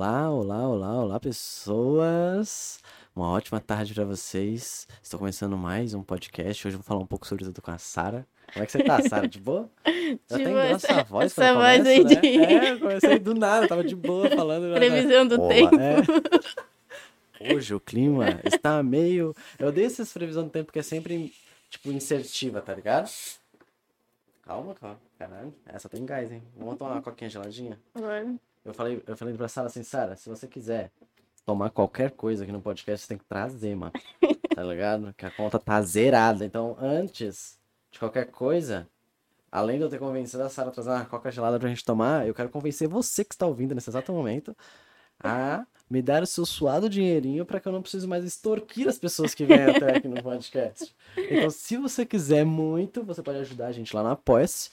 Olá, olá, olá, olá, pessoas. Uma ótima tarde pra vocês. Estou começando mais um podcast. Hoje eu vou falar um pouco sobre tudo com a Sara. Como é que você tá, Sara? De boa? Já De tem boa, essa- voz essa voz começa, aí né? de- É, eu comecei do nada, tava de boa falando. Previsão do tempo. é. Hoje o clima está meio. Eu odeio essas previsões do tempo porque é sempre, tipo, insertiva, tá ligado? Calma, calma. Caralho, essa tem gás, hein? Vamos tomar uma coquinha geladinha? Bora. Eu falei, eu falei pra Sara assim, Sara, se você quiser tomar qualquer coisa aqui no podcast, você tem que trazer, mano. Tá ligado? Que a conta tá zerada. Então, antes de qualquer coisa, além de eu ter convencido a Sara a trazer uma coca gelada pra gente tomar, eu quero convencer você que está ouvindo nesse exato momento a me dar o seu suado dinheirinho pra que eu não precise mais extorquir as pessoas que vêm até aqui no podcast. Então, se você quiser muito, você pode ajudar a gente lá no Apoia-se.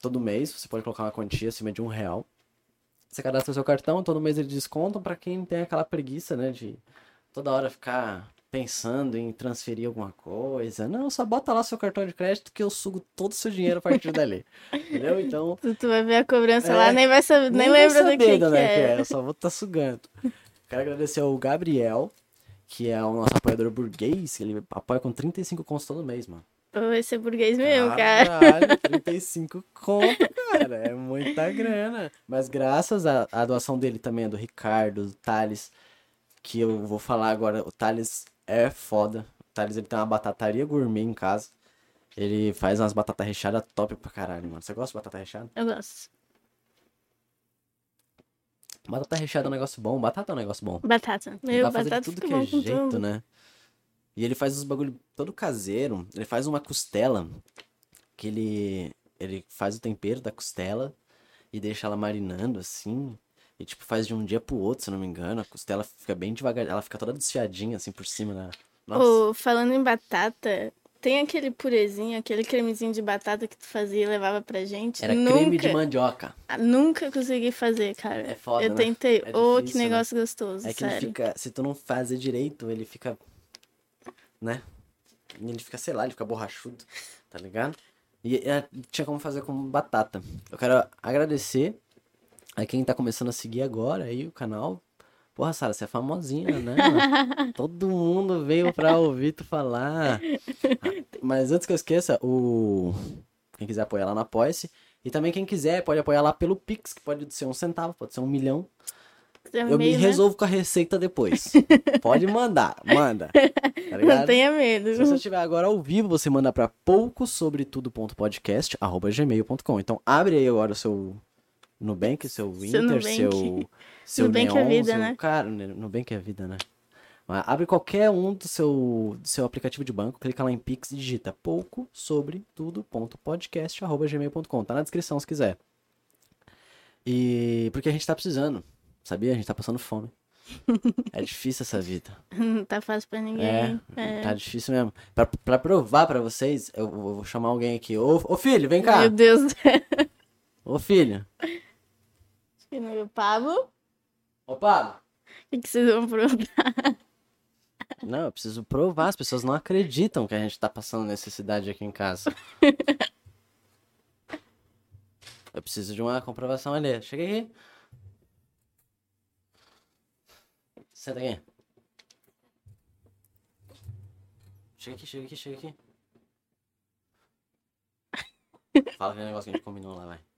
Todo mês, você pode colocar uma quantia acima de um real. Você cadastra o seu cartão, todo mês eles descontam pra quem tem aquela preguiça, né, de toda hora ficar pensando em transferir alguma coisa. Não, só bota lá seu cartão de crédito que eu sugo todo o seu dinheiro a partir dali. Entendeu? Então, Tu, tu vai ver a cobrança É. lá, nem vai saber, nem, vou lembra do saber que, de onde que é é. Eu só vou estar sugando. Quero agradecer ao Gabriel, que é o nosso apoiador burguês, que ele apoia com 35 contos todo mês, mano. Ô, esse é burguês mesmo, cara. Caralho, 35 conto, cara. É muita grana. Mas graças à, à doação dele também, do Ricardo, do Thales, que eu vou falar agora, o Thales é foda. O Thales ele tem uma batataria gourmet em casa. Ele faz umas batatas recheadas top pra caralho, mano. Você gosta de batata recheada? Eu gosto. Batata recheada é um negócio bom, batata é um negócio bom. Batata. Dá Meu, pra fazer de batata tudo que é jeito, tudo. né? E ele faz os bagulho todo caseiro. Ele faz uma costela que ele ele faz o tempero da costela e deixa ela marinando assim. E tipo faz de um dia pro outro, se não me engano. A costela fica bem devagar, ela fica toda desfiadinha assim por cima, né? Nossa. Ô, falando em batata, tem aquele purezinho, aquele cremezinho de batata que tu fazia e levava pra gente? Era nunca, creme de mandioca. ah, Nunca consegui fazer, cara. É foda, Eu né? tentei. É Ô, que difícil, né? negócio gostoso, É que ele sério. fica, se tu não fazer direito, ele fica, né? Ele fica, sei lá, ele fica borrachudo, tá ligado? E é, tinha como fazer com batata. Eu quero agradecer a quem tá começando a seguir agora aí o canal. Porra, Sara, você é famosinha, né? Todo mundo veio pra ouvir tu falar. Mas antes que eu esqueça, o... Quem quiser apoiar lá no Apoia-se. E também quem quiser pode apoiar lá pelo Pix, que pode ser um centavo, pode ser um milhão. Tem Eu me meio, né? resolvo com a receita depois. Pode mandar, manda. Tá Não tenha medo. Se você estiver agora ao vivo, você manda pra poucosobretudo.podcast@gmail.com. Então abre aí agora o seu Nubank, seu Inter, Nubank. seu seu Nubank é Neon, vida, seu... né? Cara, Nubank é vida, né? Abre qualquer um do seu, do seu aplicativo de banco, clica lá em Pix e digita pouco sobre tudo.podcast.gmail.com. Tá na descrição se quiser. E porque a gente tá precisando, sabia? A gente tá passando fome. É difícil essa vida. Não tá fácil pra É, ninguém. É. tá difícil mesmo. Pra, pra provar pra vocês, eu vou vou chamar alguém aqui. Ô, ô filho, vem cá. Meu Deus do céu. Ô filho. Meu Pablo, Ô Pablo. o que, que vocês vão perguntar? Não, eu preciso provar. As pessoas não acreditam que a gente tá passando necessidade aqui em casa. Eu preciso de uma comprovação ali. Chega aqui. Senta aqui. Chega aqui, chega aqui, chega aqui. Fala aquele negócio que a gente combinou lá, vai.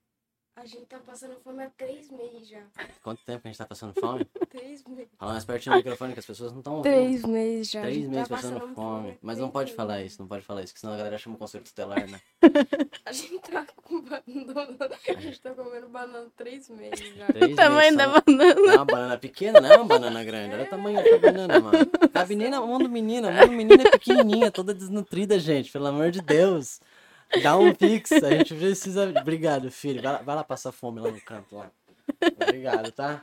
A gente tá passando fome há três meses já. Quanto tempo que a gente tá passando fome? Três meses. Fala mais pertinho do microfone que as pessoas não estão ouvindo. Três meses já. Três gente meses tá passando fome. Mas não pode meses. falar isso, não pode falar isso, que senão a galera chama o conselho tutelar, né? A gente tá com banana. A gente tá comendo banana três meses já. Três O tamanho meses da só. banana. É uma banana pequena, não é uma banana grande. Olha o tamanho da banana, mano. A menina, a mão do menino, a mão do menino é pequenininha, toda desnutrida, gente. Pelo amor de Deus. Dá um pix, a gente precisa... Obrigado, filho. Vai lá, vai lá passar fome lá no canto, lá. Obrigado, tá?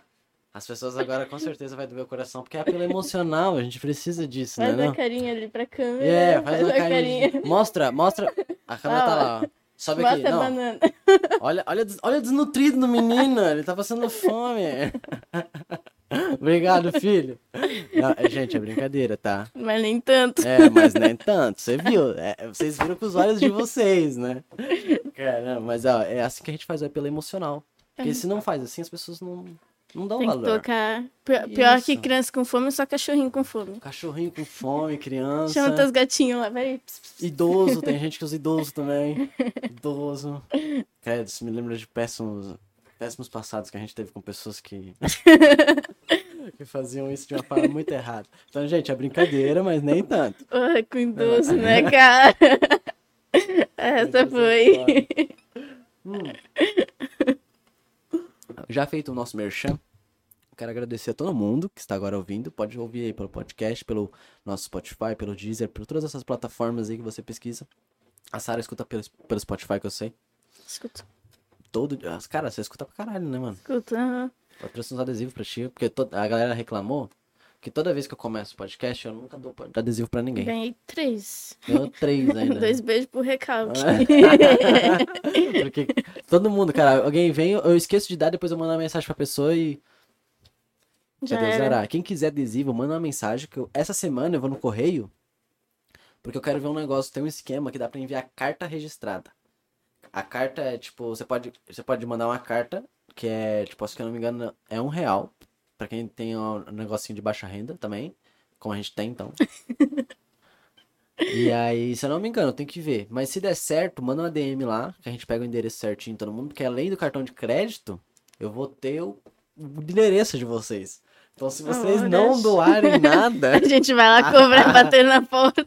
As pessoas agora com certeza vai doer o coração, porque é apelo emocional, a gente precisa disso, né? Faz a carinha ali pra câmera. É, faz uma a carinha. de- Mostra, mostra. A câmera tá lá, ó. Sobe aqui. Não, banana. olha, olha, olha o desnutrido no menino, ele tá passando fome. Obrigado, filho. Não, é, gente, é brincadeira, tá? Mas nem tanto. É, mas nem tanto, você viu? É, vocês viram com os olhos de vocês, né? Caramba, mas ó, é assim que a gente faz, é pelo emocional. Porque se não faz assim, as pessoas não, Não um Tem que valor. tocar. Pior, pior que criança com fome, só cachorrinho com fome. Cachorrinho com fome, criança. Chama teus gatinhos lá, vai. Idoso, tem gente que usa idoso também. Idoso. Credo, isso me lembra de péssimos, péssimos passados que a gente teve com pessoas que. que faziam isso de uma forma muito errada. Então, gente, é brincadeira, mas nem tanto. Porra, com idoso, né, cara? Essa foi. Já feito o nosso merchan, quero agradecer a todo mundo que está agora ouvindo. Pode ouvir aí pelo podcast, pelo nosso Spotify, pelo Deezer, por todas essas plataformas aí que você pesquisa. A Sara escuta pelo, pelo Spotify, que eu sei. Escuta, Todo. as- Cara, você escuta pra caralho, né, mano? escuta. aham. Eu trouxe uns adesivos pra ti, porque to- a galera reclamou que toda vez que eu começo o podcast, eu nunca dou adesivo pra ninguém. Ganhei três. Ganhou três ainda. Dois beijos por recalque. Porque todo mundo, cara, alguém vem, eu esqueço de dar, depois eu mando uma mensagem pra pessoa e. Já era. Quem quiser adesivo, manda uma mensagem que eu- essa semana eu vou no correio. Porque eu quero ver um negócio, tem um esquema que dá pra enviar carta registrada. A carta é tipo, você pode, você pode mandar uma carta que é, tipo, se eu não me engano, é um real. Pra quem tem um negocinho de baixa renda também. Como a gente tem, então. E aí, se eu não me engano, tem que ver. Mas se der certo, manda uma DM lá, que a gente pega o endereço certinho todo mundo, porque além do cartão de crédito, eu vou ter o, o endereço de vocês. Então, se vocês não doarem nada, A gente vai lá cobrar, bater na porta.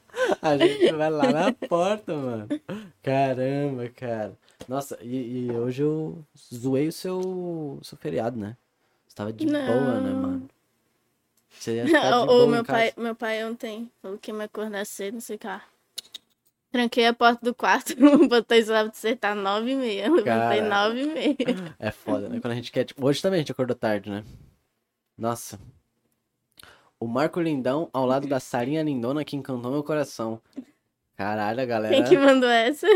a gente vai lá na porta, mano. Caramba, cara. Nossa, e, e hoje eu zoei o seu, o seu feriado, né? Você tava de boa, né, Não. mano? Você ia ficar em meu pai, meu pai ontem falou que ia me acordar cedo, não sei o que lá. Tranquei a porta do quarto, botei isso lá pra acertar nove e meia. Levantei nove e meia. É foda, né? Quando a gente quer, tipo, hoje também a gente acordou tarde, né? Nossa. O Marco Lindão ao lado da Sarinha Lindona que encantou meu coração. Caralho, galera. Quem que mandou essa?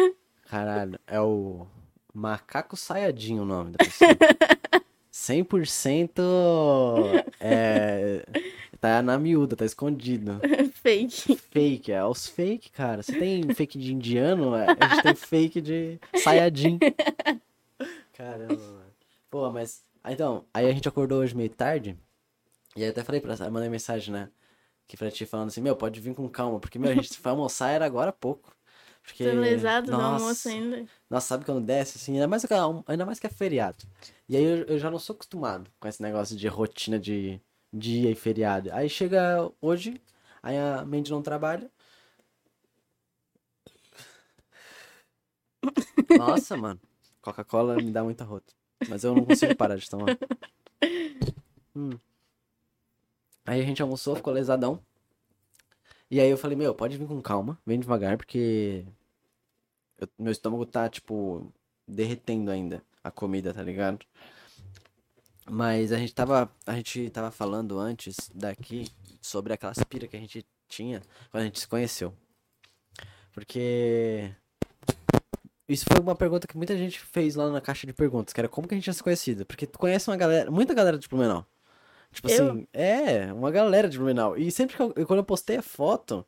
Caralho, é o Macaco Saiadinho o nome da pessoa. 100% é, tá na miúda, tá escondido. Fake. Fake, é os fake, cara. Você tem fake de indiano, é, a gente tem fake de Sayajin. Caramba, mano. Pô, mas. ah, Então, aí a gente acordou hoje meio tarde. E aí eu até falei pra ela, mandei mensagem, né? Que pra ti falando assim, meu, pode vir com calma, porque, meu, a gente foi almoçar era agora há pouco. Porque, Tô lesado do nossa, almoço ainda. nossa, sabe quando desce, assim, ainda mais que, é- ainda mais que é feriado. E aí eu, eu já não sou acostumado com esse negócio de rotina de dia e feriado. Aí chega hoje, aí a Mandy não trabalha. Nossa, mano. Coca-Cola me dá muita rota. Mas eu não consigo parar de tomar. Hum. Aí a gente almoçou, ficou lesadão. E aí eu falei, meu, pode vir com calma, vem devagar, porque eu- meu estômago tá, tipo, derretendo ainda a comida, tá ligado? Mas a gente tava, a gente tava falando antes daqui sobre aquela aspira que a gente tinha quando a gente se conheceu. Porque isso foi uma pergunta que muita gente fez lá na caixa de perguntas, que era como que a gente tinha se conhecido? Porque tu conhece uma galera, muita galera de Blumenau. Tipo Eu? assim, é, uma galera de Blumenau. E sempre que eu, quando eu postei a foto,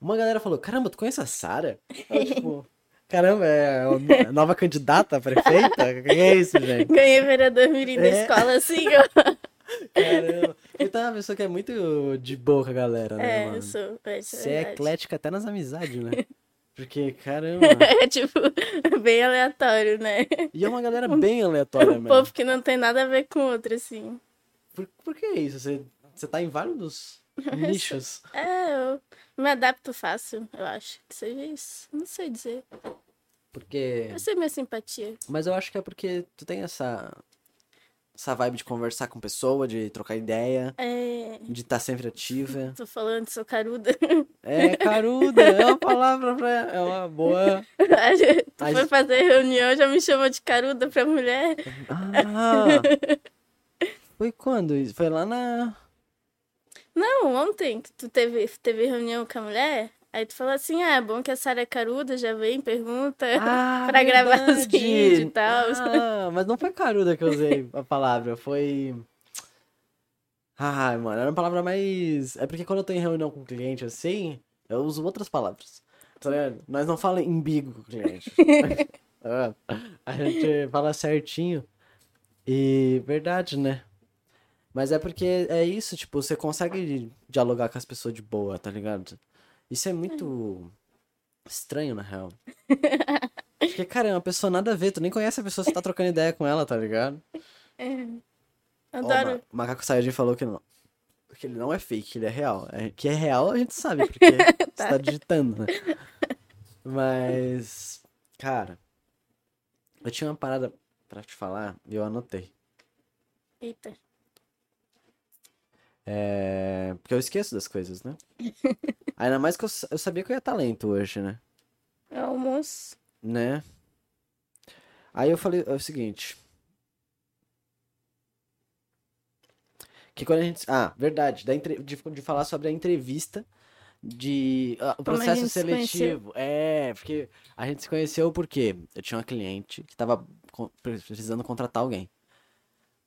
uma galera falou: Caramba, tu conhece a Sara? Tipo, caramba, é a nova candidata a prefeita? Que é isso, gente? Ganhei vereador mirim da É. escola assim, ó. Caramba. Então é uma pessoa que é muito de boa com a galera, né, É, mano? eu sou. É, isso Você é eclética até nas amizades, né? Porque, caramba. É tipo, bem aleatório, né? E é uma galera bem aleatória Um mesmo. povo que não tem nada a ver com outro, assim. Por, por que isso? Você, você tá em vários nichos. É, eu me adapto fácil, eu acho. Que seja isso. Não sei dizer. Porque. Eu sei minha simpatia. Mas eu acho que é porque tu tem essa. Essa vibe de conversar com pessoa, de trocar ideia, É. de estar sempre ativa. Tô falando, sou caruda. É caruda, é uma palavra pra. É uma boa. tu foi fazer reunião, já me chamou de caruda pra mulher. Ah! Foi quando? Foi lá na. Não, ontem que tu teve, teve reunião com a mulher, aí tu falou assim, ah, é bom que a Sara é caruda, já vem, pergunta. Ah, Pra gravar os verdade. vídeos e tal. Ah, mas não foi caruda que eu usei a palavra, foi. Ai, mano, era uma palavra mais. É porque quando eu tô em reunião com cliente assim, eu uso outras palavras. Tá ligado? Nós não falamos embigo com o cliente. Ah, a gente fala certinho. E verdade, né? Mas é porque é isso, tipo, você consegue dialogar com as pessoas de boa, tá ligado? Isso é muito estranho, na real. Porque, cara, é uma pessoa nada a ver, tu nem conhece a pessoa, você tá trocando ideia com ela, tá ligado? É. Ó, Adoro. o Ma- Macaco Sayajin falou que não. Que ele não é fake, ele é real. É, que é real a gente sabe, porque você tá digitando, né? Mas, cara, eu tinha uma parada pra te falar e eu anotei. Eita. É... Porque eu esqueço das coisas, né? Ainda mais que eu, eu sabia que eu ia estar lento hoje, né? É almoço. Né? Aí eu falei é o seguinte. Que quando a gente. Ah, verdade. Da entre... de, de falar sobre a entrevista de. ah, o processo se seletivo. É, porque a gente se conheceu porque eu tinha uma cliente que tava precisando contratar alguém.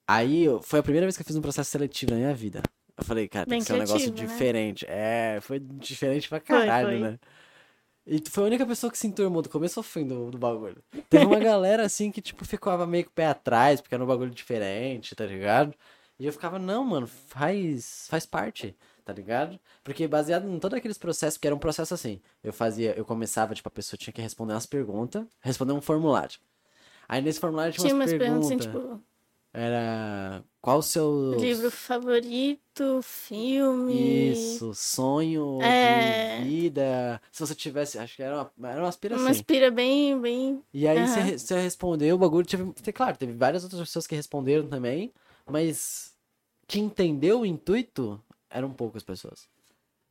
Aí foi a primeira vez que eu fiz um processo seletivo na minha vida. Eu falei, cara, tem Bem que ser um negócio né? diferente. É, foi diferente pra Foi, caralho, foi. né? E tu foi a única pessoa que se enturmou do começo ao fim do, do bagulho. Teve uma galera assim que, tipo, ficava meio com o pé atrás, porque era um bagulho diferente, tá ligado? E eu ficava, não, mano, faz, faz parte, tá ligado? Porque baseado em todos aqueles processos, que era um processo assim, eu fazia, eu começava, tipo, a pessoa tinha que responder umas perguntas, responder um formulário. Aí nesse formulário tinha Tinha umas umas perguntas assim, perguntas. tipo, Era qual o seu livro favorito, filme. isso, sonho É. de vida. Se você tivesse, acho que era uma, era uma aspiração. Uma aspira bem, bem. E aí você, Aham. re- você respondeu o bagulho. Teve, te- claro, teve várias outras pessoas que responderam também, mas que entendeu o intuito eram poucas pessoas.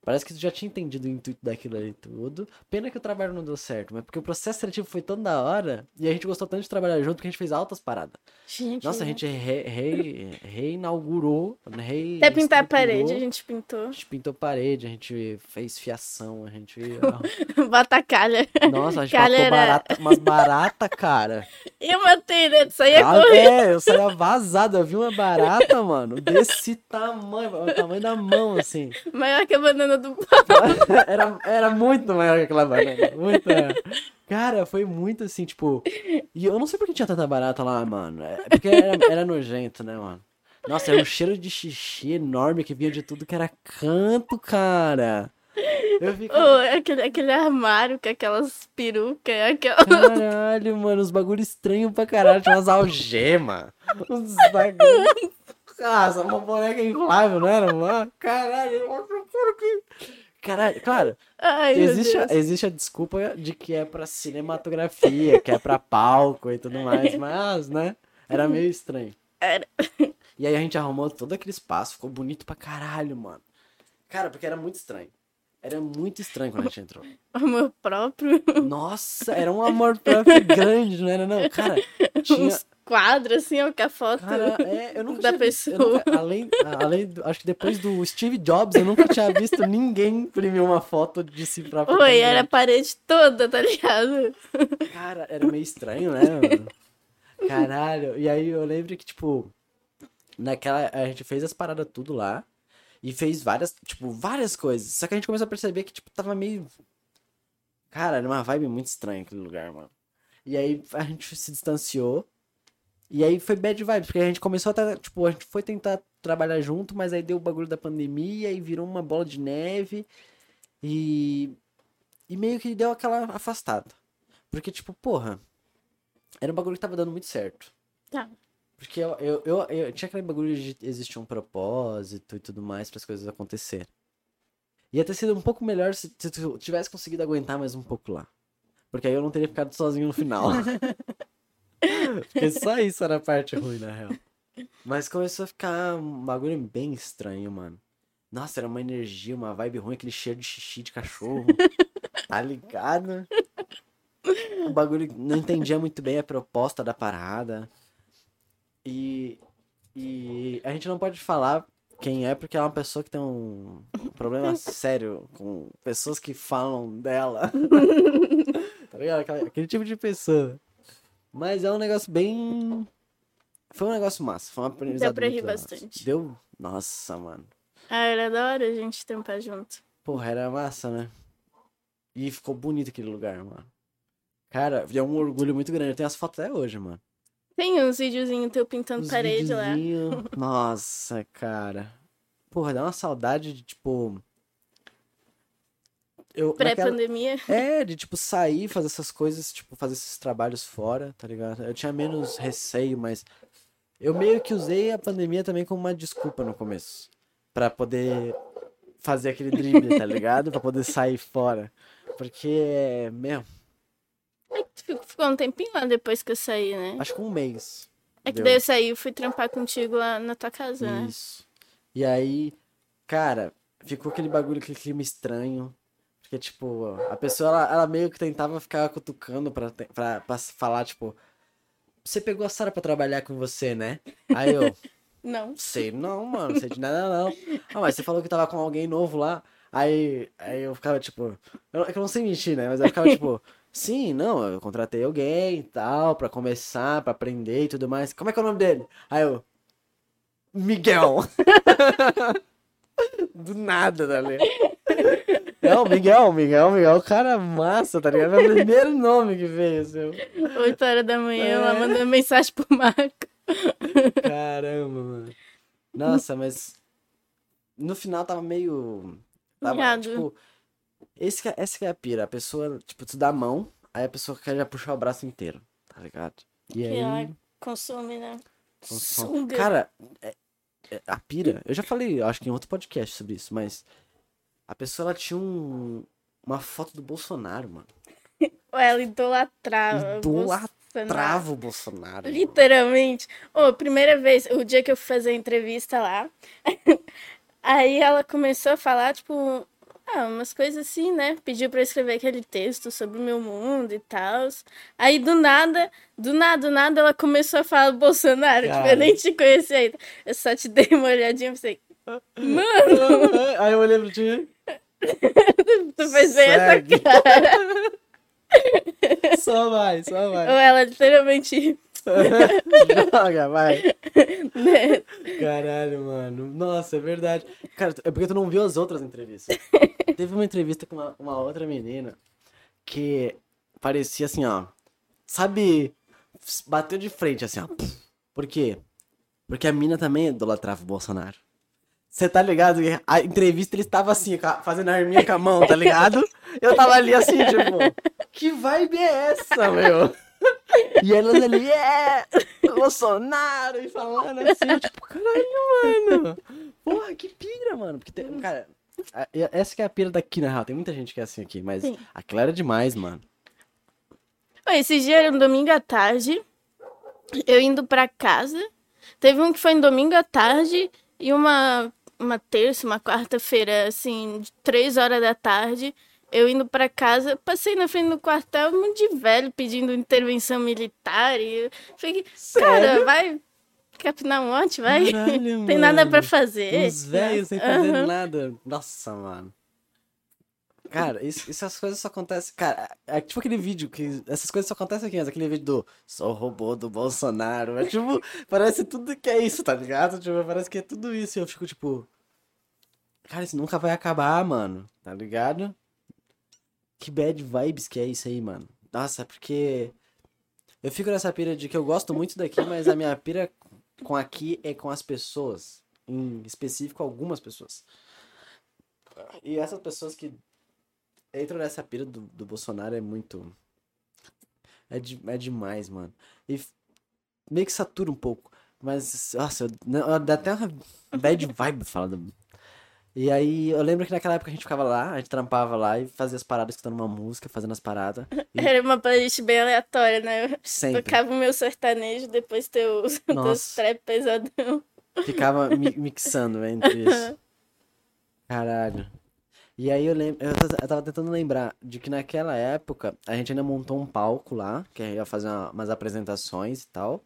Parece que tu já tinha entendido o intuito daquilo ali tudo. Pena que o trabalho não deu certo, mas porque o processo seletivo foi tão da hora e a gente gostou tanto de trabalhar junto que a gente fez altas paradas. Gente. Nossa, a gente re, re- reinaugurou, re, Até pintar a parede, a gente pintou. A gente pintou parede, a gente fez fiação, a gente. Bota calha. Nossa, a gente Calha matou era- barata, umas baratas, cara. Eu matei, né? Saía Ah, correndo. é, eu saía vazado. Eu vi uma barata, mano, desse tamanho, o tamanho da mão, assim. Maior que a banana do Era, era muito maior que aquela banana. Muito maior. Cara, foi muito assim, tipo. E eu não sei por que tinha tanta barata lá, mano. É porque era, era nojento, né, mano? Nossa, era um cheiro de xixi enorme que vinha de tudo que era canto, cara. Eu fiquei. Oh, aquele, aquele armário com aquelas perucas, aquela. Caralho, mano, os bagulho estranho pra caralho. Tinha umas algemas. Uns bagulho. Nossa, uma boneca inflável, não era, mano? Caralho, por quê? Caralho, claro, Ai, existe, a, existe a desculpa de que é pra cinematografia, que é pra palco e tudo mais, mas, né? Era meio estranho. Era. E aí a gente arrumou todo aquele espaço, ficou bonito pra caralho, mano. Cara, porque era muito estranho. Era muito estranho quando a gente entrou. Amor próprio. Nossa, era um amor próprio grande, não era não? Cara, tinha... Uns quadros, assim, ó, com a foto. Cara, é, eu nunca da tinha pessoa. nunca- além, além do- acho que depois do Steve Jobs, eu nunca tinha visto ninguém imprimir uma foto de si próprio. Oi, era a parede toda, tá ligado? Cara, era meio estranho, né, mano? Caralho. E aí eu lembro que, tipo, naquela. A gente fez as paradas tudo lá. E fez várias, tipo, várias coisas. Só que a gente começou a perceber que, tipo, tava meio. Cara, era uma vibe muito estranha aquele lugar, mano. E aí a gente se distanciou. E aí foi bad vibes, porque a gente começou a, tá, tipo, a gente foi tentar trabalhar junto, mas aí deu o bagulho da pandemia e virou uma bola de neve. E. E meio que deu aquela afastada. Porque, tipo, porra, era um bagulho que tava dando muito certo. Tá. Porque eu, eu, eu, eu tinha aquele bagulho de existir um propósito e tudo mais para as coisas acontecerem. Ia ter sido um pouco melhor se, se tu tivesse conseguido aguentar mais um pouco lá. Porque aí eu não teria ficado sozinho no final. Porque só isso era a parte ruim, na real. Mas começou a ficar um bagulho bem estranho, mano. Nossa, era uma energia, uma vibe ruim, aquele cheiro de xixi de cachorro. tá ligado? O bagulho não entendia muito bem a proposta da parada. E, e a gente não pode falar quem é, porque é uma pessoa que tem um problema sério com pessoas que falam dela. tá ligado? Aquela- aquele tipo de pessoa. Mas é um negócio bem. Foi um negócio massa. Foi um aprendizado. pra rir massa. bastante. Deu. Nossa, mano. Ah, era da hora a gente trampar junto. Porra, era massa, né? E ficou bonito aquele lugar, mano. Cara, é um orgulho muito grande. Eu tenho as fotos até hoje, mano. Tem uns videozinhos teu pintando Os parede lá. videozinho. Nossa, cara. Porra, dá uma saudade de, tipo... Eu, naquela- Pré-pandemia. É, de tipo sair, fazer essas coisas, tipo, fazer esses trabalhos fora, tá ligado? Eu tinha menos receio, mas eu meio que usei a pandemia também como uma desculpa no começo. Pra poder fazer aquele drible, tá ligado? Pra poder sair fora. Porque, meu, Tu ficou- Ficou um tempinho lá depois que eu saí, né? acho que um mês. É que deu. daí eu saí e fui trampar contigo lá na tua casa, né? Isso. E aí, cara, ficou aquele bagulho, aquele clima estranho. Porque, tipo, a pessoa, ela, ela meio que tentava ficar cutucando pra, pra, pra falar, tipo, você pegou a Sara pra trabalhar com você, né? Aí eu, Não. sei não, mano, sei de nada não. Ah, mas você falou que tava com alguém novo lá. Aí, aí eu ficava, tipo, eu, é eu não sei mentir, né? Mas eu ficava, tipo, sim, não, eu contratei alguém e tal, pra começar, pra aprender e tudo mais. Como é que é o nome dele? Aí eu, Miguel. Do nada, ligado? Não, Miguel, Miguel, Miguel, o cara massa, tá ligado? É o primeiro nome que veio, seu. 8 horas da manhã, ela É. mandando mensagem pro Marco. Caramba, mano. Nossa, mas no final tava meio. Tava, tipo. Esse que é, essa que é a pira. A pessoa, tipo, tu dá a mão, aí a pessoa quer já puxar o braço inteiro, tá ligado? E Que aí. ela consome, né? consome- Suga. Cara, é- é- a pira. Eu já falei, acho que em outro podcast sobre isso, mas. A pessoa ela tinha um, uma foto do Bolsonaro, mano. Ela idolatrava. Idolatrava o Bolsonaro. Literalmente. Ô, primeira vez, o dia que eu fui fazer a entrevista lá, aí ela começou a falar, tipo, ah, umas coisas assim, né? Pediu pra eu escrever aquele texto sobre o meu mundo e tal. Aí do nada, do nada, do nada, ela começou a falar do Bolsonaro. Tipo, Cara. eu nem te conhecia ainda. Eu só te dei uma olhadinha e pensei, mano, Aí eu olhei pro ti. tu fez bem essa cara. Só vai, só vai. Ou ela literalmente. Joga, vai. Caralho, mano. Nossa, é verdade. Cara, é porque tu não viu as outras entrevistas. Teve uma entrevista com uma, uma outra menina que parecia assim, ó. Sabe? Bateu de frente, assim, ó. Por quê? Porque a mina também idolatrava o Bolsonaro. Você tá ligado? A entrevista ele estava assim, a- fazendo a arminha com a mão, tá ligado? Eu tava ali assim, tipo, que vibe é essa, meu? E elas ali, é, Bolsonaro, e falando assim, eu, tipo, caralho, mano. Porra, que pira, mano. Porque, tem, cara, a- essa que é a pira daqui, na real. Tem muita gente que é assim aqui, mas Sim. aquilo era demais, mano. Esse dia era um domingo à tarde, eu indo pra casa. Teve um que foi em domingo à tarde e uma, uma terça, uma quarta-feira, assim, de três horas da tarde. Eu indo pra casa, passei na frente do quartel, um monte de velho pedindo intervenção militar. E eu fiquei, cara, Sério? vai capinar um monte, vai. Caralho, Tem nada pra mano. fazer. Uns velhos sem fazer Aham. nada. Nossa, mano. Cara, isso, essas coisas só acontecem. Cara, é tipo aquele vídeo que. Essas coisas só acontecem aqui, mas aquele vídeo do Sou robô do Bolsonaro. É tipo, parece tudo que é isso, tá ligado? Tipo, parece que é tudo isso. E eu fico tipo. Cara, isso nunca vai acabar, mano. Tá ligado? Que bad vibes que é isso aí, mano. Nossa, é porque. Eu fico nessa pira de que eu gosto muito daqui, mas a minha pira com aqui é com as pessoas. Em específico, algumas pessoas. E essas pessoas que entram nessa pira do, do Bolsonaro é muito. É, de, é demais, mano. E meio que satura um pouco. Mas, nossa, eu, não, dá até uma bad vibe falando. E aí, eu lembro que naquela época a gente ficava lá, a gente trampava lá e fazia as paradas, escutando uma música, fazendo as paradas. E Era uma playlist bem aleatória, né? Eu sempre. tocava o meu sertanejo, depois teus Nossa. trap pesadão. Ficava mi- mixando entre isso. Caralho. E aí eu lembro, eu ta- eu tava tentando lembrar de que naquela época a gente ainda montou um palco lá, que ia fazer uma- umas apresentações e tal.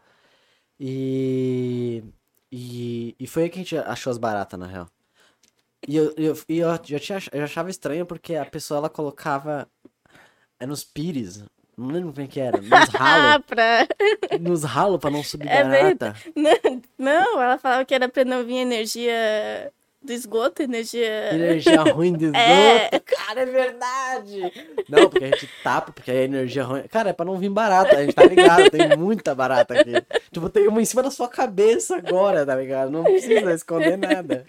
E, e, e foi aí que a gente achou as baratas, na real. E eu, eu, e eu, já tinha, eu achava estranho porque a pessoa ela colocava é nos pires, não lembro como é que era, nos Ah, ralos, pra... nos ralos pra não subir É barata. Não, não, ela falava que era pra não vir energia do esgoto, energia. Energia ruim de esgoto. É. Cara, é verdade. Não, porque a gente tapa, porque aí a energia ruim. Cara, é pra não vir barata, a gente tá ligado. Tem muita barata aqui. Tipo, tem uma em cima da sua cabeça agora, tá ligado? Não precisa esconder nada.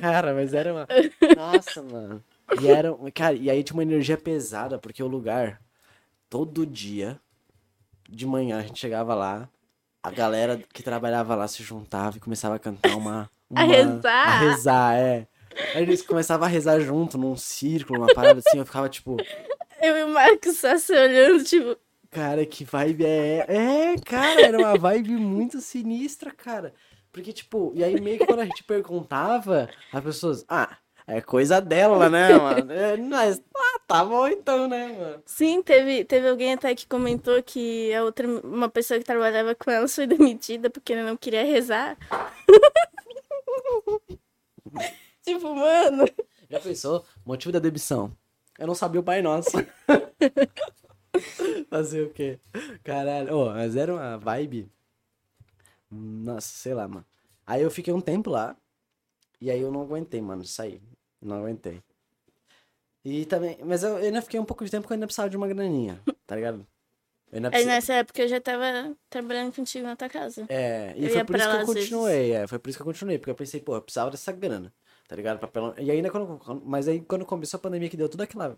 Cara, mas era uma. Nossa, mano. E era. Cara, e aí tinha uma energia pesada, porque o lugar, todo dia, de manhã, a gente chegava lá, a galera que trabalhava lá se juntava e começava a cantar uma. A uma- rezar. A rezar, é. Aí eles começavam a rezar junto, num círculo, uma parada assim, eu ficava tipo, Eu e o Marcos só se olhando, tipo, cara, que vibe é. É, cara, era uma vibe muito sinistra, cara. Porque, tipo, e aí meio que quando a gente perguntava, as pessoas, ah, é coisa dela, né, mano? É, mas, ah, tá bom então, né, mano? Sim, teve, teve alguém até que comentou que a outra, uma pessoa que trabalhava com ela foi demitida porque ela não queria rezar. tipo, mano. Já pensou? Motivo da demissão. Eu não sabia o Pai Nosso. Fazer o quê? Caralho. Ô, mas era uma vibe. Nossa, sei lá, mano. Aí eu fiquei um tempo lá. E aí eu não aguentei, mano, sair. Não aguentei. E também. Mas eu ainda fiquei um pouco de tempo porque eu ainda precisava de uma graninha, tá ligado? Aí precisava. nessa época eu já tava trabalhando contigo na tua casa. É, e Eu foi por isso que eu continuei, é, foi por isso que eu continuei, porque eu pensei, pô, eu precisava dessa grana, tá ligado? Pra pelo... E ainda quando, mas aí quando começou a pandemia que deu toda aquela,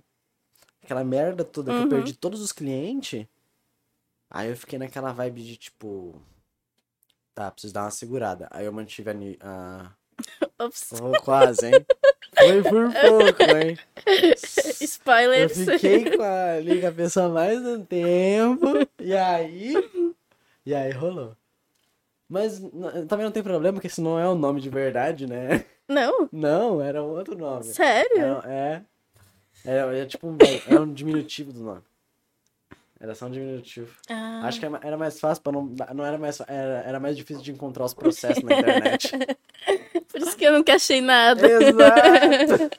aquela merda toda, que eu Uhum. perdi todos os clientes, aí eu fiquei naquela vibe de, tipo, tá, preciso dar uma segurada. Aí eu mantive a, a... Ops. Oh, quase, hein? Foi por pouco, hein? Eu Spoilers. fiquei com a Liga Pessoa mais um tempo. E aí. E aí rolou. Mas também não tem problema, porque esse não é o nome de verdade, né? Não, Não, era um outro nome. sério? Era, é. Era, era tipo um, era um diminutivo do nome. Era só um diminutivo. Ah, Acho que era ma- era mais fácil para não. Não era mais. Era, era mais difícil de encontrar os processos na internet. por isso que eu nunca achei nada. Exato!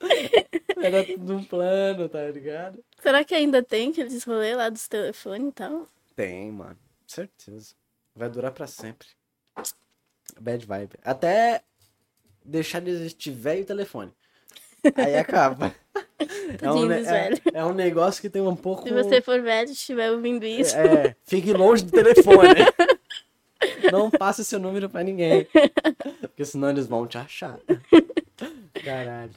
Era tudo um plano, tá ligado? Será que ainda tem aqueles rolês lá dos telefones e tal? Tem, mano. Certeza. Vai durar pra sempre. Bad vibe. Até deixar de existir velho telefone. Aí acaba. É um, é, é um negócio que tem um pouco. Se você for velho e estiver ouvindo isso, É, fique longe do telefone. Não passe seu número pra ninguém. Porque senão eles vão te achar. Caralho.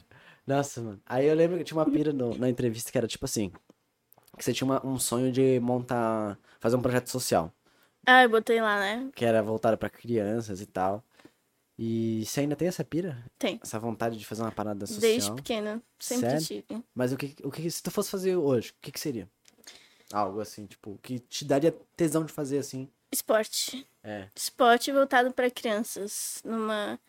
Nossa, mano. Aí eu lembro que tinha uma pira no- na entrevista que era tipo assim. Que você tinha uma- um sonho de montar. Fazer um projeto social. ah, eu botei lá, né? Que era voltado pra crianças e tal. E você ainda tem essa pira? Tem. Essa vontade de fazer uma parada social? Desde pequena, sempre Sério? tive. Mas o que, o que se tu fosse fazer hoje, o que que seria? Algo assim, tipo, que te daria tesão de fazer assim. Esporte. É. Esporte voltado pra crianças. Numa.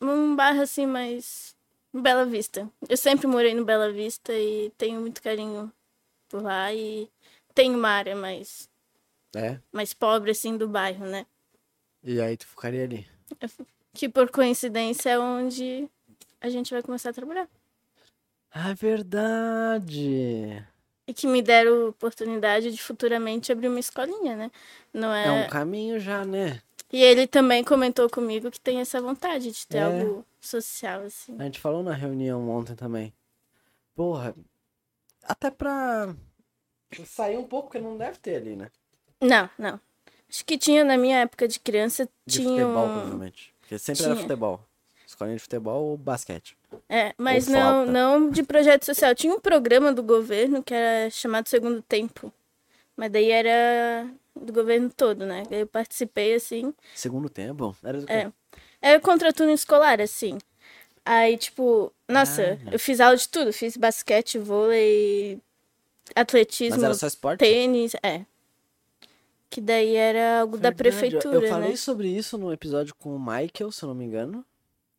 Num bairro assim, mais. Bela Vista. Eu sempre morei no Bela Vista e tenho muito carinho por lá. E tem uma área mais, É. mais pobre, assim, do bairro, né? E aí tu ficaria ali. Que por coincidência é onde a gente vai começar a trabalhar. Ah, verdade. E que me deram oportunidade de futuramente abrir uma escolinha, né? Não É, é... um caminho já, né? E ele também comentou comigo que tem essa vontade de ter É. algo social, assim. A gente falou na reunião ontem também. Porra, até pra sair um pouco, porque não deve ter ali, né? Não, não. Acho que tinha na minha época de criança, De tinha futebol, um... provavelmente. Porque sempre era Tinha. futebol. Escolinha de futebol ou basquete. É, mas Ou não, flauta. não de projeto social. Tinha um programa do governo que era chamado Segundo Tempo. Mas daí era do governo todo, né? Eu participei, assim. Segundo tempo? Era do quê? É. Era contraturno escolar, assim. Aí, tipo, nossa, Ah. eu fiz aula de tudo. Fiz basquete, vôlei, atletismo, Mas era só esporte? tênis, é. Que daí era algo da Verdade, eu- prefeitura, Eu falei né? sobre isso no episódio com o Michael, se eu não me engano.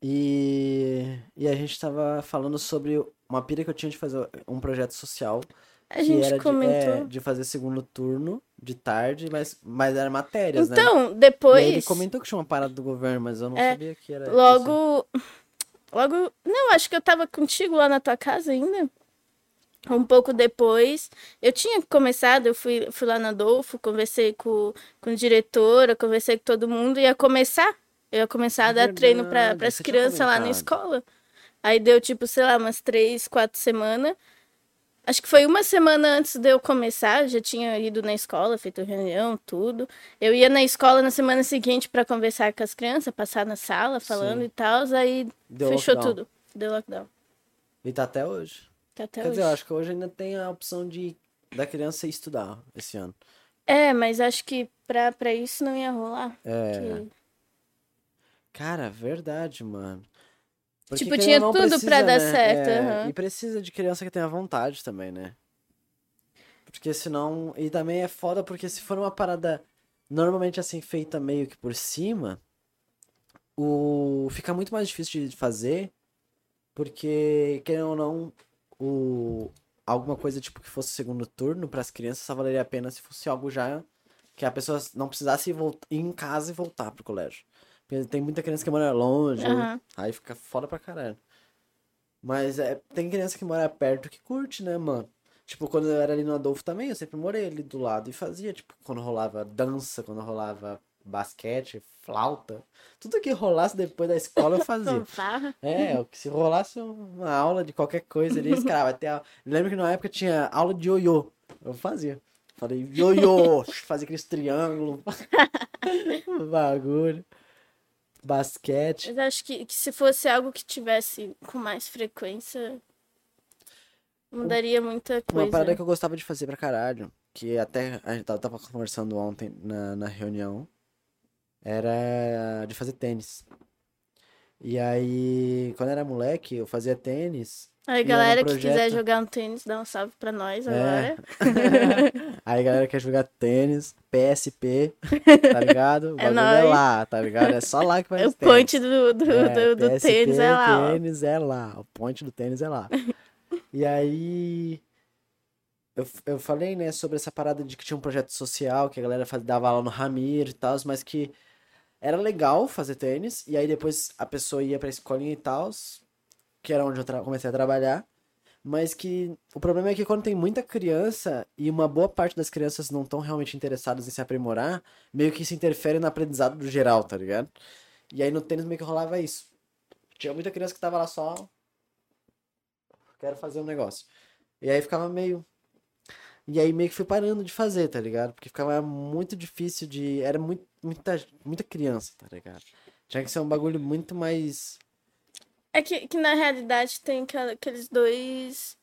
E, e a gente tava falando sobre uma pira que eu tinha de fazer um projeto social. A gente era de, comentou. é, de fazer segundo turno, de tarde, mas, mas era matérias, né? Então, aí ele depois, comentou que tinha uma parada do governo, mas eu não É, sabia que era isso. logo, logo, não, acho que eu tava contigo lá na tua casa ainda. Um pouco depois, eu tinha começado, eu fui, fui lá na Adolfo, conversei com, com a diretora, conversei com todo mundo, ia começar Eu ia começar a dar treino verdade, pras você tinha crianças lá na escola. Aí deu, tipo, sei lá, umas três, quatro semanas. Acho que foi uma semana antes de eu começar, eu já tinha ido na escola, feito reunião, tudo. Eu ia na escola na semana seguinte pra conversar com as crianças, passar na sala falando Sim. e tal, aí Deu fechou lockdown. tudo. Deu lockdown. E tá até hoje. Tá até Quer hoje. dizer, eu acho que hoje ainda tem a opção de da criança ir estudar esse ano. É, mas acho que pra, pra isso não ia rolar. É. que- Cara, verdade, mano. Porque, Tipo, tinha tudo pra precisa, dar né? certo, É, aham. E precisa de criança que tenha vontade também, né? Porque senão. E também é foda porque se for uma parada normalmente assim feita meio que por cima, o fica muito mais difícil de fazer. Porque, querendo ou não, o alguma coisa tipo que fosse segundo turno para as crianças só valeria a pena se fosse algo já que a pessoa não precisasse voltar, ir em casa e voltar pro colégio. Porque tem muita criança que mora longe, Aham. aí fica foda pra caralho. Mas é, tem criança que mora perto que curte, né, mano? Tipo, quando eu era ali no Adolfo também, eu sempre morei ali do lado e fazia, tipo, quando rolava dança, quando rolava basquete, flauta, tudo que rolasse depois da escola eu fazia. É, o que se rolasse uma aula de qualquer coisa ali, cara vai ter aula. Lembro que na época tinha aula de ioiô. Eu fazia. Falei, ioiô, fazia aqueles triângulos. Bagulho. Basquete. Mas acho que, que se fosse algo que tivesse com mais frequência, mudaria muita Uma coisa. parada que eu gostava de fazer pra caralho, que até a gente tava- tava conversando ontem na, na reunião, era de fazer tênis. E aí, quando eu era moleque, eu fazia tênis. Aí, galera era que quiser jogar um tênis, dá um salve pra nós É. agora. Aí galera quer jogar tênis, PSP, tá ligado? O É bagulho é nóis. lá, tá ligado? É só lá que vai o point do, do, É, do, do PSP, tênis é lá, ó. tênis é lá. O point do tênis é lá. E aí. Eu, eu falei, né, sobre essa parada de que tinha um projeto social, que a galera dava aula no Ramiro e tal, mas que era legal fazer tênis, e aí depois a pessoa ia pra escolinha e tal, que era onde eu comecei a trabalhar, mas que o problema é que quando tem muita criança e uma boa parte das crianças não estão realmente interessadas em se aprimorar, meio que isso interfere no aprendizado do geral, tá ligado? E aí no tênis meio que rolava isso. Tinha muita criança que tava lá só. Quero fazer um negócio. E aí ficava meio. E aí meio que fui parando de fazer, tá ligado? Porque ficava muito difícil de. Era muito, muita, muita criança, tá ligado? Tinha que ser um bagulho muito mais. É que, que na realidade tem aqueles dois.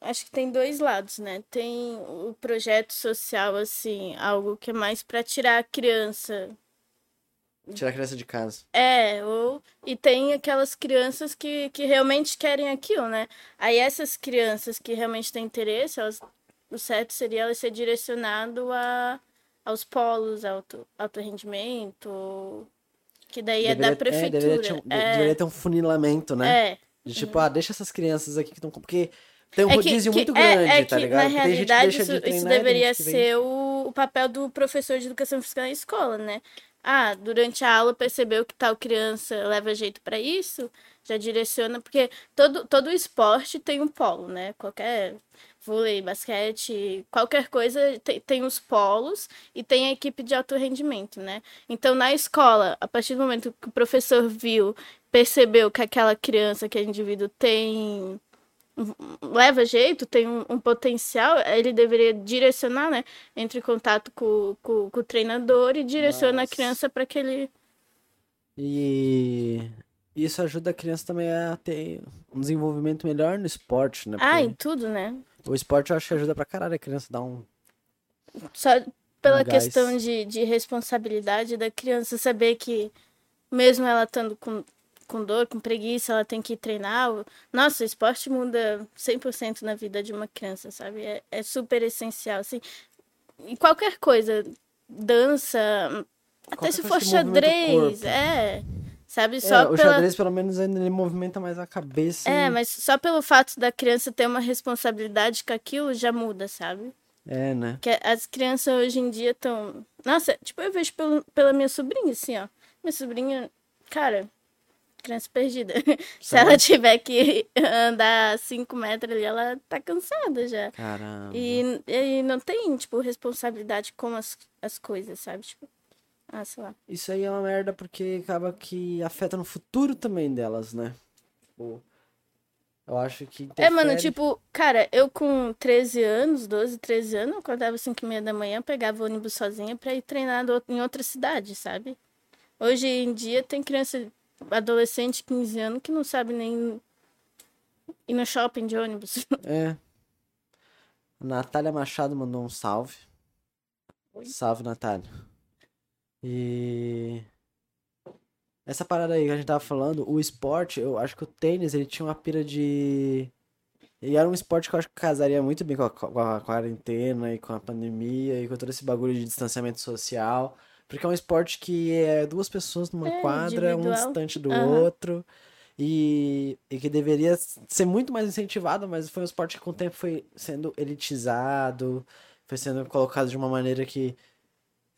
Acho que tem dois lados, né? Tem o projeto social, assim, algo que é mais pra tirar a criança. Tirar a criança de casa. É, ou. E tem aquelas crianças que, que realmente querem aquilo, né? Aí essas crianças que realmente têm interesse, elas, o certo seria elas ser direcionado a, aos polos, alto, alto rendimento, que daí é da Deveria- prefeitura. deveria, ter um, É, deveria ter um funilamento, né? é. De tipo, ah, deixa essas crianças aqui que estão. Porque tem um É que- rodízio que- muito é- grande, é tá que, ligado? Na Porque realidade, isso, de isso treinar deveria ser o, o papel do professor de educação física na escola, né? Ah, durante a aula percebeu que tal criança leva jeito pra isso, já direciona, porque todo, todo esporte tem um polo, né? Qualquer vôlei, basquete, qualquer coisa tem, tem os polos e tem a equipe de alto rendimento, né? Então, na escola, a partir do momento que o professor viu, percebeu que aquela criança, aquele indivíduo tem leva jeito, tem um, um potencial, ele deveria direcionar, né? Entre em contato com, com, com o treinador e direciona a Mas- criança para aquele. E isso ajuda a criança também a ter um desenvolvimento melhor no esporte, né? Ah, em Porque tudo, né? O esporte eu acho que ajuda pra caralho a criança dar um. Só pela Um questão de, de responsabilidade da criança saber que, mesmo ela estando com, com dor, com preguiça, ela tem que treinar. Nossa, o esporte muda 100% na vida de uma criança, sabe? É, é super essencial, assim. E qualquer coisa, dança, até Qualquer se for xadrez, é. Sabe? É, Só o pela... xadrez, pelo menos, ainda ele movimenta mais a cabeça. É, e- mas só pelo fato da criança ter uma responsabilidade com aquilo já muda, sabe? É, né? Que as crianças hoje em dia estão. Nossa, tipo, eu vejo pelo, pela minha sobrinha, assim, ó. Minha sobrinha, cara, criança perdida. Se ela tiver que andar 5 metros ali, ela tá cansada já. Caramba. E, e não tem, tipo, responsabilidade com as, as coisas, sabe? Tipo, Ah, sei lá. Isso aí é uma merda porque acaba que afeta no futuro também delas, né? Tipo, eu acho que. É, mano, interfere- tipo, cara, eu com 13 anos, 12, 13 anos, eu acordava 5 e meia da manhã, pegava o ônibus sozinha pra ir treinar em outra cidade, sabe? Hoje em dia tem criança, adolescente, 15 anos, que não sabe nem ir no shopping de ônibus. É. A Natália Machado mandou um salve. Salve, Natália. E. Essa parada aí que a gente tava falando, o esporte, eu acho que o tênis, ele tinha uma pira de. E era um esporte que eu acho que casaria muito bem com a, com a quarentena e com a pandemia e com todo esse bagulho de distanciamento social. Porque é um esporte que é duas pessoas numa É, quadra, um individual. distante do Aham. outro. E, e que deveria ser muito mais incentivado, mas foi um esporte que com o tempo foi sendo elitizado, foi sendo colocado de uma maneira que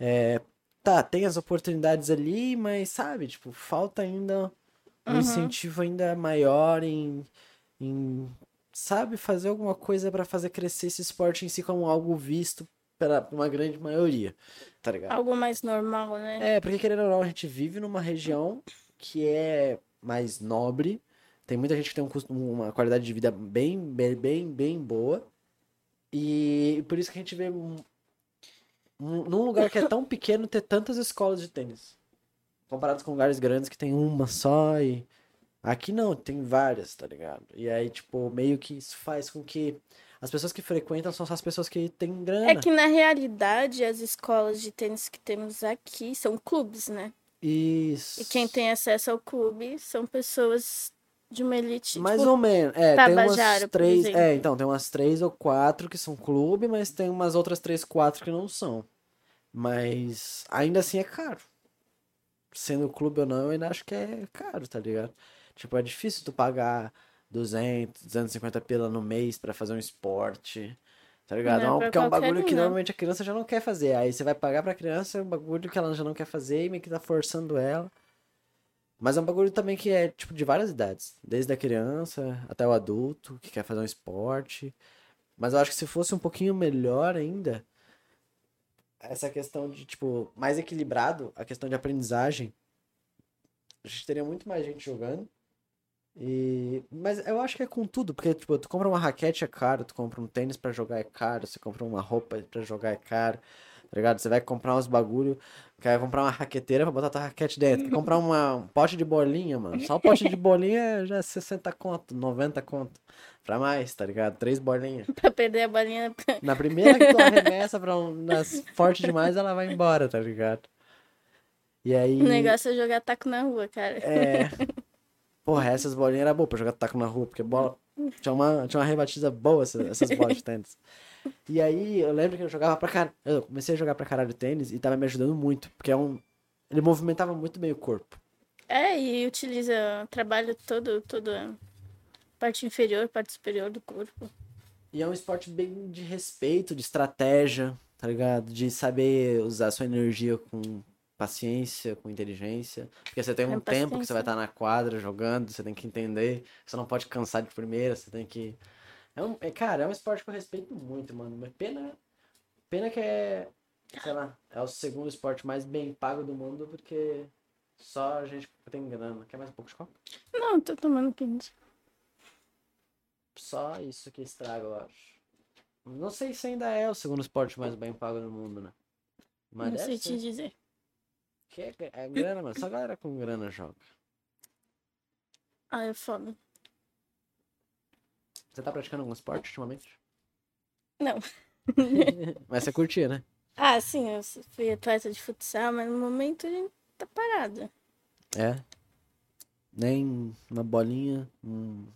é, tá, tem as oportunidades ali, mas sabe, tipo, falta ainda um Uhum. incentivo ainda maior em, em sabe, fazer alguma coisa pra fazer crescer esse esporte em si como algo visto pela uma grande maioria, tá ligado? Algo mais normal, né? É, porque querendo ou não, a gente vive numa região que é mais nobre. Tem muita gente que tem um custo, uma qualidade de vida bem, bem, bem, bem boa. E por isso que a gente vê num lugar que é tão pequeno ter tantas escolas de tênis. Comparados com lugares grandes que tem uma só e aqui não, tem várias, tá ligado? E aí, tipo, meio que isso faz com que as pessoas que frequentam são só as pessoas que têm grana. É que na realidade as escolas de tênis que temos aqui são clubes, né? Isso. E quem tem acesso ao clube são pessoas de uma elite. Mais tipo, ou menos. É, tem umas três. É, então, tem umas três ou quatro que são clube, mas tem umas outras três, quatro que não são. Mas ainda assim é caro. Sendo clube ou não, eu ainda acho que é caro, tá ligado? Tipo, é difícil tu pagar 200, 250 pila no mês pra fazer um esporte. Tá ligado? Não é pra Porque é um bagulho um, que não. normalmente a criança já não quer fazer. Aí você vai pagar pra criança é um bagulho que ela já não quer fazer e meio que tá forçando ela. Mas é um bagulho também que é, tipo, de várias idades. Desde a criança até o adulto que quer fazer um esporte. Mas eu acho que se fosse um pouquinho melhor ainda, essa questão de, tipo, mais equilibrado, a questão de aprendizagem, a gente teria muito mais gente jogando. E... Mas eu acho que é com tudo, porque, tipo, tu compra uma raquete é caro, tu compra um tênis pra jogar é caro, você compra uma roupa pra jogar é caro, tá ligado? Você vai comprar uns bagulho, quer comprar uma raqueteira pra botar tua raquete dentro, quer comprar uma, um pote de bolinha, mano. Só o pote de bolinha já é 60 conto, 90 conto. Pra mais, tá ligado? Três bolinhas. Pra perder a bolinha. Na primeira que tu arremessa pra um, nas forte demais, ela vai embora, tá ligado? E aí. O negócio é jogar taco na rua, cara. É. Porra, essas bolinhas eram boas pra jogar taco na rua, porque bola. Tinha uma, tinha uma rebatida boa essas, essas bolas de tênis. E aí eu lembro que eu jogava pra caralho. Eu comecei a jogar pra caralho tênis e tava me ajudando muito, porque é um. Ele movimentava muito bem o corpo. É, e utiliza, trabalha todo, toda parte inferior, parte superior do corpo. E é um esporte bem de respeito, de estratégia, tá ligado? De saber usar sua energia com paciência, com inteligência. Porque você tem um É tempo que você vai estar na quadra jogando, você tem que entender. Você não pode cansar de primeira, você tem que. É um, é, cara, é um esporte que eu respeito muito, mano. Mas pena, pena que é, sei lá, é o segundo esporte mais bem pago do mundo, porque só a gente tem grana. Quer mais um pouco de copo? Não, tô tomando 15. Só isso que estraga, eu acho. Não sei se ainda é o segundo esporte mais bem pago do mundo, né? Mas não sei ser. te dizer. Que é, é grana, mano. Só a galera com grana joga. Ah, é foda. Você tá praticando algum esporte ultimamente? Não. Mas você curtia, né? Ah, sim, eu fui atleta de futsal, mas no momento a gente tá parada. É. Nem uma bolinha, um...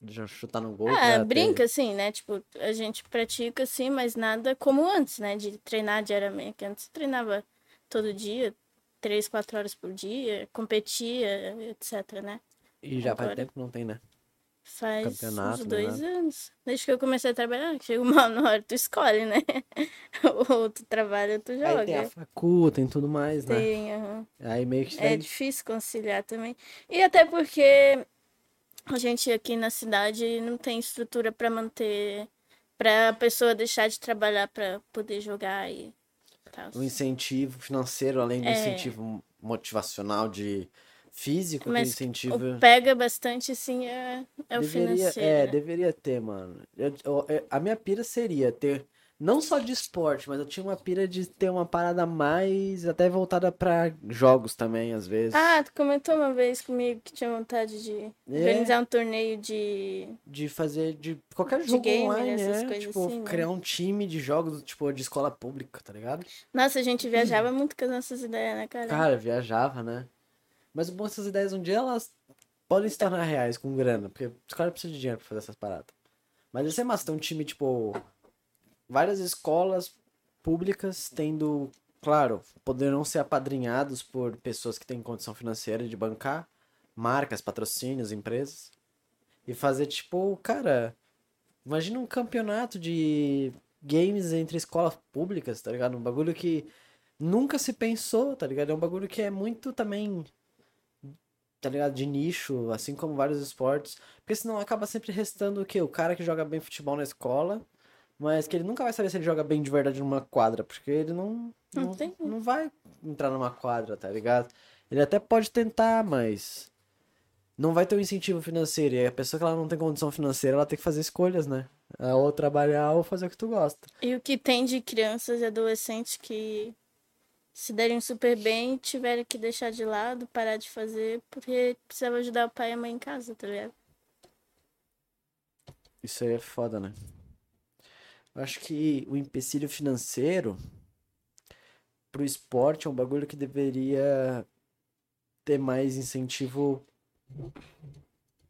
de chutar no gol. Ah, pra ter- brinca, assim, né? Tipo, a gente pratica, assim, mas nada como antes, né? De treinar diariamente. Que Antes treinava todo dia, três, quatro horas por dia, competia, etc, né? E já faz Agora. tempo que não tem, né? Faz Campeonato, uns nem dois nada. anos. Desde que eu comecei a trabalhar, chega uma hora, tu escolhe, né? ou tu trabalha, ou tu joga. Aí tem a facu, tem tudo mais, né? Tem, aham. Aí meio que É difícil conciliar também. E até porque a gente aqui na cidade não tem estrutura para manter, para a pessoa deixar de trabalhar para poder jogar e tal. o incentivo financeiro, além do É. incentivo motivacional de físico, Mas que incentivo O pega bastante, assim, é, é o deveria, financeiro. é, né? deveria ter, mano. Eu- eu- eu- a minha pira seria ter não só de esporte, mas eu tinha uma pira de ter uma parada mais até voltada pra jogos também, às vezes. Ah, tu comentou uma vez comigo que tinha vontade de É. organizar um torneio de. de fazer de qualquer De jogo gamer, online, essas é, coisas tipo, assim, né? criar um time de jogos, tipo, de escola pública, tá ligado? Nossa, a gente viajava muito com as nossas ideias, né, cara? Cara, viajava, né? Mas o bom dessas ideias, um dia elas podem se tornar reais com grana, porque os caras precisam de dinheiro pra fazer essas paradas. Mas ia ser massa ter um time, tipo, várias escolas públicas tendo, claro, poderão ser apadrinhados por pessoas que têm condição financeira de bancar, marcas, patrocínios, empresas. E fazer, tipo, cara, imagina um campeonato de games entre escolas públicas, tá ligado? Um bagulho que nunca se pensou, tá ligado? É um bagulho que é muito também, tá ligado? De nicho, assim como vários esportes. Porque senão acaba sempre restando o quê? O cara que joga bem futebol na escola, mas que ele nunca vai saber se ele joga bem de verdade numa quadra, porque ele não, Não não, tem. não vai entrar numa quadra, tá ligado? Ele até pode tentar, mas não vai ter um incentivo financeiro. E a pessoa que ela não tem condição financeira, ela tem que fazer escolhas, né? É Ou trabalhar ou fazer o que tu gosta. E o que tem de crianças e adolescentes que se derem super bem tiveram que deixar de lado, parar de fazer, porque precisava ajudar o pai e a mãe em casa, tá ligado? Isso aí é foda, né? Eu acho que o empecilho financeiro pro esporte é um bagulho que deveria ter mais incentivo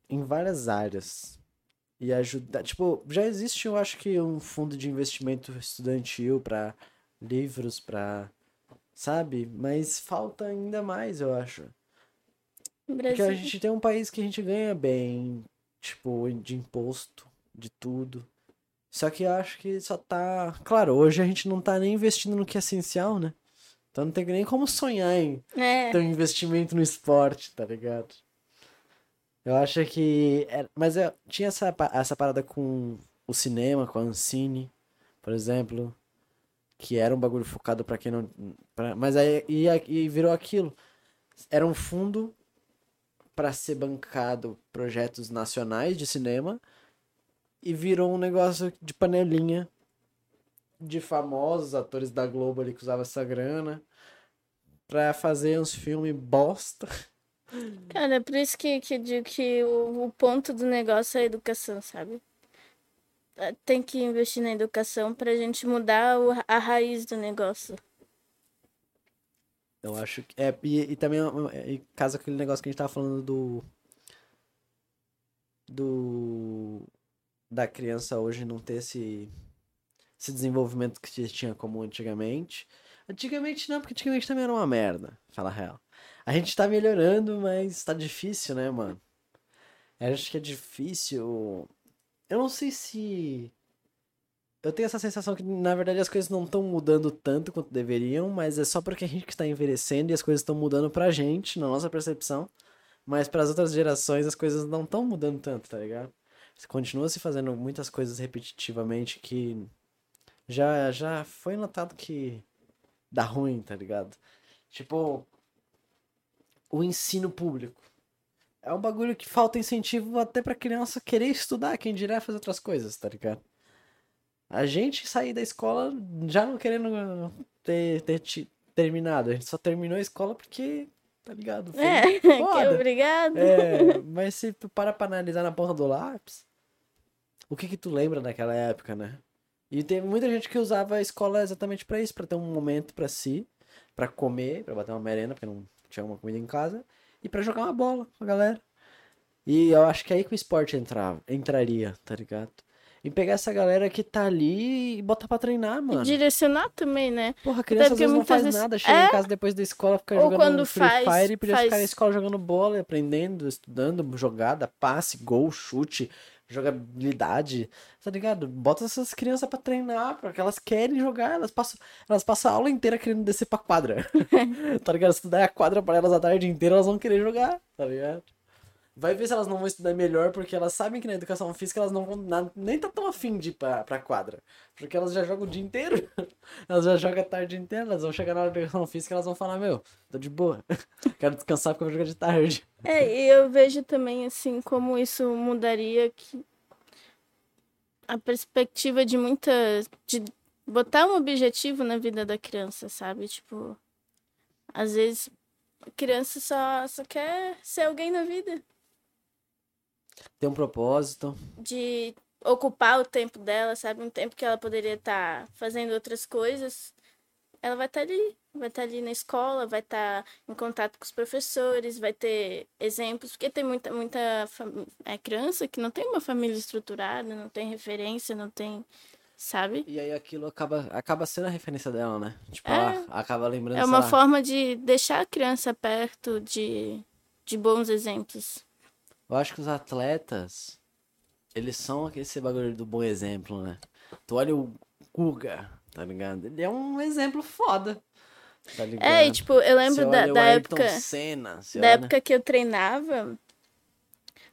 em várias áreas. E ajudar. Tipo, já existe, eu acho que, um fundo de investimento estudantil pra livros, pra. Sabe? Mas falta ainda mais, eu acho. No Porque Brasil. a gente tem um país que a gente ganha bem, tipo, de imposto, de tudo. Só que eu acho que só tá. Claro, hoje a gente não tá nem investindo no que é essencial, né? Então não tem nem como sonhar em É, ter um investimento no esporte, tá ligado? Eu acho que. era- Mas eu tinha essa, essa parada com o cinema, com a Ancine, por exemplo. Que era um bagulho focado pra quem não. pra- Mas aí e, e virou aquilo. Era um fundo pra ser bancado projetos nacionais de cinema. E virou um negócio de panelinha de famosos atores da Globo ali que usavam essa grana pra fazer uns filmes bosta. cara, é por isso que, que digo que o, o ponto do negócio é a educação, sabe? É, Tem que investir na educação pra gente mudar a raiz do negócio. Eu acho que. É, e, e também é, e caso aquele negócio que a gente tava falando do. Do. Da criança hoje não ter esse. Esse desenvolvimento que tinha como antigamente. Antigamente não, porque antigamente também era uma merda, fala a real. A gente tá melhorando, mas tá difícil, né, mano? Eu acho que é difícil. Eu não sei se. Eu tenho essa sensação que, na verdade, as coisas não estão mudando tanto quanto deveriam, mas é só porque a gente que está envelhecendo e as coisas estão mudando pra gente, na nossa percepção. Mas para as outras gerações as coisas não estão mudando tanto, tá ligado? Continua se fazendo muitas coisas repetitivamente que já, já foi notado que dá ruim, tá ligado? Tipo, o ensino público. É um bagulho que falta incentivo até pra criança querer estudar, quem dirá fazer outras coisas, tá ligado? A gente sair da escola já não querendo ter, ter terminado. A gente só terminou a escola porque, tá ligado? Foi É, que foda. obrigado. É, mas se tu para pra analisar na ponta do lápis, o que que tu lembra daquela época, né? E teve muita gente que usava a escola exatamente pra isso, pra ter um momento pra si, pra comer, pra bater uma merenda, porque não tinha uma comida em casa, e pra jogar uma bola com a galera. E eu acho que é aí que o esporte entrava, entraria, tá ligado? E pegar essa galera que tá ali e botar pra treinar, E mano. direcionar também, né? Porra, a criança às vezes não faz vezes- nada, chega É. em casa depois da escola, fica Ou jogando quando Free faz- Fire e podia ficar na faz- escola jogando bola, aprendendo, estudando, jogada, passe, gol, chute, jogabilidade, tá ligado? Bota essas crianças pra treinar, porque elas querem jogar, elas passam, elas passam a aula inteira querendo descer pra quadra. tá ligado? Se tu der a quadra pra elas a tarde inteira, elas vão querer jogar, tá ligado? Vai ver se elas não vão estudar melhor, porque elas sabem que na educação física elas não vão na- nem tá tão afim de ir pra, pra quadra. Porque elas já jogam o dia inteiro. Elas já jogam a tarde inteira. Elas vão chegar na hora educação física e elas vão falar, meu, tô de boa. Quero descansar porque eu vou jogar de tarde. É, e eu vejo também, assim, como isso mudaria que a perspectiva de muita. de botar um objetivo na vida da criança, sabe? Tipo, às vezes a criança só, só quer ser alguém na vida. Tem um propósito. De ocupar o tempo dela, sabe? Um tempo que ela poderia estar fazendo outras coisas. Ela vai estar ali, vai estar ali na escola, vai estar em contato com os professores, vai ter exemplos, porque tem muita, muita é, criança que não tem uma família estruturada, não tem referência, não tem, sabe? E aí aquilo acaba, acaba sendo a referência dela, né? Tipo, É. ela acaba lembrando, É uma forma de deixar a criança perto de, de bons exemplos. Eu acho que os atletas, eles são esse bagulho do bom exemplo, né? Tu olha o Guga, tá ligado? Ele é um exemplo foda, tá ligado? É, e tipo, eu lembro da, o da época. Senna, Da olha- época que eu treinava,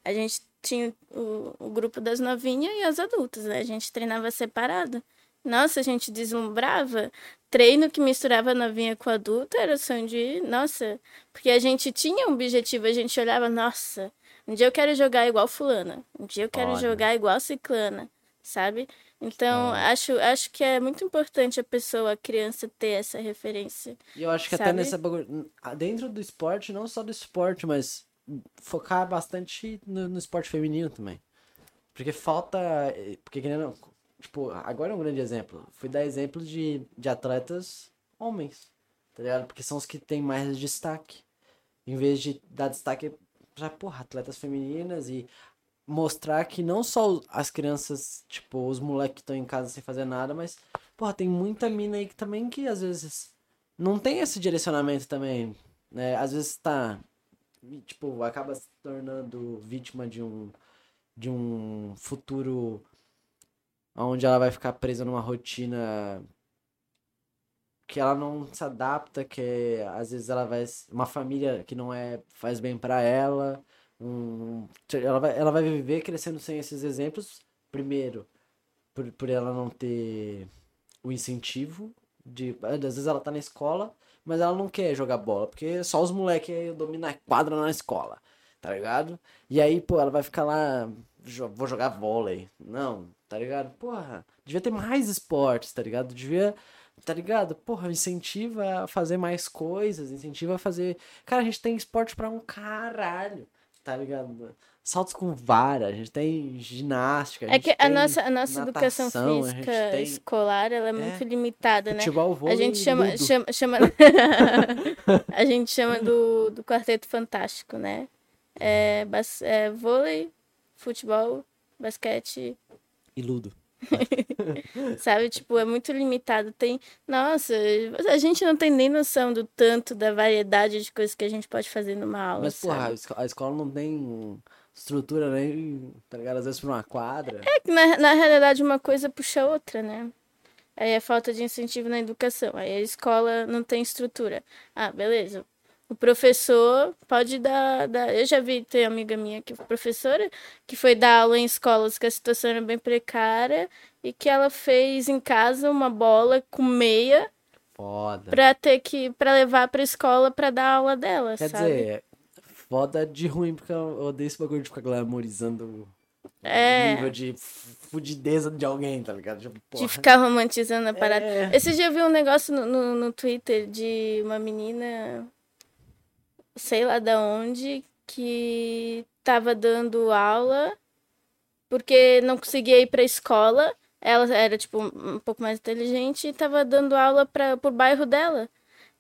a gente tinha o, o grupo das novinhas e as adultas, né? A gente treinava separado. Nossa, a gente deslumbrava. Treino que misturava novinha com adulta era sonho de. Nossa, porque a gente tinha um objetivo, a gente olhava, nossa, um dia eu quero jogar igual Fulana, um dia eu quero Olha. jogar igual Ciclana, sabe? Então, É. acho, acho que é muito importante a pessoa, a criança, ter essa referência. E eu acho que até sabe? nessa bagulho. Dentro do esporte, não só do esporte, mas focar bastante no, no esporte feminino também. Porque falta. eh, Porque querendo. Tipo, agora é um grande exemplo. Fui dar exemplo de, de atletas homens. Tá ligado? Porque são os que têm mais destaque. Em vez de dar destaque pra, porra, atletas femininas e mostrar que não só as crianças, tipo, os moleques que estão em casa sem fazer nada, mas, porra, tem muita mina aí que também que às vezes não tem esse direcionamento também, né? Às vezes tá, tipo, acaba se tornando vítima de um de um futuro onde ela vai ficar presa numa rotina que ela não se adapta, que às vezes ela vai uma família que não é faz bem pra ela, um, ela vai ela vai viver crescendo sem esses exemplos, primeiro, por, por ela não ter o incentivo de às vezes ela tá na escola, mas ela não quer jogar bola, porque só os moleques dominam a quadra na escola, tá ligado? E aí, pô, ela vai ficar lá, vou jogar vôlei. Não, tá ligado? Porra, devia ter mais esportes, tá ligado? Devia, tá ligado? Porra, incentiva a fazer mais coisas, incentiva a fazer. Cara, a gente tem esporte pra um caralho, tá ligado? Saltos com vara, a gente tem ginástica, a É gente que a nossa, a nossa educação natação, a gente física tem escolar, ela é muito limitada, né? futebol, A vôlei gente e chama, chama, chama... a gente chama do, do quarteto fantástico, né? É, bas- é vôlei, futebol, basquete, e ludo. sabe? Tipo, é muito limitado. Tem, nossa, a gente não tem nem noção do tanto da variedade de coisas que a gente pode fazer numa aula, Mas, porra, a sabe? esco- a escola não tem estrutura nem, tá ligado? Às vezes pra uma quadra. É que na, na realidade uma coisa puxa a outra, né? Aí é falta de incentivo na educação. Aí a escola não tem estrutura. Ah, beleza. O professor pode dar, dar. Eu já vi, tem amiga minha que professora, que foi dar aula em escolas que a situação era bem precária e que ela fez em casa uma bola com meia Foda. pra ter que. para levar pra escola pra dar aula dela, Quer sabe? dizer, foda de ruim, porque eu odeio esse bagulho de ficar glamorizando É. o nível de fudideza de alguém, tá ligado? Tipo, De ficar romantizando a parada. É. Esse dia eu vi um negócio no, no, no Twitter de uma menina, sei lá da onde, que tava dando aula porque não conseguia ir pra escola. Ela era, tipo, um pouco mais inteligente e tava dando aula pra, pro bairro dela.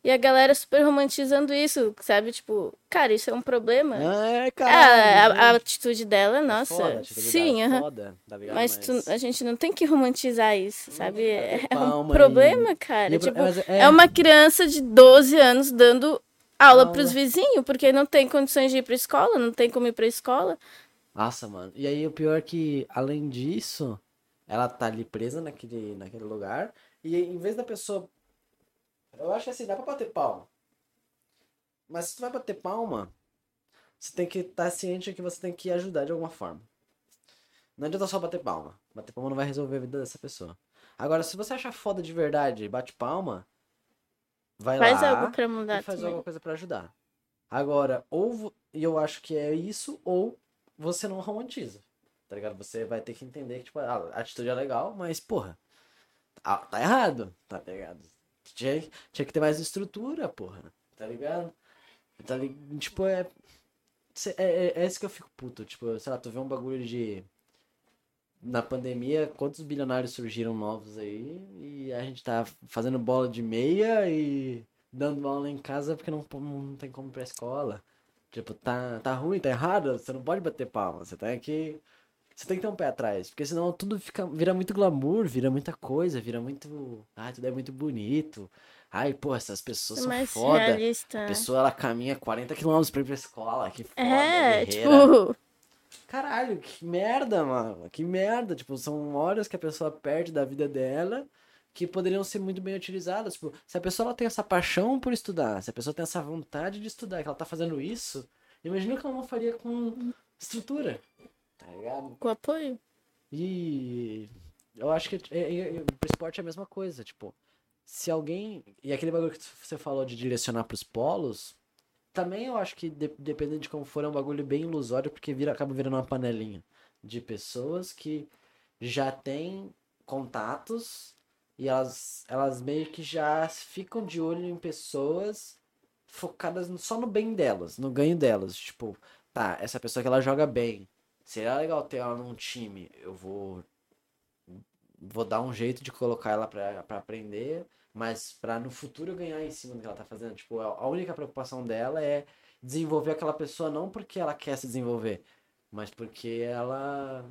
E a galera super romantizando isso, sabe? Tipo, cara, isso é um problema. É, Ah, caralho. a, a gente. atitude dela, É nossa. foda, a atitude sim, dela é aham. foda, tá? Mas, tu- a gente não tem que romantizar isso, sabe? É, é um problema, e- cara. tipo, é... é- uma criança de 12 anos dando aula Aula. pros vizinhos, porque não tem condições de ir pra escola, não tem como ir pra escola. Nossa, mano. E aí o pior é que, além disso, ela tá ali presa naquele, naquele lugar. E em vez da pessoa. Eu acho que assim, dá pra bater palma. Mas se tu vai bater palma, você tem que estar ciente que você tem que ajudar de alguma forma. Não adianta só bater palma. Bater palma não vai resolver a vida dessa pessoa. Agora, se você acha foda de verdade e bate palma, vai Faz lá algo pra mudar e faz também. alguma coisa pra ajudar. Agora, ou e eu acho que é isso, ou você não romantiza. Tá ligado? Você vai ter que entender que, tipo, a atitude é legal, mas, porra, tá, tá errado, tá ligado? Tinha, tinha que ter mais estrutura, porra, tá ligado? Tá li- Tipo, é, cê- é, é, é isso que eu fico puto. Tipo, sei lá, tu vê um bagulho de. Na pandemia, quantos bilionários surgiram novos aí e a gente tá fazendo bola de meia e dando aula em casa porque não, não tem como ir pra escola. Tipo, tá, tá ruim, tá errado, você não pode bater palma, você tem que. Você tem que ter um pé atrás, porque senão tudo fica, vira muito glamour, vira muita coisa, vira muito. Ai, tudo é muito bonito. Ai, pô, essas pessoas são mais foda. realista. A né? pessoa ela caminha 40 km pra ir pra escola, que foda, É, guerreira. tipo, Caralho, que merda, mano. Que merda. Tipo, são horas que a pessoa perde da vida dela que poderiam ser muito bem utilizadas. Tipo, se a pessoa ela tem essa paixão por estudar, se a pessoa tem essa vontade de estudar, que ela tá fazendo isso, imagina o que ela não faria com estrutura. Tá ligado? com apoio. E eu acho que é, é, é, pro esporte é a mesma coisa, tipo, se alguém. E aquele bagulho que você falou de direcionar pros polos, também eu acho que de- dependendo de como for, é um bagulho bem ilusório, porque vira, acaba virando uma panelinha de pessoas que já têm contatos e elas, elas meio que já ficam de olho em pessoas focadas só no bem delas, no ganho delas. Tipo, tá, essa pessoa que ela joga bem. Seria legal ter ela num time. Eu vou vou dar um jeito de colocar ela pra, pra aprender, mas pra no futuro ganhar em cima do que ela tá fazendo. Tipo, a, única preocupação dela é desenvolver aquela pessoa não porque ela quer se desenvolver, mas porque ela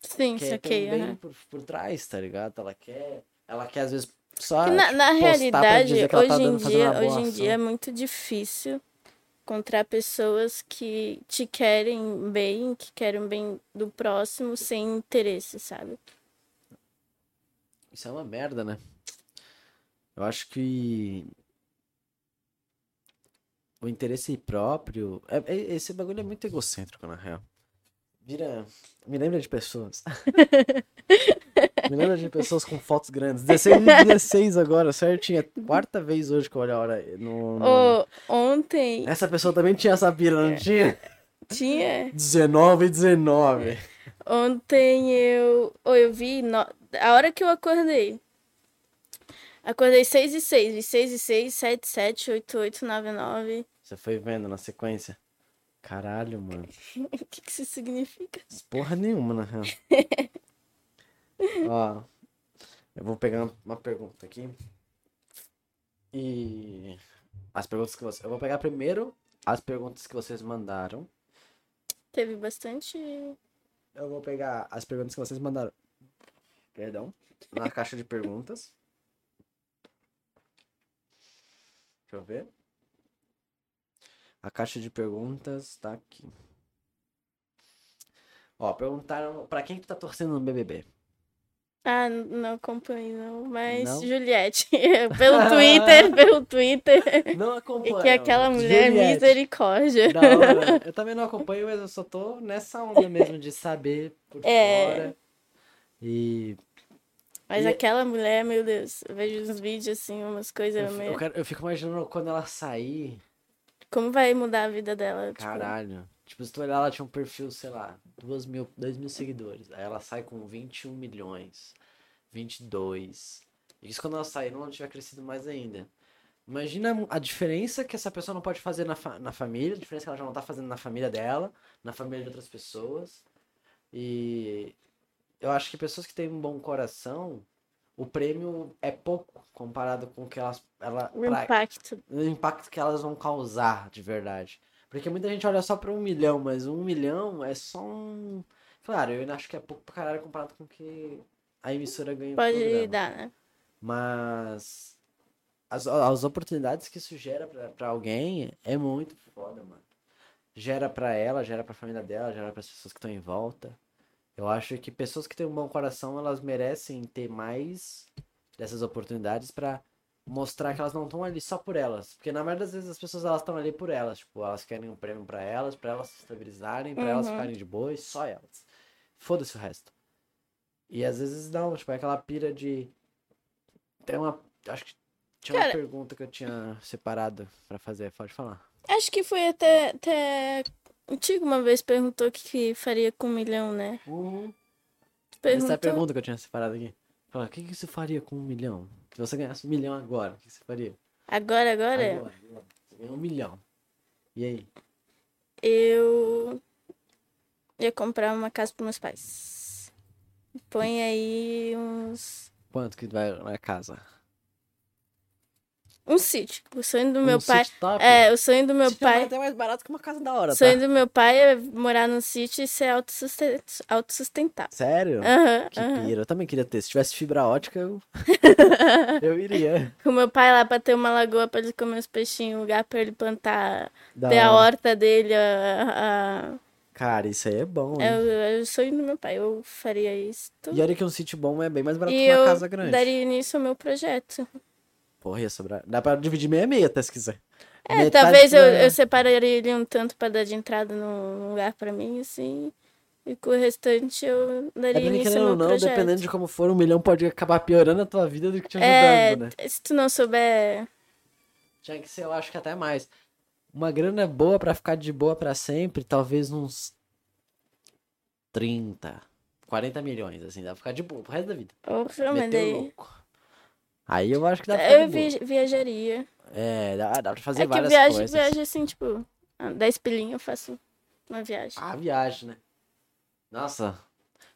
Sim, quer ter saquei. um bem aham. por, por trás, tá ligado? Ela quer, ela quer às vezes só na, tipo, na realidade, tá hoje em dando- fazendo dia, hoje em dia é muito difícil encontrar pessoas que te querem bem, que querem bem do próximo sem interesse, sabe? Isso é uma merda, né? Eu acho que o interesse próprio. é- é- esse bagulho é muito egocêntrico, na real. Vira. Me lembra de pessoas. Me lembra de pessoas com fotos grandes. 16 e 16 agora, certinho. É a quarta vez hoje que eu olho a hora no. no- Ô, ontem Essa pessoa também tinha essa pira, não tinha? tinha. 19 e 19. Ontem eu. Ou eu vi. no- A hora que eu acordei. Acordei 6 e 6. Vi 6 e 6, 7, 7, 8, 8, 9, 9. Você foi vendo na sequência? Caralho, mano. O que, que isso significa? Porra nenhuma, na real. Ó, eu vou pegar uma pergunta aqui. E as perguntas que você. Eu vou pegar primeiro as perguntas que vocês mandaram. Teve bastante. Eu vou pegar as perguntas que vocês mandaram. Perdão. Na caixa de perguntas. Deixa eu ver. A caixa de perguntas tá aqui. Ó, perguntaram pra quem tu tá torcendo no BBB. Ah, não acompanho, não. Mas Não? Juliette. pelo Twitter, pelo Twitter. Não E acompanho. que aquela mulher Juliette. misericórdia. Da hora. Eu também não acompanho, mas eu só tô nessa onda mesmo de saber por É. fora. E Mas E- aquela mulher, meu Deus, eu vejo uns vídeos assim, umas eu, coisas fi- meio. eu, quero- eu fico imaginando quando ela sair. Como vai mudar a vida dela? tipo, Caralho. Tipo, se tu olhar, ela tinha um perfil, sei lá, 2 mil, 2 mil seguidores. Aí ela sai com 21 milhões, 22. Isso quando ela sair não tiver crescido mais ainda. Imagina a diferença que essa pessoa não pode fazer na, fa- na família, a diferença que ela já não tá fazendo na família dela, na família de outras pessoas. E eu acho que pessoas que têm um bom coração, o prêmio é pouco comparado com o que elas. Ela, o pra- impacto. o impacto que elas vão causar de verdade. Porque muita gente olha só pra um milhão, mas um milhão é só um. Claro, eu ainda acho que é pouco pra caralho comparado com o que a emissora ganha Pode dar, né? Mas as, as oportunidades que isso gera pra, pra alguém é muito foda, mano. Gera pra ela, gera pra família dela, gera pras pessoas que estão em volta. Eu acho que pessoas que têm um bom coração, elas merecem ter mais dessas oportunidades pra mostrar que elas não estão ali só por elas. Porque na maioria das vezes as pessoas elas estão ali por elas. Tipo, elas querem um prêmio pra elas, pra elas se estabilizarem, pra elas Uhum. ficarem de boa e só elas. Foda-se o resto. E às vezes não, tipo, é aquela pira de. Tem uma. Acho que tinha uma Cara- pergunta que eu tinha separado pra fazer, pode falar. Acho que foi até, até... O Tigo uma vez perguntou o que, faria com um milhão, né? Uhum. Essa Perguntou... é a pergunta que eu tinha separado aqui. Fala, o que, que você faria com um milhão? Se você ganhasse um milhão agora, o que você faria? Agora, agora, Agora, agora. Você ganhou um milhão. E aí? eu ia comprar uma casa para meus pais. Põe aí uns... Quanto que vai na casa? Um sítio. O sonho do meu um pai... sítio top? É, o sonho do meu Sítio é pai... até mais barato que uma casa da hora, O sonho tá? do meu pai é morar num sítio e ser autossusten- autossustentável. Sério? Aham, Que aham. pira. Eu também queria ter. Se tivesse fibra ótica, eu, eu iria. Com meu pai lá pra ter uma lagoa pra ele comer os peixinhos, um lugar pra ele plantar, Da ter a hora. horta dele, a, a- Cara, isso aí é bom, hein? é, o, é o sonho do meu pai. Eu faria isso. E olha que um sítio bom é bem mais barato E que uma eu casa grande. daria início ao meu projeto. Porra, ia sobrar. Dá pra dividir meia meia, até se quiser. É, Metade talvez eu, eu separaria ele um tanto pra dar de entrada num lugar pra mim, assim. E com o restante eu É daria porque, início ao meu não, projeto. dependendo de como for, um milhão pode acabar piorando a tua vida do que te é, ajudando, né? se tu não souber. Tinha que ser, eu acho que até mais. Uma grana boa pra ficar de boa pra sempre, talvez uns 30, 40 milhões, assim, dá pra ficar de boa pro resto da vida. Porra, mas daí. louco. Aí eu acho que dá pra Eu viajaria. É, dá, dá pra fazer É que várias coisas. viagem assim, tipo, ah, 10 pilinhas eu faço uma viagem. Ah, viagem, né? Nossa.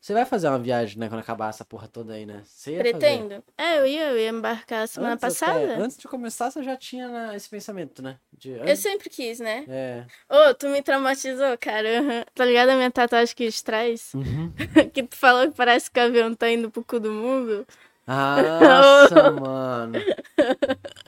Você vai fazer uma viagem, né, quando acabar essa porra toda aí, né? Você ia fazer. Pretendo? É, eu ia, eu ia embarcar semana Antes passada. até- antes de começar, você já tinha na- esse pensamento, né? De, Eu sempre quis, né? É. Ô, tu me traumatizou, cara. Uhum. Tá ligado a minha tatuagem que traz? Uhum. que tu falou que parece que o avião tá indo pro cu do mundo? Nossa, mano.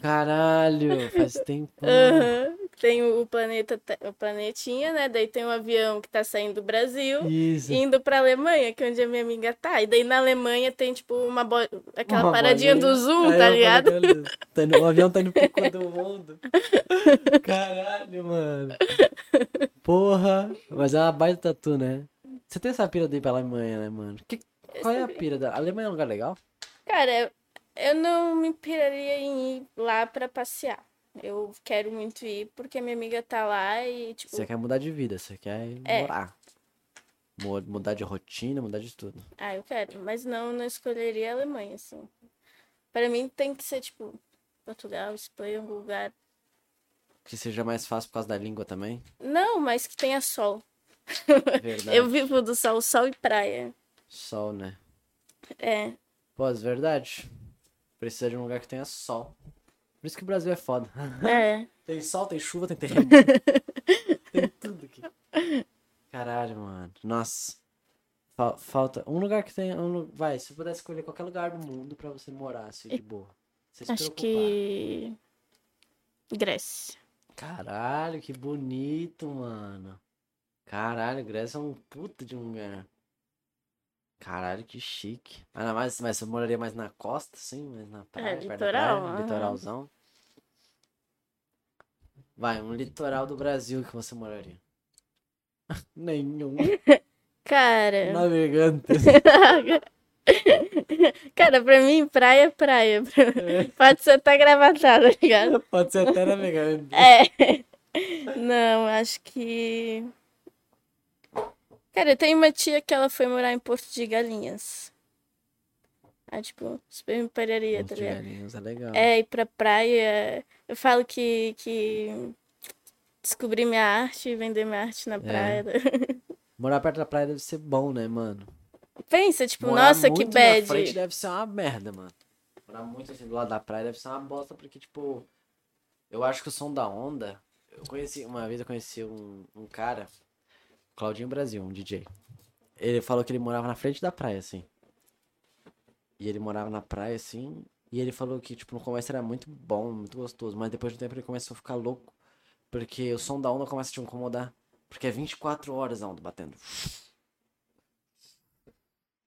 Caralho, faz tempo. Uhum. Tem o planeta, o planetinha, né? Daí tem um avião que tá saindo do Brasil. Isso. Indo pra Alemanha, que é onde a minha amiga tá. E daí na Alemanha tem, tipo, uma bo... aquela Uma paradinha bolinha. do Zoom, Aí tá ligado? falei, "Caralho, tá indo- o avião tá indo pro cu do mundo. Caralho, mano. Porra. Mas é uma baita tatu, né? Você tem essa pira de ir pra Alemanha, né, mano? Que- qual é a pira da. A Alemanha é um lugar legal? Cara, eu não me piraria em ir lá pra passear. Eu quero muito ir porque a minha amiga tá lá e, tipo, Você quer mudar de vida, você quer É. morar. Mu- Mudar de rotina, mudar de tudo. ah, eu quero. Mas não, não escolheria a Alemanha, assim. Pra mim tem que ser, tipo, Portugal, Espanha, um lugar. Que seja mais fácil por causa da língua também. Não, mas que tenha sol. Verdade. Eu vivo do sol, sol e praia. Sol, né? É. Pô, é verdade. Precisa de um lugar que tenha sol. Por isso que o Brasil é foda. É. Tem sol, tem chuva, tem terreno. tem tudo aqui. Caralho, mano. Nossa. Fa- falta um lugar que tenha. Um, vai, se eu pudesse escolher qualquer lugar do mundo pra você morar, assim, de boa. Você se Acho preocupar. que. Grécia. Caralho, que bonito, mano. Caralho, Grécia é um puta de um lugar. Caralho, que chique. Ah, mas, mas você moraria mais na costa, assim? Mais na praia? perto da litoral, praia. Litoralzão. Vai, um litoral do Brasil que você moraria. Nenhum. Cara. Navegante. Cara, pra mim, praia é praia. Pode ser até gravatada, tá ligado? Pode ser até navegante. É. Não, acho que. Cara, eu tenho uma tia que ela foi morar em Porto de Galinhas. Ah, tipo, super me pararia, tá ligado? Galinhas é legal. É, ir pra praia. Eu falo que, que descobri minha arte e vender minha arte na praia. Morar perto da praia deve ser bom, né, mano? Pensa, tipo, Morar nossa, que muito na frente bad. deve ser uma merda, mano. Morar muito assim do lado da praia deve ser uma bosta, porque, tipo, eu acho que o som da onda. Eu conheci, uma vez eu conheci um, um cara, Claudinho Brasil, um DJ. Ele falou que ele morava na frente da praia, assim. E ele morava na praia, assim. E ele falou que, tipo, no começo era muito bom, muito gostoso. Mas depois do tempo ele começou a ficar louco. Porque o som da onda começa a te incomodar. Porque é 24 horas a onda batendo.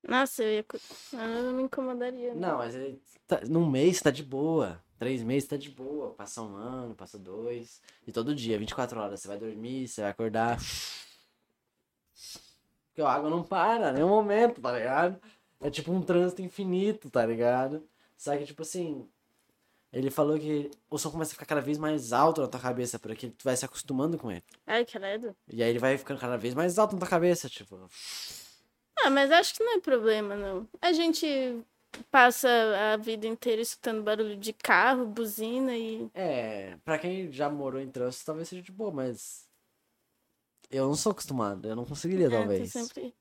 Nossa, eu ia. Eu não me incomodaria. Não, mas ele tá, num mês tá de boa. três meses tá de boa. Passa um ano, passa dois. E todo dia, 24 horas, você vai dormir, você vai acordar. Porque a água não para, nenhum momento, tá ligado? É tipo um trânsito infinito, tá ligado? Só que, tipo assim, ele falou que o som começa a ficar cada vez mais alto na tua cabeça, porque tu vai se acostumando com ele. Ai, credo. E aí ele vai ficando cada vez mais alto na tua cabeça, tipo. Ah, mas acho que não é problema, não. A gente passa a vida inteira escutando barulho de carro, buzina e. É, pra quem já morou em trânsito, talvez seja de boa, mas. Eu não sou acostumado, eu não conseguiria, É, talvez. sempre.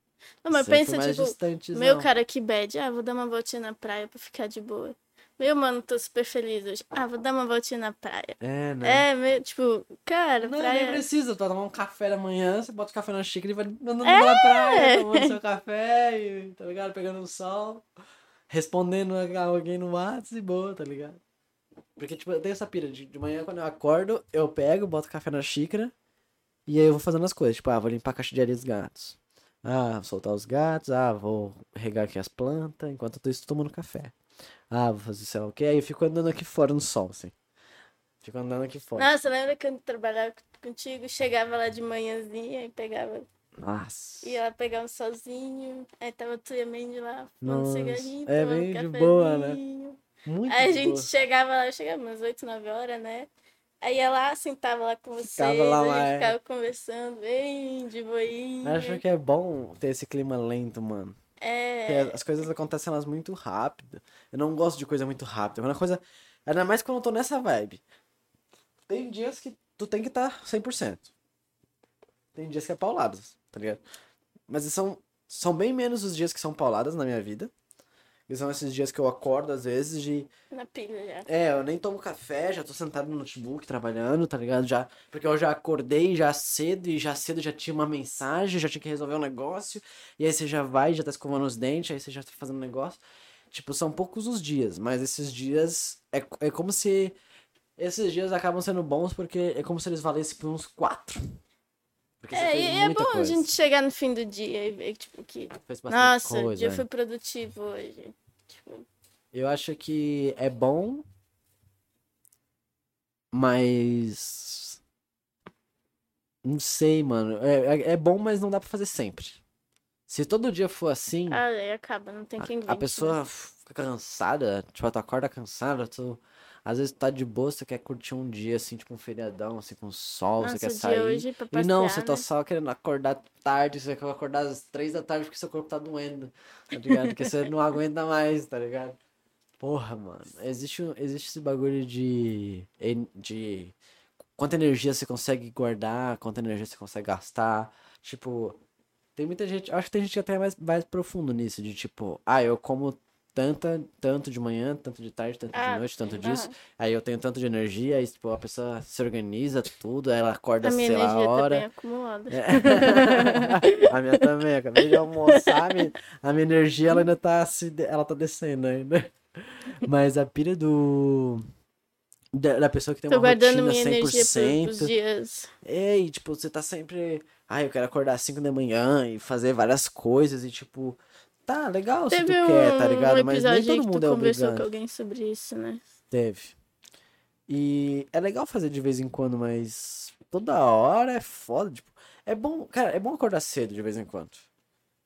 Não, mas Sempre pensa, tipo, meu não. cara que bad, ah, vou dar uma voltinha na praia pra ficar de boa. Meu, mano, tô super feliz hoje. Ah, vou dar uma voltinha na praia. É, né? É, meio, tipo, cara, Não, praia. nem precisa, tu vai tomar um café da manhã, você bota o café na xícara e vai andando É! pela praia, tomando seu café, e, tá ligado? Pegando o sol, respondendo a alguém no WhatsApp e boa, tá ligado? Porque, tipo, eu tenho essa pira de, de manhã, quando eu acordo, eu pego, boto o café na xícara, e aí eu vou fazendo as coisas, tipo, ah, vou limpar a caixa de areia dos gatos. Ah, vou soltar os gatos, ah, vou regar aqui as plantas, enquanto eu tô isso, tô tomando café. Ah, vou fazer sei lá o que, aí eu fico andando aqui fora no sol, assim. Fico andando aqui fora. Nossa, lembra quando eu trabalhava contigo? Chegava lá de manhãzinha e pegava. Nossa. Ia lá pegar um solzinho. Aí tava tu e a Mandy lá, fumando Nossa, cigarrinho, é bem de cafezinho. boa, né? Muito Aí a de gente boa. chegava lá, chegava umas 8, 9 horas, né? Aí lá, sentava lá com vocês, Ficava lá gente mais. ficava conversando, bem de boinha. Acho que é bom ter esse clima lento, mano. Porque É, as coisas acontecem elas muito rápido. Eu não gosto de coisa muito rápida. Quando a coisa. Ainda mais quando eu tô nessa vibe. Tem dias que tu tem que estar tá 100%. Tem dias que é pauladas, tá ligado? Mas são, são bem menos os dias que são pauladas na minha vida. E são esses dias que eu acordo, às vezes, de na pilha já. É, eu nem tomo café, já tô sentado no notebook trabalhando, tá ligado? Já, porque eu já acordei já cedo e já cedo já tinha uma mensagem, já tinha que resolver um negócio, e aí você já vai, já tá escovando os dentes, aí você já tá fazendo um negócio. Tipo, são poucos os dias, mas esses dias é, é como se esses dias acabam sendo bons porque é como se eles valessem por uns quatro. Porque É, e é bom a coisa. gente chegar no fim do dia e ver, tipo, que. Nossa, o coisa, dia é. foi produtivo hoje. Eu acho que é bom, mas. Não sei, mano. É, é, é bom, mas não dá pra fazer sempre. Se todo dia for assim, ah, aí acaba, não tem a- quem a, né? pessoa fica cansada, tipo, tu acorda cansada, tu. Às vezes tá de boa, você quer curtir um dia assim, tipo um feriadão, assim, com sol, Nossa, você quer sair. hoje pra E não, passear, você tá né? só querendo acordar tarde, você quer acordar às três da tarde porque seu corpo tá doendo, tá ligado? Porque você não aguenta mais, tá ligado? Porra, mano, existe, existe esse bagulho de, de quanta energia você consegue guardar, quanta energia você consegue gastar. Tipo, tem muita gente, acho que tem gente que até é mais, mais profundo nisso, de tipo, ah, eu como tanta, tanto de manhã, tanto de tarde, tanto Ah, de noite, tanto disso, aham. aí eu tenho tanto de energia, aí tipo, a pessoa se organiza tudo, aí ela acorda, A minha sei lá, a tá hora. bem acumulada. É. a minha também, acabei de almoçar, a minha, a minha energia ela ainda tá se, ela tá descendo ainda. Mas a pira do da, da pessoa que tem Tô uma guardando rotina minha energia pro, 100%. pros dias. É, e tipo, você tá sempre, ah, eu quero acordar às 5 da manhã e fazer várias coisas e tipo, tá legal se tu Teve um, quer, tá um ligado? Mas nem todo que mundo tu é conversou obrigado. com alguém sobre isso, né? Teve. E é legal fazer de vez em quando, mas toda hora é foda. Tipo, é bom, cara, é bom acordar cedo de vez em quando.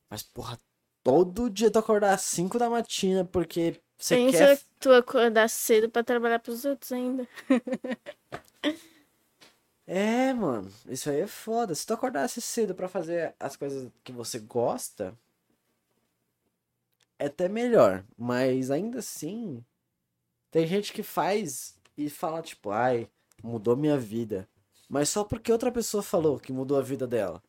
Mas, porra, todo dia tu acordar às 5 da matina porque você Pensa quer. tu acordar cedo pra trabalhar pros outros ainda. É, mano, isso aí é foda. Se tu acordasse cedo pra fazer as coisas que você gosta, é até melhor. Mas ainda assim, tem gente que faz e fala, tipo, ai, mudou minha vida. Mas só porque outra pessoa falou que mudou a vida dela.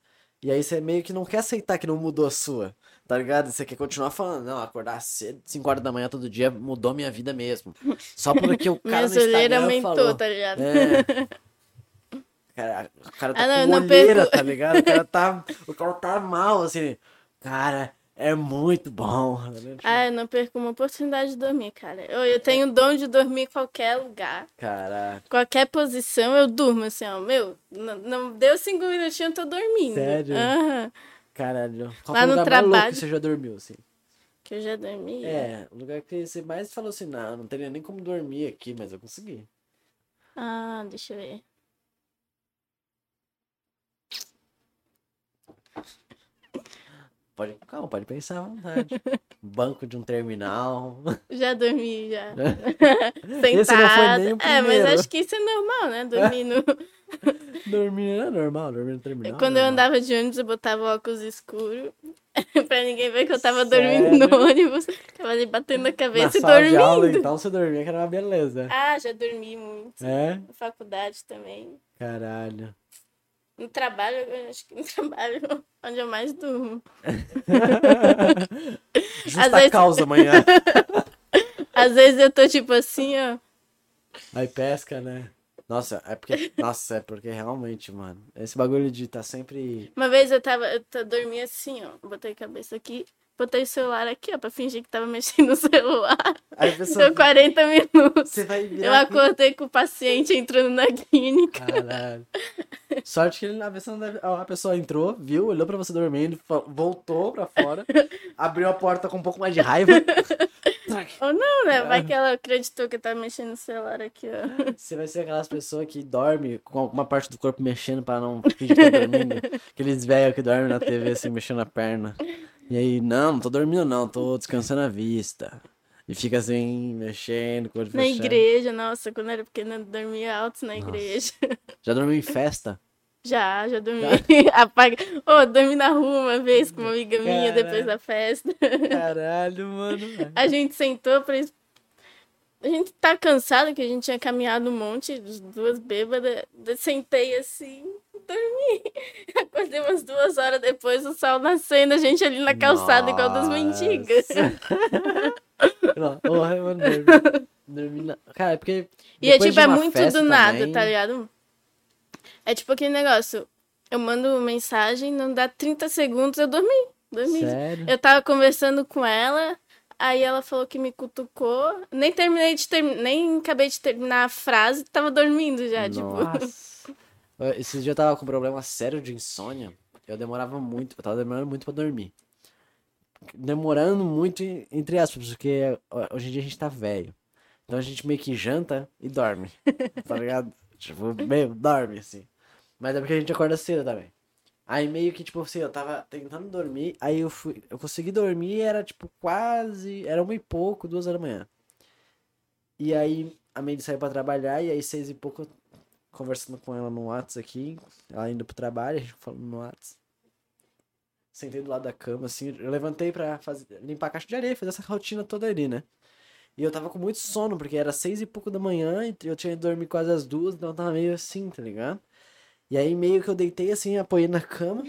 E aí você meio que não quer aceitar que não mudou a sua, tá ligado? Você quer continuar falando, não, acordar cedo, 5 horas da manhã todo dia mudou minha vida mesmo. Só porque o cara Minha no olheira Instagram aumentou, falou. tá ligado? É. Cara, o cara tá Ah, não, com olheira, perco. tá ligado? O cara tá, o cara tá mal, assim. Cara, é muito bom. Ah, eu não perco uma oportunidade de dormir, cara. Eu, eu tenho o dom de dormir em qualquer lugar. Caraca. Qualquer posição eu durmo, assim, ó. Meu, não, não deu cinco minutinhos, eu tô dormindo. Sério? Aham. Caralho. Qual Lá foi no lugar mais louco trabalho. que você já dormiu, assim? Que eu já dormi. É, o lugar que você mais falou assim, não, não teria nem como dormir aqui, mas eu consegui. Ah, deixa eu ver. Pode, calma, pode pensar à vontade. Banco de um terminal. Já dormi, já. Esse não foi nem o Sentada. É, mas acho que isso é normal, né? Dormir no... dormir é normal, dormir no terminal. Quando é eu andava de ônibus, eu botava óculos escuro. pra ninguém ver que eu tava Sério? dormindo no ônibus. Tava ali batendo a Na cabeça e sala de dormindo. aula, então você dormia, que era uma beleza. Ah, já dormi muito. É? Na faculdade também. Caralho. No trabalho, eu acho que no trabalho onde eu mais durmo. Justa vezes- causa amanhã. Às vezes eu tô tipo assim, ó. Aí pesca, né? Nossa, é porque. Nossa, é porque realmente, mano. Esse bagulho de tá sempre. Uma vez eu tava, eu t- dormi assim, ó. Botei a cabeça aqui, botei o celular aqui, ó, pra fingir que tava mexendo no celular. Aí. Deu 40 minutos. Você vai Eu virar. aqui- acordei com o paciente entrando na clínica. Caralho. Sorte que ele, a, pessoa a pessoa entrou, viu, olhou pra você dormindo, voltou pra fora, abriu a porta com um pouco mais de raiva. Ou não, né? Ah. Vai que ela acreditou que eu tava mexendo no celular aqui, ó. Você vai ser aquelas pessoas que dormem com alguma parte do corpo mexendo pra não fingir que tá dormindo. Aqueles velhos que dormem na TV assim, mexendo a perna. E aí, não, não tô dormindo não, tô descansando a vista. E fica assim, mexendo, com o olho Na igreja, nossa, quando eu era pequena, eu dormia alto na Nossa. igreja. Já dormiu em festa? Já, já dormi. Apaga. Ô, dormi na rua uma vez com uma amiga minha Caraca. depois da festa. Caralho, mano. A gente sentou pra. A gente tá cansado que a gente tinha caminhado um monte, as duas bêbadas. Sentei assim, dormi. Acordei umas duas horas depois, o sol nascendo, a gente ali na calçada, igual das mendigas. Porra, mano, dormi, dormi na... Cara, é porque. E é tipo, é muito do nada, também- tá ligado? É tipo aquele negócio. Eu mando mensagem, não dá 30 segundos, eu dormi. Dormi. Sério? Eu tava conversando com ela, aí ela falou que me cutucou. Nem terminei de terminar, nem acabei de terminar a frase, tava dormindo já, tipo. Nossa. Esses dias eu tava com um problema sério de insônia. Eu demorava muito, eu tava demorando muito pra dormir. Demorando muito, en- entre aspas, porque hoje em dia a gente tá velho. Então a gente meio que janta e dorme. Tá ligado? Tipo, meio, dorme assim. Mas é porque a gente acorda cedo também. Aí meio que, tipo assim, eu tava tentando dormir, aí eu fui, eu consegui dormir, era tipo quase, era uma e pouco, duas horas da manhã. E aí a Mandy saiu pra trabalhar, e aí seis e pouco conversando com ela no Whats aqui, ela indo pro trabalho, a gente falando no Whats. Sentei do lado da cama, assim, eu levantei pra fazer, limpar a caixa de areia, fazer essa rotina toda ali, né? E eu tava com muito sono, porque era seis e pouco da manhã, e eu tinha ido dormir quase às duas, então eu tava meio assim, tá ligado? E aí meio que eu deitei assim, apoiei na cama,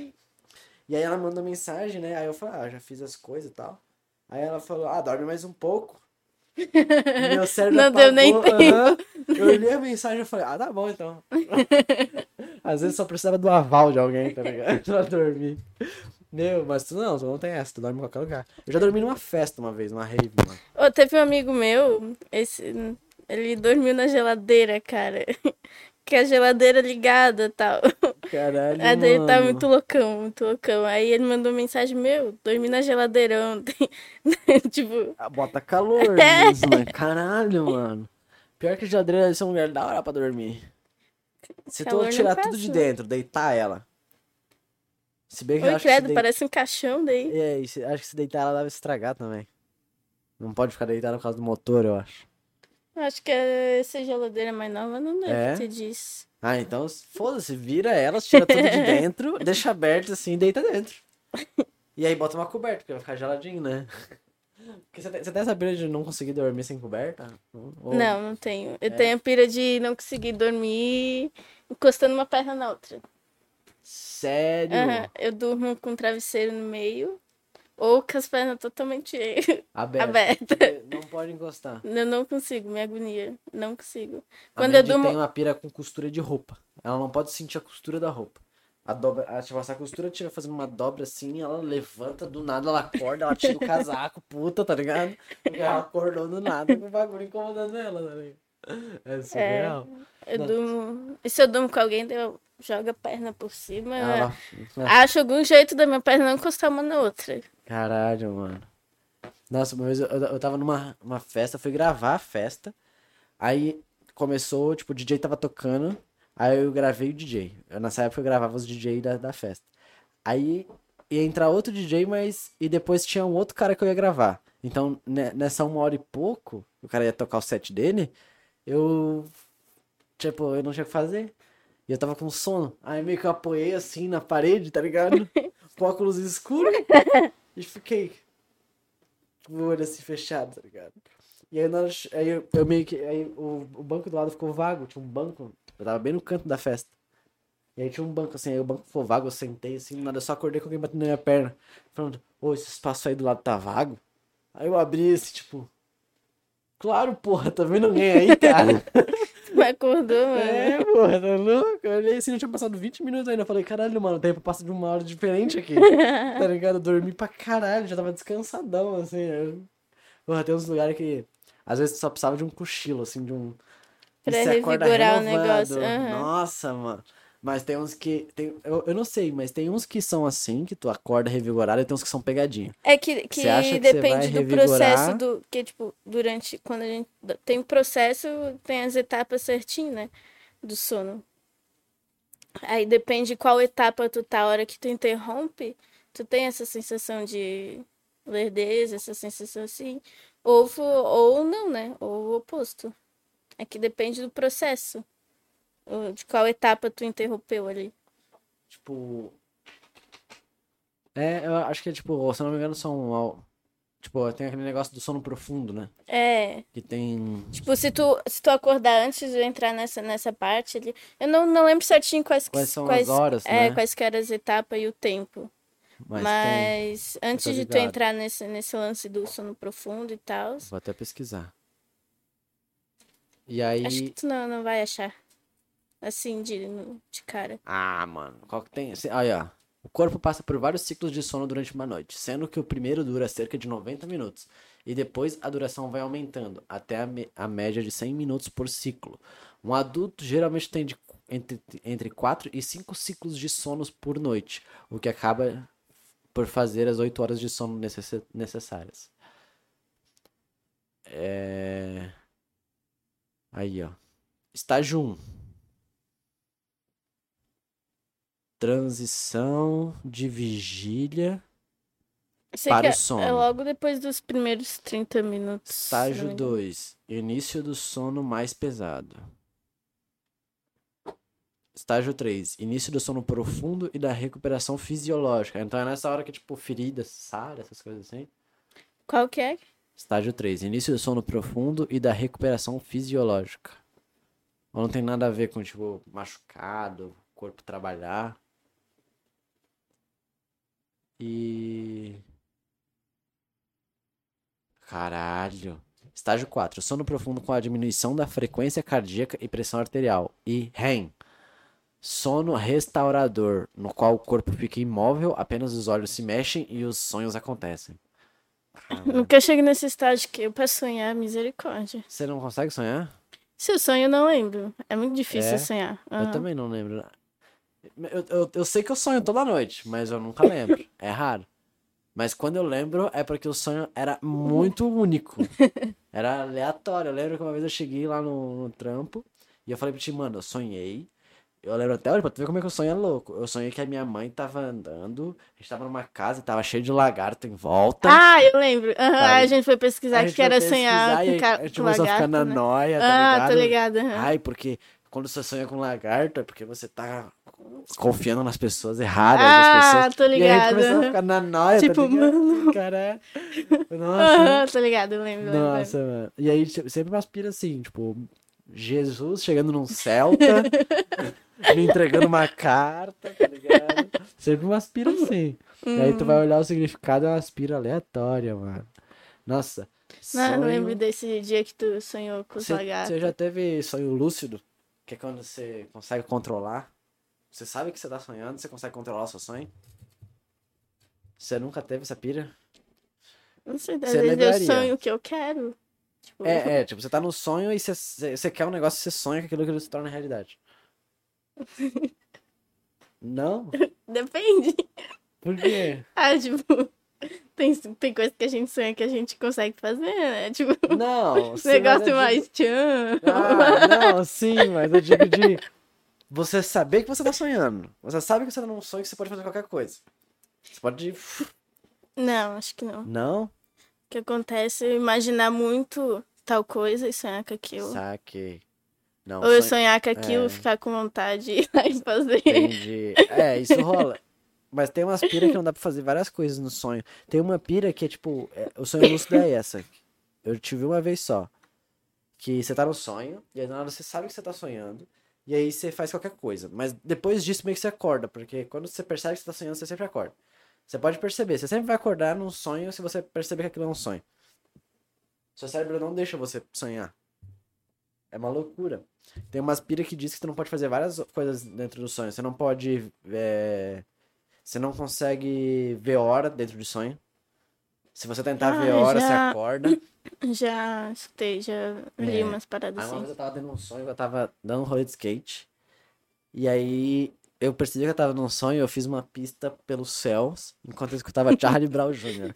e aí ela mandou mensagem, né? Aí eu falei, ah, já fiz as coisas e tal. Aí ela falou, ah, dorme mais um pouco. Meu cérebro Não deu nem apagou, tempo. Eu li a mensagem e falei, ah, tá bom então. Às vezes só precisava do aval de alguém, tá ligado? pra dormir. Meu, mas tu não, tu não tem essa, tu dorme em qualquer lugar. Eu já dormi numa festa uma vez, numa rave, mano. Ô, teve um amigo meu, esse, ele dormiu na geladeira, cara. Que a geladeira ligada e tal. Caralho, Aí ele mano. muito loucão, muito loucão. Aí ele mandou mensagem, meu, dormi na geladeira ontem. tipo, Ah, Bota calor É. nisso, né? Caralho, mano. Pior que a geladeira deve ser um lugar da hora pra dormir. Se tu tirar passa. tudo de dentro, deitar ela. Se bem que oi, que credo, dei- parece um caixão daí. É, acho que se deitar ela deve estragar também. Não pode ficar deitada por causa do motor, eu acho. Acho que essa geladeira mais nova não deve É? ter disso. Ah, então foda-se, vira ela, tira tudo de dentro, deixa aberto assim e deita dentro. E aí bota uma coberta, porque vai ficar geladinho, né? Porque você tem, você tem essa pira de não conseguir dormir sem coberta? Ou- Não, não tenho. Eu É? tenho a pira de não conseguir dormir encostando uma perna na outra. Sério? Aham, Eu durmo com o travesseiro no meio ou com as pernas totalmente Aberto. abertas. Porque Não pode encostar. Eu não consigo, me agonia. Não consigo. A Quando eu durmo. tem uma pira com costura de roupa. Ela não pode sentir a costura da roupa. A dobra, a, tipo, se a costura estiver fazendo uma dobra assim, ela levanta do nada, ela acorda, ela tira o casaco, puta, tá ligado? Porque ela acordou do nada com o bagulho incomodando ela, tá ligado? É surreal. Eu Não. durmo. E se eu durmo com alguém, eu jogo a perna por cima. Ela... Acho algum jeito da minha perna não encostar uma na outra. Caralho, mano. Nossa, uma vez eu, eu tava numa uma festa, fui gravar a festa. Aí começou, tipo, o DJ tava tocando. Aí eu gravei o DJ. Eu, nessa época eu gravava os DJ da, da festa. Aí ia entrar outro DJ, mas. E depois tinha um outro cara que eu ia gravar. Então, ne- nessa uma hora e pouco, o cara ia tocar o set dele. Eu. Tipo, eu não tinha o que fazer. E eu tava com sono. Aí meio que eu apoiei assim na parede, tá ligado? Com óculos escuros. E fiquei. Com o olho assim fechado, tá ligado? E aí, hora, aí eu, eu meio que. Aí o, o banco do lado ficou vago. Tinha um banco. Eu tava bem no canto da festa. E aí tinha um banco assim. Aí o banco ficou vago. Eu sentei assim. do Nada, eu só acordei com alguém batendo na minha perna. Falando: Ô, esse espaço aí do lado tá vago? Aí eu abri esse, tipo. Claro, porra, tá vendo alguém aí, cara? Acordou, mano. É, porra, tá louco? Eu olhei assim, não tinha passado 20 minutos ainda. Eu falei, caralho, mano, o tempo passa de uma hora diferente aqui. tá ligado? Eu dormi pra caralho, já tava descansadão, assim. Eu... Porra, tem uns lugares que às vezes só precisava de um cochilo, assim, de um. Pra revigorar o negócio, aham. Nossa, mano. Mas tem uns que. Tem... Eu, eu não sei, mas tem uns que são assim, que tu acorda revigorado, e tem uns que são pegadinha. É que, que que depende do processo do. Que, tipo, durante. Quando a gente. Tem o processo, tem as etapas certinho, né? Do sono. Aí depende qual etapa tu tá, a hora que tu interrompe, tu tem essa sensação de lerdeza, essa sensação assim. Ou, ou não, né? Ou o oposto. É que depende do processo. De qual etapa tu interrompeu ali. Tipo. É, eu acho que é tipo, se não me engano, são. Tipo, tem aquele negócio do sono profundo, né? É. Que tem. Tipo, se tu, se tu acordar antes de eu entrar nessa, nessa parte ali. Eu não, não lembro certinho quais, Quais são quais, as horas, é, né? quais que eram as etapas e o tempo. Mas, tem. Mas, antes tô de tu entrar nesse, nesse lance do sono profundo e tal, Vou até pesquisar. E acho aí. que tu não, não vai achar. Assim, de, de cara. Ah, mano. Qual que tem? Aí, ó. O corpo passa por vários ciclos de sono durante uma noite, sendo que o primeiro dura cerca de 90 minutos, e depois a duração vai aumentando, até a, a média de 100 minutos por ciclo. Um adulto geralmente tem de, entre, entre 4 e 5 ciclos de sonos por noite, o que acaba por fazer as 8 horas de sono necess- necessárias. É... Aí, ó. Estágio 1. Transição de vigília. Sei Para o sono. É logo depois dos primeiros 30 minutos. Estágio me engano. 2. Início do sono mais pesado. Estágio 3. Início do sono profundo e da recuperação fisiológica. Então é nessa hora que, tipo, ferida, sara, essas coisas assim. Qual que é? Estágio 3. Início do sono profundo e da recuperação fisiológica. Não tem nada a ver com, tipo, machucado, corpo trabalhar. E. Caralho. Estágio 4. Sono profundo com a diminuição da frequência cardíaca e pressão arterial. E REM. Sono restaurador, no qual o corpo fica imóvel, apenas os olhos se mexem e os sonhos acontecem. Caralho. Nunca cheguei nesse estágio que eu pra sonhar, misericórdia. Você não consegue sonhar? Se eu sonho, eu não lembro. É muito difícil É? sonhar. Eu Aham. também não lembro. Eu, eu, eu sei que eu sonho toda noite, mas eu nunca lembro. É raro. Mas quando eu lembro, é porque o sonho era muito único. Era aleatório. Eu lembro que uma vez eu cheguei lá no, no trampo e eu falei pra ti, mano, eu sonhei. Eu lembro até hoje, pra tu ver como é que o sonho é louco. Eu sonhei que a minha mãe tava andando, a gente tava numa casa e tava cheio de lagarto em volta. Ah, eu lembro. Aham, Sabe? A gente foi pesquisar que era sonhar com, ca... a gente com começou a ficar lagarto, na né? noia, tá Ah, ligado? tô ligada. aham. Ai, porque quando você sonha com lagarto é porque você tá confiando nas pessoas erradas. as Ah, pessoas... tô E aí a ficar na noia, Tipo, tá ligado? mano. Caralho. Nossa. Tô ligada, eu lembro. lembro, Nossa, mano. E aí se- sempre me aspira assim, tipo, Jesus chegando num Celta, me entregando uma carta, tá ligado? Sempre me aspira assim. E aí tu Hum. vai olhar o significado, é uma aspira aleatória, mano. Nossa. Não, eu lembro desse dia que tu sonhou com os Você lagartos. você já teve sonho lúcido? Que é quando você consegue controlar? Você sabe que você tá sonhando, você consegue controlar o seu sonho? Você nunca teve essa pira? Não sei, às Você vezes eu sonho que eu quero. Tipo, É, é, tipo, você tá no sonho e você, você quer um negócio e você sonha que aquilo que se torna realidade. Não? Depende. Por quê? Ah, tipo, Tem, tem coisa que a gente sonha que a gente consegue fazer, né? Tipo, Não, negócio mais digo- tchan. Ah, não, sim, mas eu digo de você saber que você tá sonhando. Você sabe que você tá num sonho que você pode fazer qualquer coisa. Você pode. Não, acho que não. Não? O que acontece é imaginar muito tal coisa e sonhar com aquilo. Saquei. Não, Ou eu sonho- sonhar com aquilo, É. ficar com vontade de ir lá e fazer. Entendi. É, isso rola. Mas tem umas pira que não dá pra fazer várias coisas no sonho. Tem uma pira que é tipo. é, o sonho lúcido é essa. Eu tive uma vez só. Que você tá no sonho, e aí na hora você sabe que você tá sonhando. E aí você faz qualquer coisa. Mas depois disso meio que você acorda. Porque quando você percebe que você tá sonhando, você sempre acorda. Você pode perceber. Você sempre vai acordar num sonho se você perceber que aquilo é um sonho. Seu cérebro não deixa você sonhar. É uma loucura. Tem umas pira que diz que tu não pode fazer várias coisas dentro do sonho. Você não pode. é, Você não consegue ver hora dentro do sonho. Se você tentar Ah, ver hora, você já- acorda. Já escutei, já li É. umas paradas Aí uma vez assim. eu tava tendo um sonho, eu tava dando um rolê de skate. E aí eu percebi que eu tava num sonho, eu fiz uma pista pelos céus, enquanto eu escutava Charlie Brown Jr.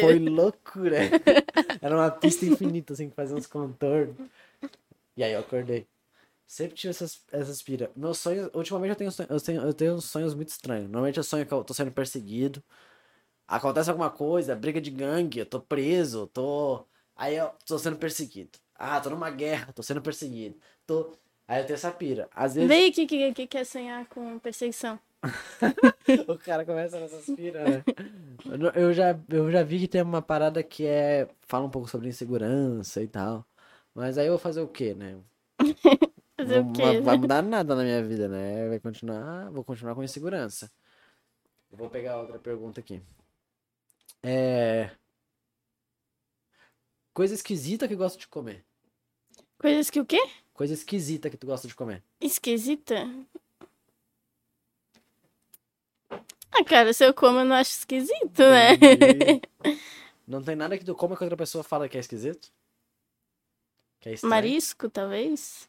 Foi loucura. Era uma pista infinita, assim, que fazia uns contornos. E aí eu acordei. Sempre tive essas, essas pira. Meus sonhos, ultimamente eu tenho, sonho- eu tenho, eu tenho uns sonhos muito estranhos. Normalmente eu sonho que eu tô sendo perseguido. Acontece alguma coisa, briga de gangue, eu tô preso, tô. Aí eu tô sendo perseguido. Ah, tô numa guerra, tô sendo perseguido. Tô. Aí eu tenho essa pira. Às vezes Vê que, que, que quer sonhar com perseguição. o cara começa nessas piras, né? Eu não- já, eu já vi que tem uma parada que é. Fala um pouco sobre insegurança e tal. Mas aí eu vou fazer o quê, né? Fazer Não o quê? vai- vai mudar nada na minha vida, né? Vai continuar. Vou continuar com insegurança. Eu vou pegar outra pergunta aqui. É. Coisa esquisita que gosto de comer. Coisas que o quê? Coisa esquisita que tu gosta de comer. Esquisita? Ah, cara, se eu como, eu não acho esquisito, né? Entendi. Não tem nada que tu coma que outra pessoa fala que é esquisito? Que é estranho? Marisco, talvez?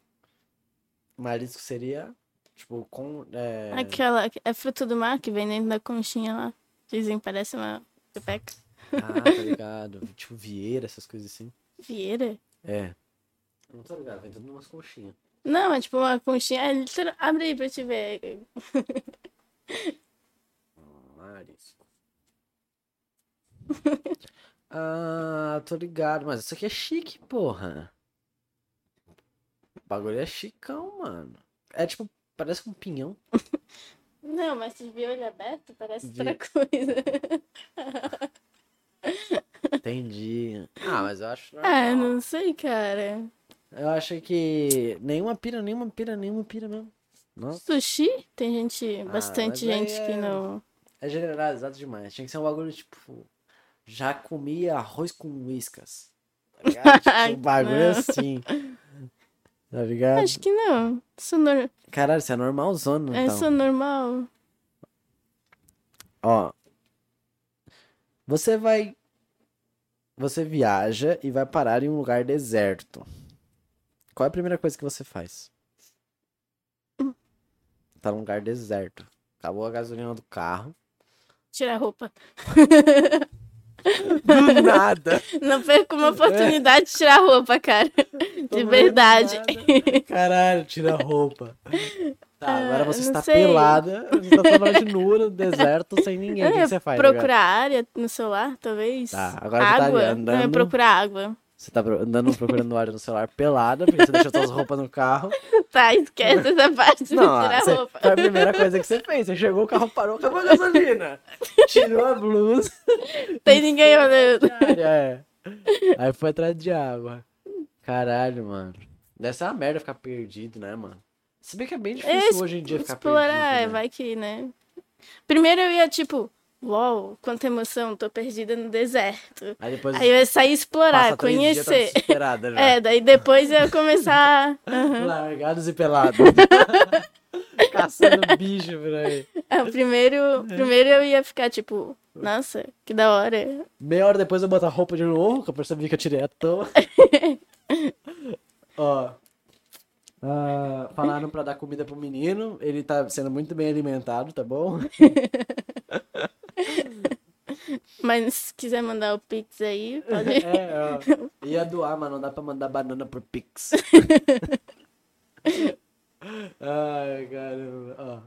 Marisco seria, tipo, com. É... Aquela. É fruto do mar que vem dentro da conchinha lá. Dizem, parece uma pepeca. Ah, tá ligado. tipo, vieira, essas coisas assim. Vieira? É. Não tô ligado, vem tudo umas conchinhas. Não, é tipo uma conchinha. é literal- Abre aí pra te ver. Marisco. ah, tô ligado, mas isso aqui é chique, porra. O bagulho é chicão, mano. É tipo, parece um pinhão. Não, mas se viu olho aberto, parece Vi. outra coisa. Entendi. Ah, mas eu acho. Ah, normal. não sei, cara. Eu acho que nenhuma pira, nenhuma pira, nenhuma pira mesmo. Nossa, Sushi? Tem gente, Ah, bastante gente que é- não. é generalizado demais. Tinha que ser um bagulho tipo. Já comia arroz com whiskas. Tá ligado? Tipo, um bagulho assim. Tá ligado? Acho que não. Isso, nor... Caralho, isso é normalzona, então. Isso é normal. Ó. Você vai. Você viaja e vai parar em um lugar deserto. Qual é a primeira coisa que você faz? Tá num lugar deserto. Acabou a gasolina do carro. Tirar a roupa. Do nada! Não perca uma oportunidade de tirar roupa, cara. De Tô verdade. Caralho, tira a roupa. Tá, agora Ah, você não está sei. pelada. Você está totalmente nua no deserto, sem ninguém. O que É, você faz? agora? procurar área no celular, talvez. Tá, agora você tá água. andando. É, procurar água. Você tá andando procurando área no celular pelada, porque você deixou suas roupas no carro. Tá, esquece essa parte de Não, tirar você- a roupa. foi a primeira coisa que você fez. Você chegou, o carro parou, acabou a gasolina. Tirou a blusa. Tem ninguém olhando. É. Aí foi atrás de água. Caralho, mano. Deve ser uma merda ficar perdido, né, mano? Se bem que é bem difícil É, hoje em dia ficar Explorar, perdido. né? vai que, né? Primeiro eu ia, tipo, uau, quanta emoção, tô perdida no deserto. Aí depois Aí eu ia sair explorar, tá conhecer. É, daí depois eu ia começar. Aham. Largados e pelados. Caçando bicho por aí. É, primeiro, primeiro eu ia ficar, tipo, nossa, que da hora. Meia hora depois eu boto a roupa de novo, que eu percebi que eu tirei à toa. Ó. ah, falaram pra dar comida pro menino. Ele tá sendo muito bem alimentado, tá bom? Mas se quiser mandar o Pix aí, pode. É, ó. Ia doar, mas não dá pra mandar banana pro Pix. Ai, caramba. Ó.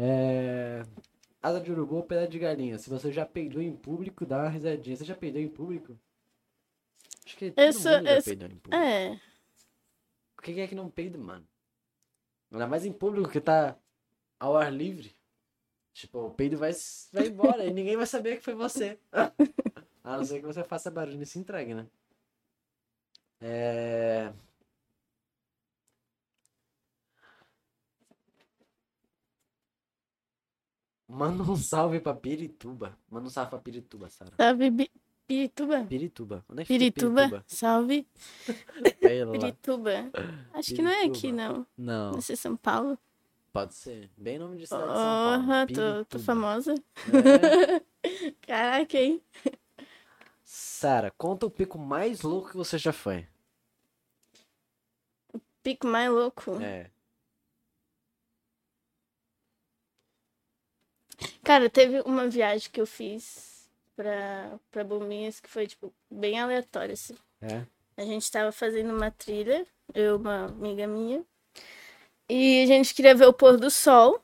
É... Asa de urubu ou pedaço de galinha? Se você já peidou em público, dá uma risadinha. Você já peidou em público? Acho que todo sou- mundo já peidou em público. É. O que que é que não peida, mano? Ainda mais em público que tá ao ar livre. Tipo, o peido vai, vai embora e ninguém vai saber que foi você. A não ser que você faça barulho e se entregue, né? É... Manda um salve pra Pirituba. Manda um salve pra Pirituba, Sara. Salve, Pirituba. Pirituba. Onde é que fica Pirituba. Salve. Pirituba. Acho que não é aqui, Pirituba. não. Não, Deve ser São Paulo. Pode ser. Bem nome de cidade de São Paulo. Porra, tô, tô famosa. É. Caraca, hein? Sara, conta o pico mais louco que você já foi. Pico mais louco. É. Cara, teve uma viagem que eu fiz pra, pra Bombinhas que foi, tipo, bem aleatória, assim. É. A gente tava fazendo uma trilha, eu e uma amiga minha. E a gente queria ver o pôr do sol.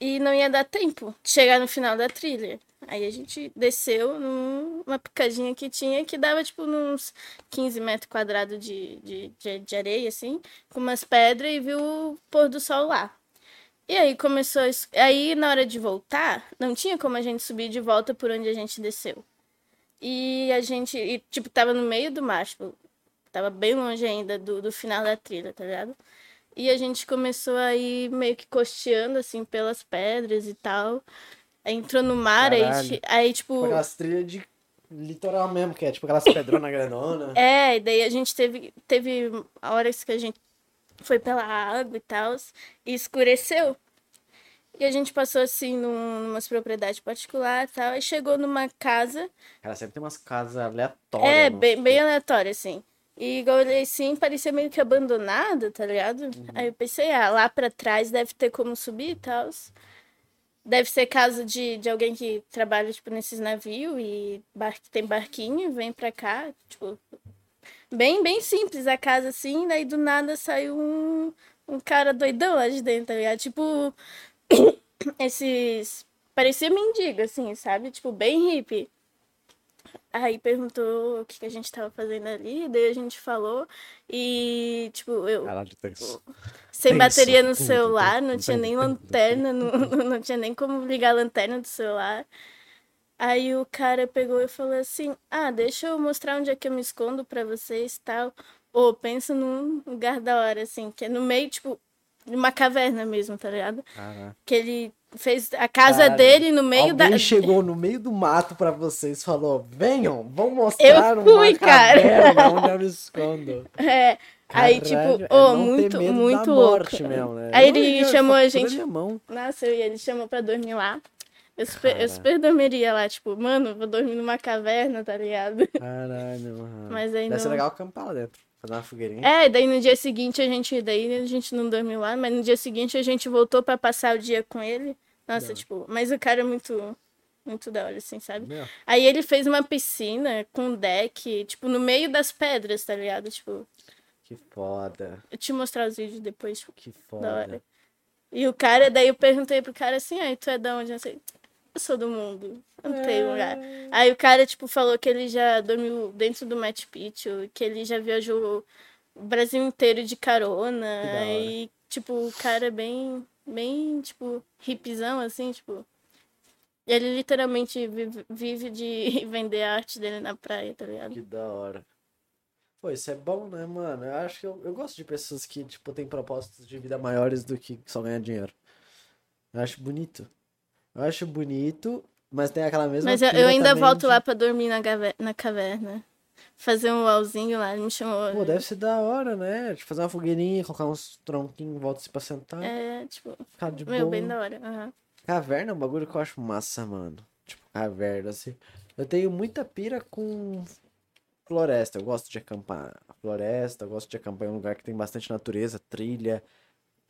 E não ia dar tempo de chegar no final da trilha. Aí a gente desceu numa picadinha que tinha, que dava, tipo, uns 15 metros quadrados de, de, de, de areia, assim, com umas pedras, e viu o pôr do sol lá. E aí começou a... Aí, na hora de voltar, não tinha como a gente subir de volta por onde a gente desceu. E a gente, e, tipo, tava no meio do mar, tipo, tava bem longe ainda do, do final da trilha, tá ligado? E a gente começou a ir meio que costeando, assim, pelas pedras e tal. Aí entrou no mar, aí, aí, tipo... Aquelas trilhas de litoral mesmo, que é tipo aquelas pedronas grandona. É, e daí a gente teve, teve horas que a gente foi pela água e tal, e escureceu. E a gente passou, assim, num, numas propriedades particulares e tal, e chegou numa casa Cara, sempre tem umas casas aleatórias. É, bem, bem picos. aleatório, assim. E olhei assim, parecia meio que abandonada, tá ligado? Uhum. Aí eu pensei, ah, lá pra trás deve ter como subir e tal. Deve ser casa de, de alguém que trabalha, tipo, nesses navios e bar, tem barquinho, vem pra cá, tipo... Bem, bem simples a casa, assim, daí do nada saiu um, um cara doidão lá de dentro, tá ligado? Tipo, esses... Parecia mendigo, assim, sabe? Tipo, bem hippie. Aí perguntou o que, que a gente tava fazendo ali, daí a gente falou. E, tipo, eu Caralho, tenso. sem tenso, bateria no celular, não tinha nem lanterna, não, não tinha nem como ligar a lanterna do celular. Aí o cara pegou e falou assim: Ah, deixa eu mostrar onde é que eu me escondo pra vocês e tal. Ou pensa num lugar da hora, assim, que é no meio, tipo, de uma caverna mesmo, tá ligado? Caraca. Que ele fez a casa Caralho. dele no meio Alguém da. chegou no meio do mato pra vocês falou: Venham, vamos mostrar Eu fui, uma cara." caverna onde eu me escondo. É. Aí, Caralho, tipo, é oh, não ter muito, muito louco. mesmo, né? Aí ele chamou a gente-. Nossa, eu ia, ele chamou pra dormir lá. Eu super, Cara. eu super dormiria lá, tipo, mano, vou dormir numa caverna, tá ligado? Caralho, mano. Mas aí Deve ser legal acampar lá dentro. Fazer uma fogueirinha. É, daí no dia seguinte a gente, daí a gente não dormiu lá, mas no dia seguinte a gente voltou pra passar o dia com ele. Nossa, tipo, mas o cara é muito, muito da hora, assim, sabe? Meu, Aí ele fez uma piscina com deck, tipo, no meio das pedras, tá ligado? Tipo, que foda. eu te mostrar os vídeos depois, tipo, Que da hora. foda. E o cara, daí eu perguntei pro cara assim, aí tu é da onde? Eu sei, eu sou do mundo, eu não tenho lugar. Aí o cara, tipo, falou que ele já dormiu dentro do Machu Picchu, que ele já viajou o Brasil inteiro de carona. E, tipo, o cara é bem, bem, tipo, hippizão, assim, tipo. Ele literalmente vive, vive de vender a arte dele na praia, tá ligado? Que da hora. Pô, isso é bom, né, mano? Eu acho que eu, eu gosto de pessoas que, tipo, têm propósitos de vida maiores do que só ganhar dinheiro. Eu acho bonito. Eu acho bonito, mas tem aquela mesma Mas eu, eu ainda também volto de- lá pra dormir na, gave- na caverna. Fazer um uauzinho lá, ele me chamou. Pô, deve ser da hora, né? De fazer uma fogueirinha, colocar uns tronquinhos em volta assim pra sentar. É, tipo, Ficar de meu, boa. bem da hora. aham. Caverna é um bagulho que eu acho massa, mano. Tipo, caverna, assim. Eu tenho muita pira com floresta. Eu gosto de acampar na floresta, eu gosto de acampar em um lugar que tem bastante natureza, trilha,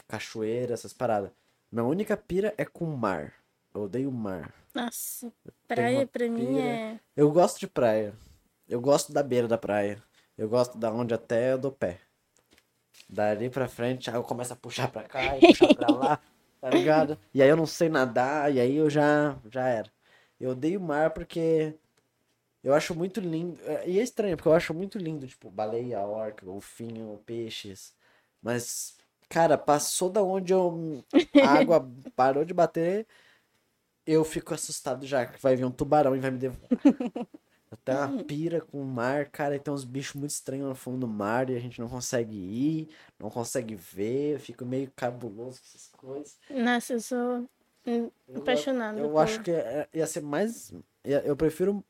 cachoeira, essas paradas. Minha única pira é com mar. Eu odeio mar. Nossa. Praia pra mim pira. é. Eu gosto de praia. Eu gosto da beira da praia. Eu gosto da onde até eu dou pé. Dali pra frente, aí eu começo a puxar pra cá e puxar pra lá, tá ligado? E aí eu não sei nadar, e aí eu já, já era. Eu odeio mar porque eu acho muito lindo. é, E é estranho, porque eu acho muito lindo, tipo, baleia, orca, golfinho, peixes. Mas, cara, passou da onde eu. A água parou de bater, eu fico assustado já, que vai vir um tubarão e vai me devorar. Eu tenho uma pira com o mar, cara, e tem uns bichos muito estranhos no fundo do mar e a gente não consegue ir, não consegue ver, eu fico meio cabuloso com essas coisas. Nossa, eu sou hum, Eu-. Eu por- acho que é- ia ser mais. ia- Eu prefiro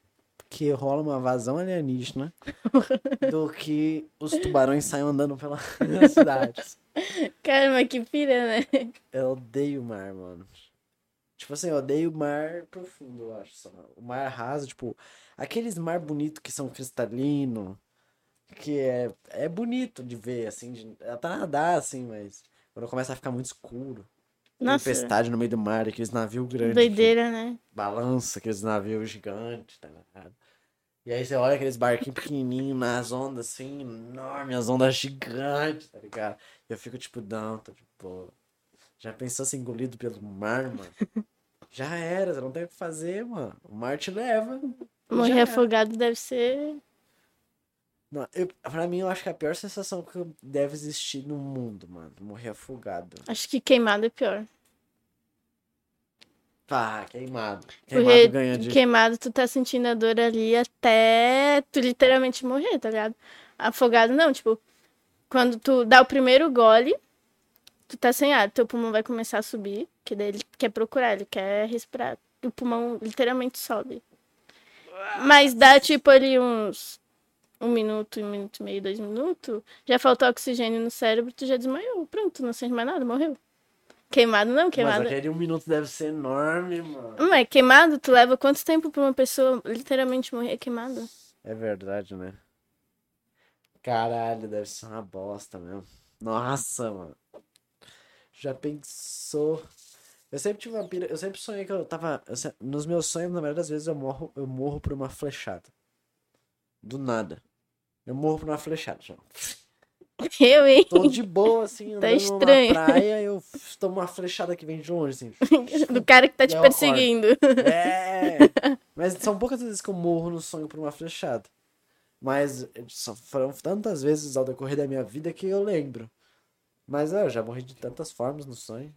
que rola uma vazão alienígena do que os tubarões saiam andando pela cidade. Cara, mas que pira, né? Eu odeio o mar, mano. Tipo assim, eu odeio o mar profundo, eu acho. só. O mar raso, tipo, aqueles mar bonito que são cristalino, que é, é bonito de ver, assim, de, até nadar, assim, mas quando começa a ficar muito escuro. Nossa, Tempestade no meio do mar, aqueles navios grandes. que doideira, né? balança, aqueles navios gigantes, tá ligado? E aí você olha aqueles barquinhos pequenininhos nas ondas, assim, enorme, as ondas gigantes, tá ligado? E eu fico tipo, não, tô tipo, já pensou ser engolido pelo mar, mano? Já era, você não tem o que fazer, mano. O mar te leva. Morrer afogado deve ser. Não, eu, pra mim, eu acho que é a pior sensação que deve existir no mundo, mano. Morrer afogado. Acho que queimado é pior. Pá, queimado. Queimado Porque ganha de. queimado, tu tá sentindo a dor ali até tu literalmente morrer, tá ligado? Afogado não, tipo, quando tu dá o primeiro gole, tu tá sem ar, teu pulmão vai começar a subir, que daí ele quer procurar, ele quer respirar. O pulmão literalmente sobe. Mas dá tipo ali uns um minuto, um minuto e meio, dois minutos, já faltou oxigênio no cérebro, tu já desmaiou. Pronto, não sente mais nada, morreu. Queimado não, Mas queimado. aquele um minuto deve ser enorme, mano. Mas queimado, tu leva quanto tempo pra uma pessoa literalmente morrer queimada? É verdade, né? Caralho, deve ser uma bosta mesmo. Nossa, mano. Já pensou? Eu sempre tive uma pira. Eu sempre sonhei que eu tava. eu se- nos meus sonhos, na maioria das vezes, eu morro, eu morro por uma flechada. Do nada. Eu morro por uma flechada, já. Eu, hein? Tô de boa, assim, Tá estranho. numa praia, eu tomo uma flechada que vem de longe, assim. Do cara que tá te Eu acordo. perseguindo. É! Mas são poucas vezes que eu morro no sonho por uma flechada. Mas foram tantas vezes ao decorrer da minha vida que eu lembro. Mas é, eu já morri de tantas formas no sonho.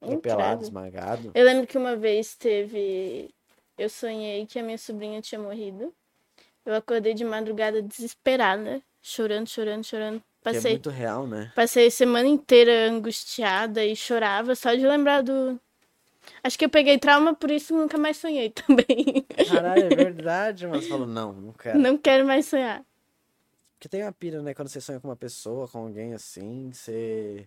Atropelado, esmagado. Eu lembro que uma vez teve. Eu sonhei que a minha sobrinha tinha morrido. Eu acordei de madrugada desesperada, chorando, chorando, chorando. Que é Passei, muito real, né? passei a semana inteira angustiada e chorava só de lembrar do. Acho que eu peguei trauma, por isso nunca mais sonhei também. Caralho, é verdade, mas falou, não, não quero. Não quero mais sonhar. Porque tem uma pira, né? Quando você sonha com uma pessoa, com alguém assim, você.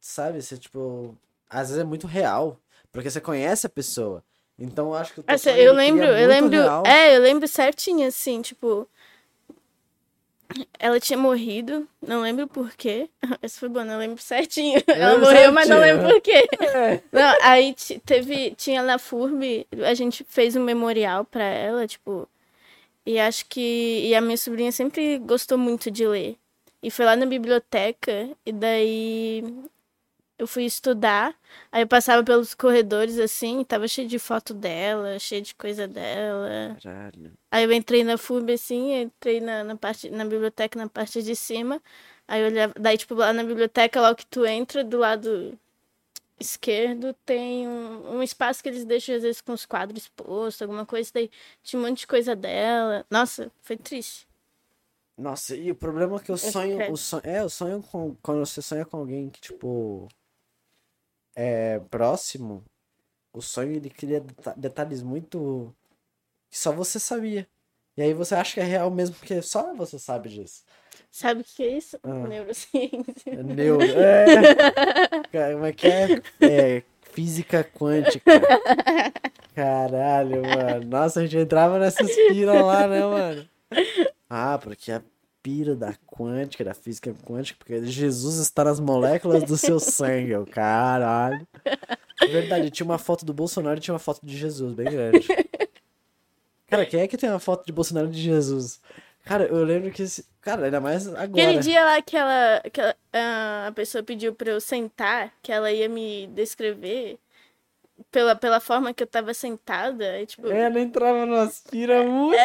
Sabe, você tipo. Às vezes é muito real. Porque você conhece a pessoa. Então eu acho que Essa, eu lembro, eu lembro. real. É, eu lembro certinho, assim, tipo. Ela tinha morrido, não lembro por quê. Essa foi boa, não lembro certinho. Ela lembro morreu, mas não certinho. lembro por quê. É. Não, aí teve, tinha na FURB, a gente fez um memorial pra ela, tipo. E acho que. E a minha sobrinha sempre gostou muito de ler. E foi lá na biblioteca, e daí eu fui estudar. Aí eu passava pelos corredores assim, tava cheio de foto dela, cheio de coisa dela. Caralho. Aí eu entrei na FURB assim, entrei na, na parte, na biblioteca na parte de cima. Aí eu olhava, daí tipo lá na biblioteca, logo que tu entra, do lado esquerdo tem um, um espaço que eles deixam às vezes com os quadros expostos, alguma coisa, daí tinha um monte de coisa dela. Nossa, foi triste. Nossa, e o problema é que eu sonho, o sonho, é, eu sonho com, quando você sonha com alguém que, tipo, é próximo, o sonho ele cria deta- detalhes muito que só você sabia. E aí você acha que é real mesmo, porque só você sabe disso. Sabe o que é isso? Ah. Neurociência. É neuro, é, como é que é? É, física quântica. Caralho, mano. Nossa, a gente entrava nessas piras lá, né, mano? Ah, porque a pira da quântica, da física quântica, porque Jesus está nas moléculas do seu sangue, caralho. Verdade, tinha uma foto do Bolsonaro e tinha uma foto de Jesus, bem grande. Cara, quem é que tem uma foto de Bolsonaro e de Jesus? Cara, eu lembro que esse. Cara, ainda mais agora. Aquele dia lá que ela, que ela- ah, a pessoa pediu pra eu sentar, que ela ia me descrever pela, pela forma que eu tava sentada. E, tipo, Ela entrava no aspira muito.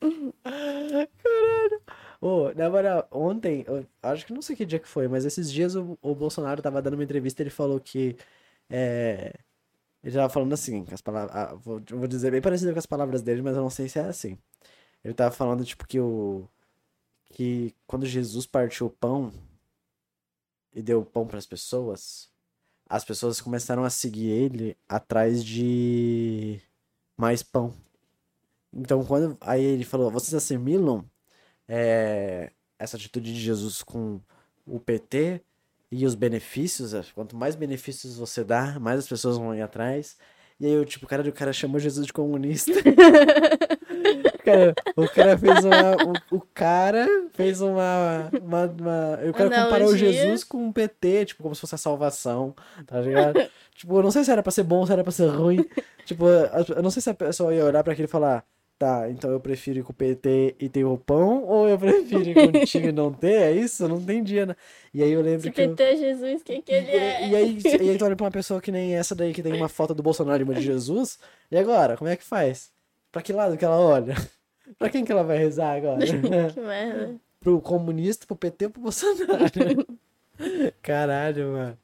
mano. Caralho. Ô, na moral, ontem, acho que não sei que dia que foi, mas esses dias o, o Bolsonaro tava dando uma entrevista e ele falou que. É, ele tava falando assim, as palavras. ah, vou, vou dizer bem parecido com as palavras dele, mas eu não sei se é assim. Ele tava falando, tipo, que o. Que quando Jesus partiu o pão e deu o pão pras pessoas, as pessoas começaram a seguir ele atrás de mais pão. Então, quando aí ele falou, vocês assimilam é, essa atitude de Jesus com o PT e os benefícios? é, Quanto mais benefícios você dá, mais as pessoas vão ir atrás. E aí, eu, tipo, cara, o cara chamou Jesus de comunista. Cara, o cara fez uma. O, o cara fez uma. uma, uma- o cara comparou Analogia. Jesus com o PT, tipo, como se fosse a salvação, tá ligado? tipo, eu não sei se era pra ser bom, se era pra ser ruim. Tipo, eu eu não sei se a pessoa ia olhar pra aquilo e falar. Tá, então eu prefiro ir com o PT e ter o pão, ou eu prefiro ir contigo e não ter? É isso? Eu não entendi, né? E aí eu lembro se que. eu- PT é Jesus, quem que ele é? e aí, e aí tu olha pra uma pessoa que nem essa daí, que tem uma foto do Bolsonaro e uma de Jesus, e agora, como é que faz? Pra que lado que ela olha? Pra quem que ela vai rezar agora? Que merda. pro comunista, pro PT ou pro Bolsonaro? Caralho, mano.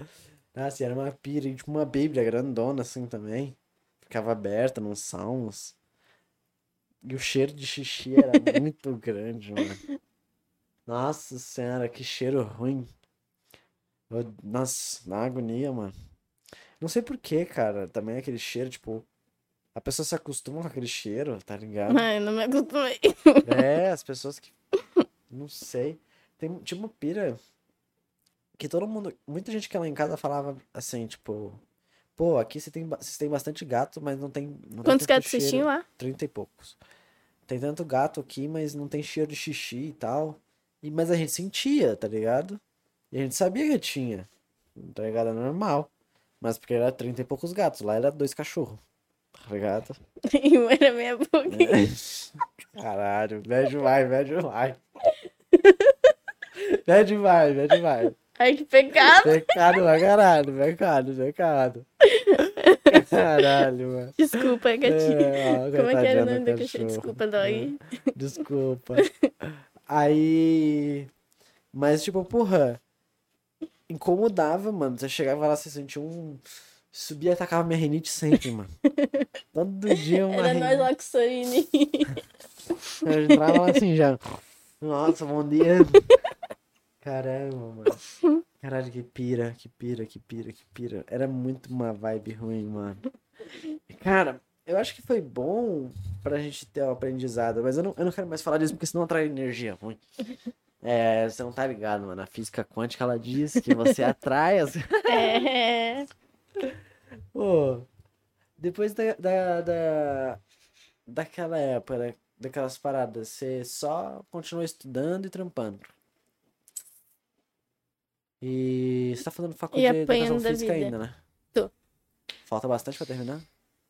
Nossa, era uma pira, tipo uma bíblia grandona assim também. Ficava aberta nos salmos. E o cheiro de xixi era muito grande, mano. Nossa senhora, que cheiro ruim. Eu- nossa, na agonia, mano. Não sei por que, cara. Também aquele cheiro, tipo. A pessoa se acostuma com aquele cheiro, tá ligado? Ai, não me acostumei. É, as pessoas que. Não sei. Tem, tinha uma pira que todo mundo. Muita gente que lá em casa falava assim, tipo. Pô, aqui você tem, vocês têm bastante gato, mas não tem. Não Quantos gatos vocês tinham lá? Trinta e poucos. Tem tanto gato aqui, mas não tem cheiro de xixi e tal. E, mas a gente sentia, tá ligado? E a gente sabia que tinha. Tá ligado? É normal. Mas porque era trinta e poucos gatos. Lá era dois cachorros. Ligado? E um era meia boca. Caralho, velho demais, velho demais. Velho demais, velho demais. Ai, que pecado. Pecado pra caralho, pecado, pecado. Caralho, mano. Desculpa, gatinho. É, ó, Como é que era coitadinha o nome do cachorro. Desculpa, dói. Desculpa. Aí. Mas, tipo, porra. Incomodava, mano. Você chegava lá, você sentia um. Subia e atacava minha rinite sempre, mano. Todo dia uma Era nós lá com. Eu entrava lá assim já. Nossa, bom dia. Caramba, mano. Caralho, que pira, que pira, que pira, que pira. Era muito uma vibe ruim, mano. Cara, eu acho que foi bom pra gente ter um aprendizado, mas eu não, eu não quero mais falar disso porque senão atrai energia ruim. É, você não tá ligado, mano. A física quântica ela diz que você atrai as. É. Pô, depois da, da, da, daquela época, da- daquelas paradas, você só continua estudando e trampando. E você tá fazendo faculdade de educação física ainda, né? Tô. Falta bastante pra terminar?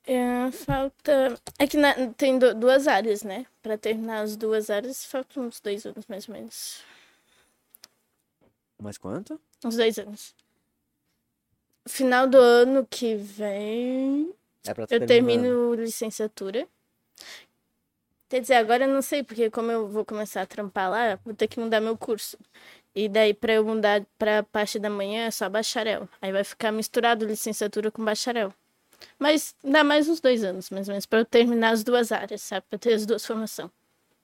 É, falta. É que na- tem du- duas áreas, né? Pra terminar as duas áreas, faltam uns dois anos, mais ou menos. Mais quanto? Uns dois anos. Final do ano que vem, É pra eu termino licenciatura. Quer dizer, agora eu não sei, porque como eu vou começar a trampar lá, vou ter que mudar meu curso. E daí, pra eu mudar pra parte da manhã, é só bacharel. Aí vai ficar misturado licenciatura com bacharel. Mas dá mais uns dois anos, mais ou menos, pra eu terminar as duas áreas, sabe? Pra ter as duas formações.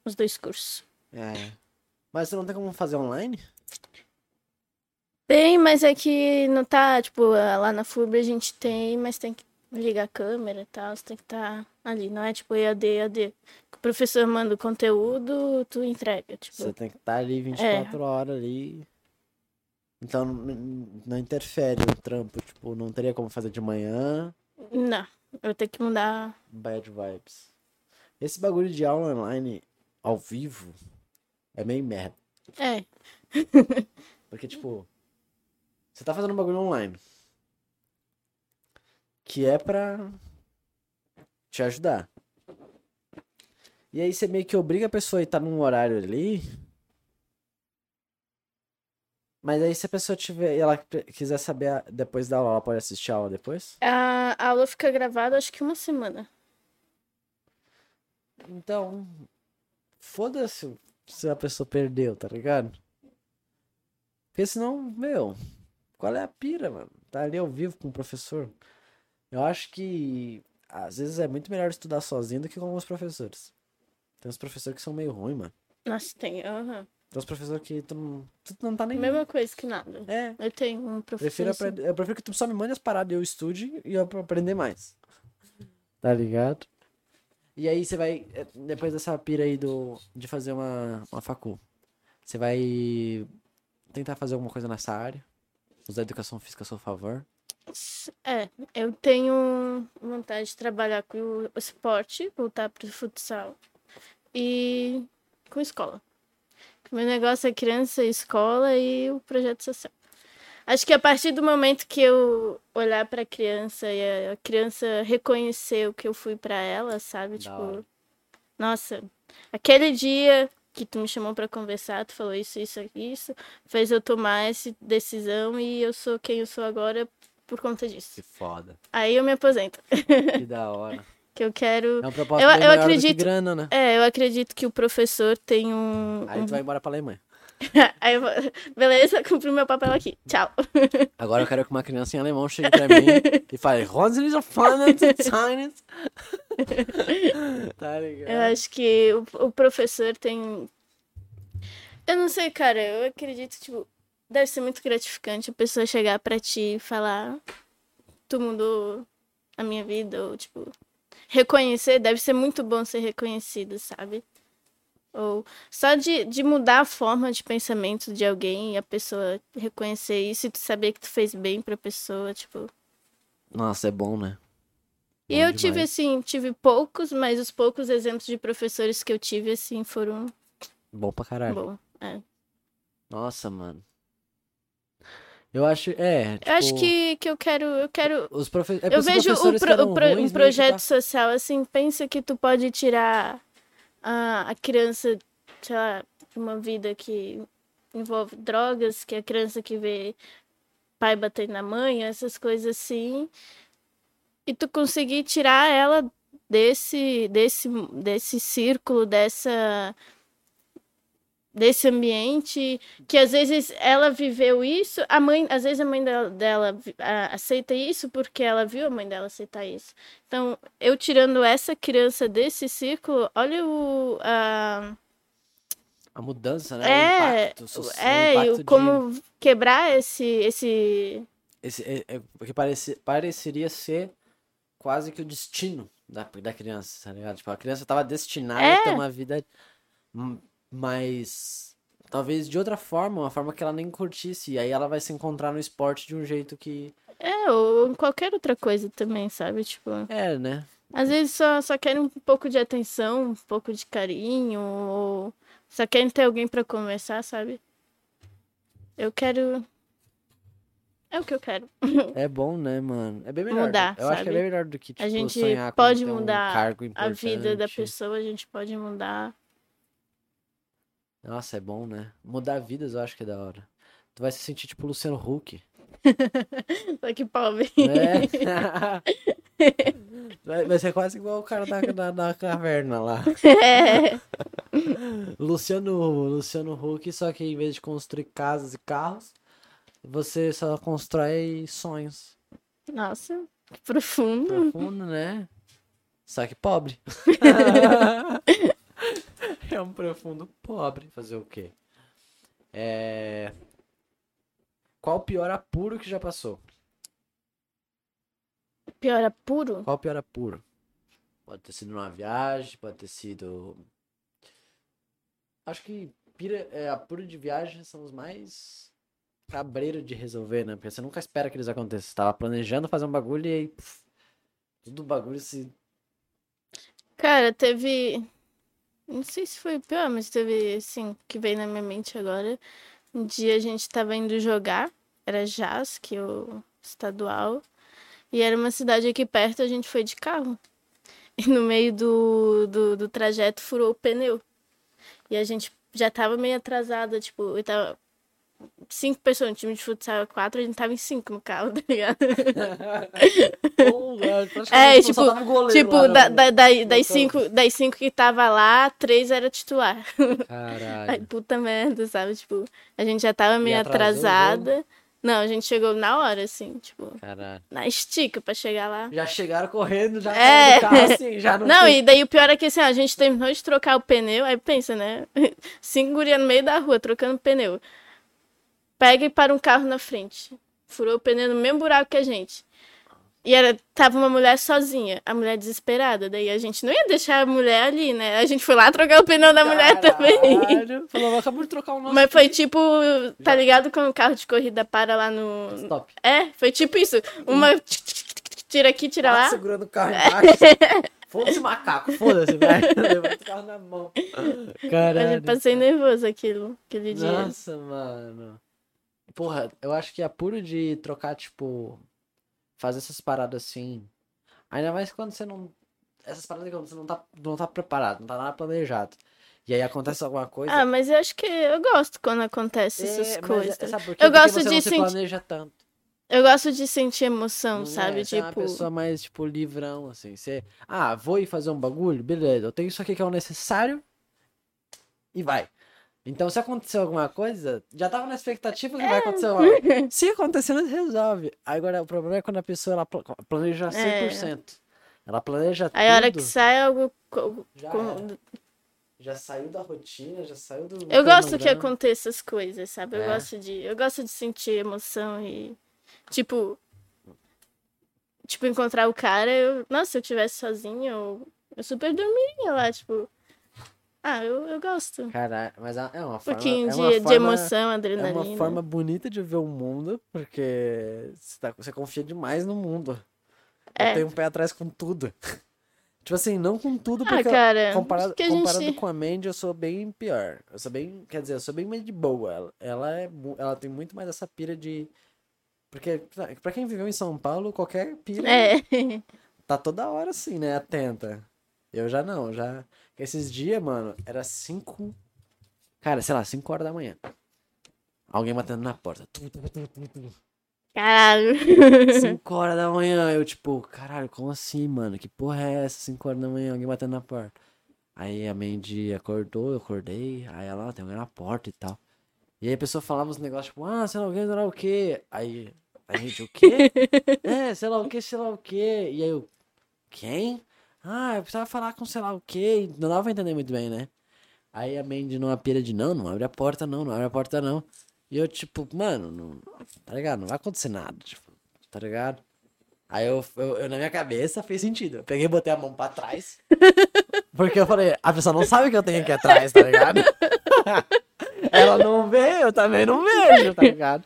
Os dois cursos. É. Mas você não tem como fazer online? Tem, mas é que não tá, tipo, lá na FURB a gente tem, mas tem que ligar a câmera e tal, você tem que estar ali, não é tipo EAD, EAD. O professor manda o conteúdo, tu entrega, tipo. Você tem que estar ali 24 horas ali. Então não, não interfere no trampo, tipo, não teria como fazer de manhã. Não, eu tenho que mudar. Bad vibes. Esse bagulho de aula online ao vivo é meio merda. É, Porque, tipo, você tá fazendo um bagulho online. que é pra te ajudar. E aí você meio que obriga a pessoa a estar num horário ali. Mas aí se a pessoa tiver e ela quiser saber a- depois da aula, ela pode assistir a aula depois? A a aula fica gravada acho que uma semana. Então, foda-se se a pessoa perdeu, tá ligado? Porque senão, meu, qual é a pira, mano? Tá ali ao vivo com o professor. Eu acho que às vezes é muito melhor estudar sozinho do que com alguns professores. Tem uns professores que são meio ruins, mano. Nossa, tem. aham. Tem uns professores que tu não, tu não tá nem. Mesma coisa que nada. É, Eu tenho um professor. prefiro assim. aprender, eu prefiro que tu só me mande as paradas e eu estude e eu aprender mais. Tá ligado? E aí você vai, eh, depois dessa pira aí do, de fazer uma, uma facu, você vai tentar fazer alguma coisa nessa área? Usar a educação física a seu favor? É, eu tenho vontade de trabalhar com o esporte, voltar pro futsal e com escola. O meu negócio é criança, escola e o projeto social. Acho que a partir do momento que eu olhar pra criança e a criança reconhecer o que eu fui pra ela, sabe? Da hora. Tipo, nossa, aquele dia que tu me chamou pra conversar, tu falou isso, isso, isso, fez eu tomar essa decisão e eu sou quem eu sou agora por conta disso. Que foda. Aí eu me aposento. Que da hora. Que eu quero. É um propósito Eu- eu do que acredito- grana, né? É, eu acredito que o professor tem um. Aí um- tu vai embora pra Alemanha. Aí eu vou... Beleza, cumpri meu papel aqui. Tchau. Agora eu quero que uma criança em alemão chegue pra mim e fale Rosen is a science. Tá ligado? Eu acho que o, o professor tem. Eu não sei, cara. Eu acredito, tipo, deve ser muito gratificante a pessoa chegar pra ti e falar: Tu mudou a minha vida, ou, tipo, reconhecer. Deve ser muito bom ser reconhecido, sabe? Ou só de, de mudar a forma de pensamento de alguém e a pessoa reconhecer isso e tu saber que tu fez bem pra pessoa, tipo. Nossa, é bom, né? E Bom eu tive, demais. assim, tive poucos, mas os poucos exemplos de professores que eu tive, assim, foram Bom pra caralho. bons. É. Nossa, mano. Eu acho, é, Eu acho tipo, que, que eu quero. Eu quero. os profe... é Eu vejo o, pro- o pro- ruins um que projeto tá- social assim, pensa que tu pode tirar a, a criança, sei lá, uma vida que envolve drogas, que é a criança que vê pai bater na mãe, essas coisas assim, e tu conseguir tirar ela desse, desse, desse círculo, dessa desse ambiente que às vezes ela viveu isso, a mãe, às vezes a mãe dela, dela a- aceita isso porque ela viu a mãe dela aceitar isso. Então, eu tirando essa criança desse círculo, olha o a, A mudança, né? é, o impacto, so- é, o e impacto o de- como quebrar esse esse Esse, é, é, o que parece, pareceria ser quase que o destino da, da criança, tá ligado? Tipo, a criança tava destinada a ter É. uma vida mais. Talvez de outra forma, uma forma que ela nem curtisse. E aí ela vai se encontrar no esporte de um jeito que. é, ou em qualquer outra coisa também, sabe? Tipo, É, né? Às vezes só, só querem um pouco de atenção, um pouco de carinho, ou só querem ter alguém pra conversar, sabe? Eu quero. É o que eu quero. É bom, né, mano? É bem melhor. Mudar, Eu acho que é sabe? bem melhor do que, tipo, a gente pode um mudar cargo a vida da pessoa, a gente pode mudar. Nossa, é bom, né? Mudar vidas eu acho que é da hora. Tu vai se sentir tipo Luciano Huck. Só que pobre. né? vai, vai ser quase igual o cara da, da, da caverna lá. É. Luciano, Luciano Huck, só que em vez de construir casas e carros, você só constrói sonhos. Nossa, que profundo. Profundo, né? Só que pobre. é um profundo pobre. Fazer o quê? É... Qual o pior apuro que já passou? Pior é puro? Qual o pior apuro? Pode ter sido numa viagem, pode ter sido. Acho que pira, é, apuro de viagem são os mais cabreiro de resolver, né? Porque você nunca espera que eles aconteçam. Você tava planejando fazer um bagulho e aí. puf, tudo bagulho se. Cara, teve. Não sei se foi o pior, mas teve, assim, que veio na minha mente agora. Um dia a gente tava indo jogar, era JASC, o estadual. E era uma cidade aqui perto, a gente foi de carro. E no meio do, do, do trajeto furou o pneu. E a gente já tava meio atrasada, tipo, eu tava. Cinco pessoas no time de futsal, quatro, a gente tava em cinco no carro, tá ligado? É, tipo, goleiro tipo, lá, da, não. da, da- das, cinco, das cinco que tava lá, três era titular. Caralho. puta merda, sabe? Tipo, a gente já tava meio atrasada. Não, a gente chegou na hora, assim, tipo, Caralho. na estica pra chegar lá. Já chegaram correndo, já É. carro assim, já não. Não, e daí o pior é que assim, a gente terminou de trocar o pneu, aí pensa, né? Cinco guria no meio da rua, trocando pneu. Pega e para um carro na frente. Furou o pneu no mesmo buraco que a gente. E era, tava uma mulher sozinha, a mulher desesperada. Daí a gente não ia deixar a mulher ali, né? A gente foi lá trocar o pneu da mulher também. Caralho. Falou, acabou de trocar o nosso. Mas foi tipo, tá ligado quando o carro de corrida para lá no. Stop. É, foi tipo isso. Uma tira aqui, tira lá. segurando o carro embaixo. Foda-se macaco, foda-se, velho. Levanta o carro na mão. Eu Caralho. passei nervoso aquilo, aquele dia. Nossa, mano. Porra, eu acho que é puro de trocar, tipo. Fazer essas paradas assim. Ainda mais quando você não. Essas paradas quando você não tá, não tá preparado, não tá nada planejado. E aí acontece alguma coisa. Ah, mas eu acho que eu gosto quando acontece essas É, coisas. é- sabe por quê? Eu gosto você de sentir- planeja tanto. Eu gosto de sentir emoção, Não sabe? é, você é uma tipo, pessoa mais, tipo, livrão, assim. Você, ah, vou ir fazer um bagulho? Beleza, eu tenho isso aqui que é o necessário e vai. Então, se acontecer alguma coisa, já tava na expectativa que vai acontecer algo. Se acontecer, nós resolve. Agora, o problema é quando a pessoa ela pla- planeja 100%. Ela planeja aí a hora que tudo, sai algo. já, com- era. já saiu da rotina, já saiu do Eu gosto que aconteça as coisas, sabe? Eu É. gosto de. Eu gosto de sentir emoção e. Tipo. Tipo, encontrar o cara, eu. Nossa, se eu tivesse sozinha, eu, eu super dormiria lá, tipo. Ah, eu, eu gosto. Caralho, mas é é uma Um forma... pouquinho é de, uma de forma- emoção, É adrenalina. uma forma bonita de ver o mundo, porque você, tá- você confia demais no mundo. Eu É. tenho um pé atrás com tudo. tipo assim, não com tudo, Ah, porque eu- cara. comparado, a comparado gente. com a Mandy, eu sou bem pior. Eu sou bem, quer dizer, eu sou bem mais de boa. Ela, ela, é, ela tem muito mais essa pira de... Porque, pra- pra quem viveu em São Paulo, qualquer pira É. tá toda hora assim, né? Atenta. Eu já não, já. Esses dias, mano, era 5. Cara, sei lá, 5 horas da manhã. Alguém batendo na porta. Caralho. 5 horas da manhã. Eu, tipo, caralho, como assim, mano? Que porra é essa? 5 horas da manhã, alguém batendo na porta. Aí a Mandy acordou, eu acordei. Aí ela, ó, tem alguém na porta e tal. E aí a pessoa falava uns negócios, tipo, ah, sei lá o que, sei lá o que. Aí a gente, o quê? é, sei lá o que, sei lá o que. E aí eu, quem? Ah, eu precisava falar com sei lá o que. Não dava pra entender muito bem, né? Aí a Mandy numa pira de, não, não abre a porta não, não abre a porta não. E eu, tipo, mano, não, tá ligado? Não vai acontecer nada, tipo, tá ligado? Aí eu, eu, eu, na minha cabeça fez sentido. Eu peguei e botei a mão pra trás. Porque eu falei, a pessoa não sabe que eu tenho aqui atrás, tá ligado? Ela não vê, eu também não vejo, tá ligado?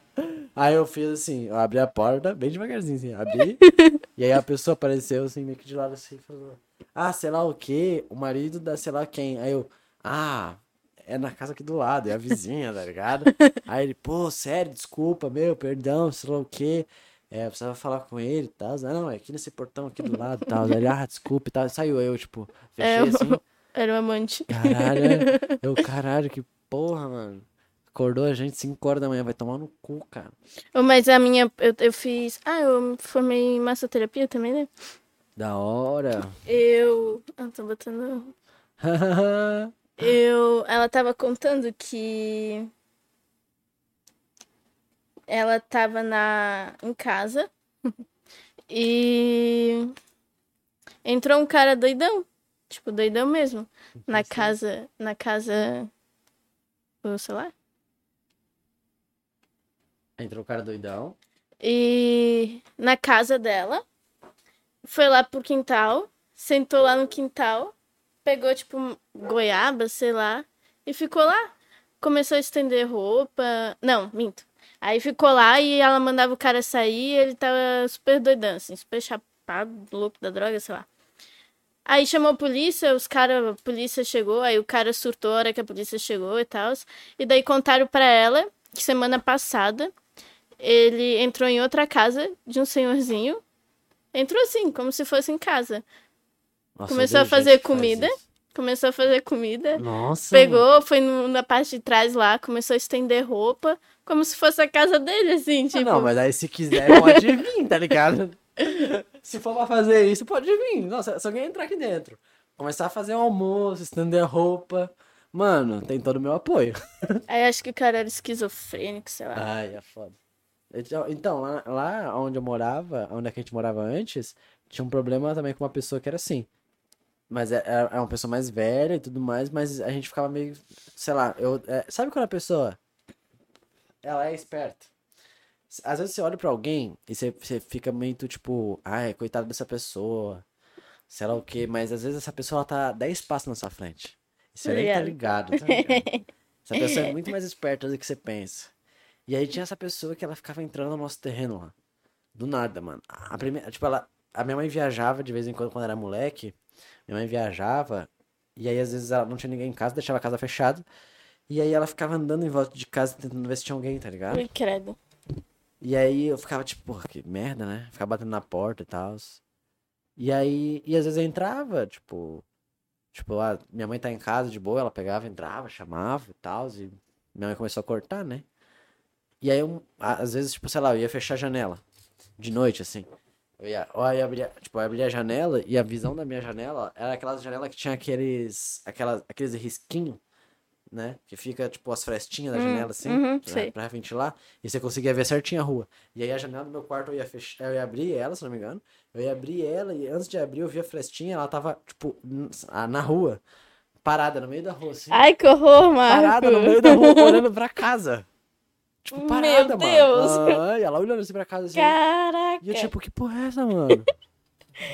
Aí eu fiz assim, eu abri a porta, bem devagarzinho assim, abri. e aí a pessoa apareceu assim, meio que de lado assim, e falou, ah, sei lá o que, o marido da sei lá quem. Aí eu, ah, é na casa aqui do lado, é a vizinha, tá ligado? Aí ele, pô, sério, desculpa, meu, perdão, sei lá o que. É, eu precisava falar com ele e tal. Ah, não, é aqui nesse portão aqui do lado e tal. Aí ele, ah, desculpa e tal. Saiu eu, tipo, fechei É, assim. Era um amante. Caralho, é. eu, caralho, que porra, mano. Acordou a gente 5 horas da manhã, vai tomar no cu, cara. Mas a minha, eu, eu fiz. Ah, eu me formei em massoterapia também, né? Da hora. Eu. Ah, tô botando. Eu. Ela tava contando que. Ela tava na, em casa e entrou um cara doidão. Tipo, doidão mesmo. Na casa. Na casa. O celular? Entrou o cara doidão. E na casa dela, foi lá pro quintal, sentou lá no quintal, pegou tipo goiaba, sei lá, e ficou lá. Começou a estender roupa. Não, minto. Aí ficou lá e ela mandava o cara sair e ele tava super doidão, assim, super chapado, louco da droga, sei lá. Aí chamou a polícia, os caras, a polícia chegou, aí o cara surtou a hora que a polícia chegou e tal. E daí contaram pra ela que semana passada ele entrou em outra casa de um senhorzinho Entrou assim, como se fosse em casa. Nossa, Começou a odeio fazer faz comida. isso. Começou a fazer comida. Nossa. Pegou, foi no- na parte de trás lá, começou a estender roupa, como se fosse a casa dele, assim, Ah, tipo. não, mas aí se quiser pode vir, tá ligado? se for pra fazer isso, pode vir. Nossa, se alguém entrar aqui dentro, começar a fazer um almoço, estender a roupa, mano, tem todo o meu apoio. Aí acho que o cara era esquizofrênico, sei lá. Ai, é foda. Então, então, lá, lá onde eu morava, onde é que a gente morava antes, tinha um problema também com uma pessoa que era assim. Mas é, é é uma pessoa mais velha e tudo mais, mas a gente ficava meio, sei lá, eu, é, sabe quando a pessoa, ela é esperta? Às vezes você olha pra alguém e você, você fica meio tipo, ai, coitado dessa pessoa, sei lá o quê, mas às vezes essa pessoa ela tá 10 passos na sua frente. E você nem tá ligado, tá ligado? Essa pessoa é muito mais esperta do que você pensa. E aí tinha essa pessoa que ela ficava entrando no nosso terreno lá. Do nada, mano. A primeira, tipo, ela, a minha mãe viajava de vez em quando quando era moleque. Minha mãe viajava e aí às vezes ela não tinha ninguém em casa, deixava a casa fechada. E aí ela ficava andando em volta de casa tentando ver se tinha alguém, tá ligado? Ui, credo. E aí eu ficava tipo, porra, que merda, né? Ficava batendo na porta e tal. E aí, e às vezes eu entrava, tipo, tipo, ah, minha mãe tá em casa de boa, ela pegava, entrava, chamava e tal, e minha mãe começou a cortar, né? E aí, eu, às vezes, tipo, sei lá, eu ia fechar a janela, de noite, assim. Eu ia, ó, eu abria, tipo, eu abria a janela e a visão da minha janela era aquelas janelas que tinha aqueles, aquelas, aqueles risquinhos, né? Que fica, tipo, as frestinhas da Hum, janela, assim, uhum, pra, pra ventilar. E você conseguia ver certinho a rua. E aí a janela do meu quarto eu ia fechar, eu ia abrir ela, se não me engano. Eu ia abrir ela e antes de abrir eu vi a frestinha, ela tava, tipo, na rua. Parada no meio da rua, assim. Ai, que horror, Marco. parada no meio da rua, olhando pra casa. Tipo, Meu parada, mano. Deus. Ah, e ela olhando assim pra casa, assim. Caraca. E eu, tipo, que porra é essa, mano?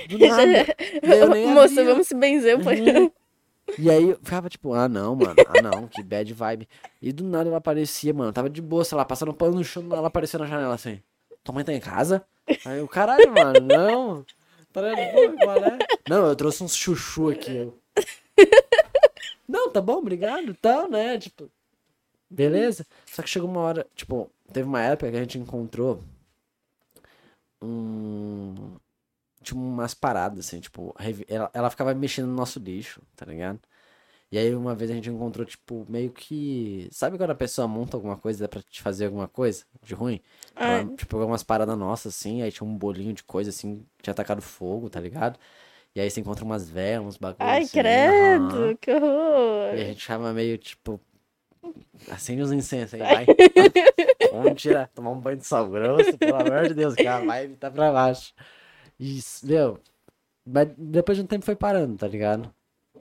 Do nada. Eu Moça, vamos se benzer. Uhum. E aí eu ficava tipo, ah não, mano, ah não, que bad vibe. E do nada ela aparecia, mano, tava de boa, sei lá, passando pano no chão, ela aparecia na janela assim. Tua mãe tá em casa? Aí o caralho, mano, não. Tá é? Não, eu trouxe uns chuchu aqui. Eu. Não, tá bom, obrigado, tal, né? Tipo, beleza. Só que chegou uma hora, tipo, teve uma época que a gente encontrou um. Tipo, umas paradas, assim, tipo, ela, ela ficava mexendo no nosso lixo, tá ligado? E aí uma vez a gente encontrou, tipo, meio que. Sabe quando a pessoa monta alguma coisa pra te fazer alguma coisa de ruim? Ela, Ah. tipo, pegou umas paradas nossas, assim, aí tinha um bolinho de coisa, assim, tinha atacado fogo, tá ligado? E aí você encontra umas velas, uns bagulhos Ai, assim, credo, que E a horror. gente chama meio, tipo, acende uns incensos aí, vai. Vamos tirar, tomar um banho de sal grosso, pelo amor de Deus, que a vibe tá pra baixo. Isso, meu. Mas depois de um tempo foi parando, tá ligado?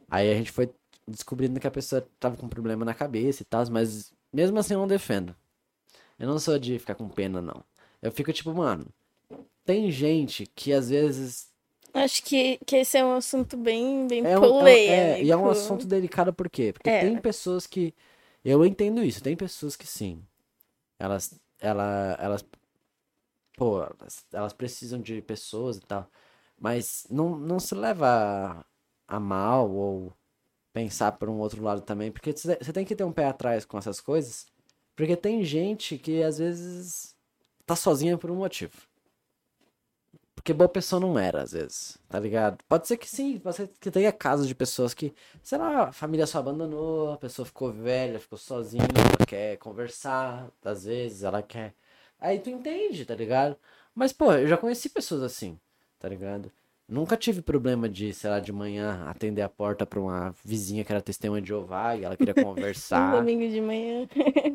Aí a gente foi descobrindo que a pessoa tava com problema na cabeça e tal, mas mesmo assim eu não defendo. Eu não sou de ficar com pena, não. Eu fico tipo, mano, tem gente que às vezes Acho que, que esse é um assunto bem, bem É um, é polêmico. é, e é um assunto delicado por quê? Porque É. tem pessoas que. Eu entendo isso, tem pessoas que sim. Elas. Ela, elas. Pô, elas, elas precisam de pessoas e tal. Mas não, não se leva a, a mal ou pensar por um outro lado também. Porque você tem que ter um pé atrás com essas coisas. Porque tem gente que às vezes tá sozinha por um motivo. Porque boa pessoa não era, às vezes, tá ligado? Pode ser que sim, pode ser que tenha casos de pessoas que, sei lá, a família só abandonou, a pessoa ficou velha, ficou sozinha, ela quer conversar, às vezes ela quer. Aí tu entende, tá ligado? Mas, pô, eu já conheci pessoas assim, tá ligado? Nunca tive problema de, sei lá, de manhã atender a porta pra uma vizinha que era testemunha de Jeová e ela queria Um conversar. domingo de manhã.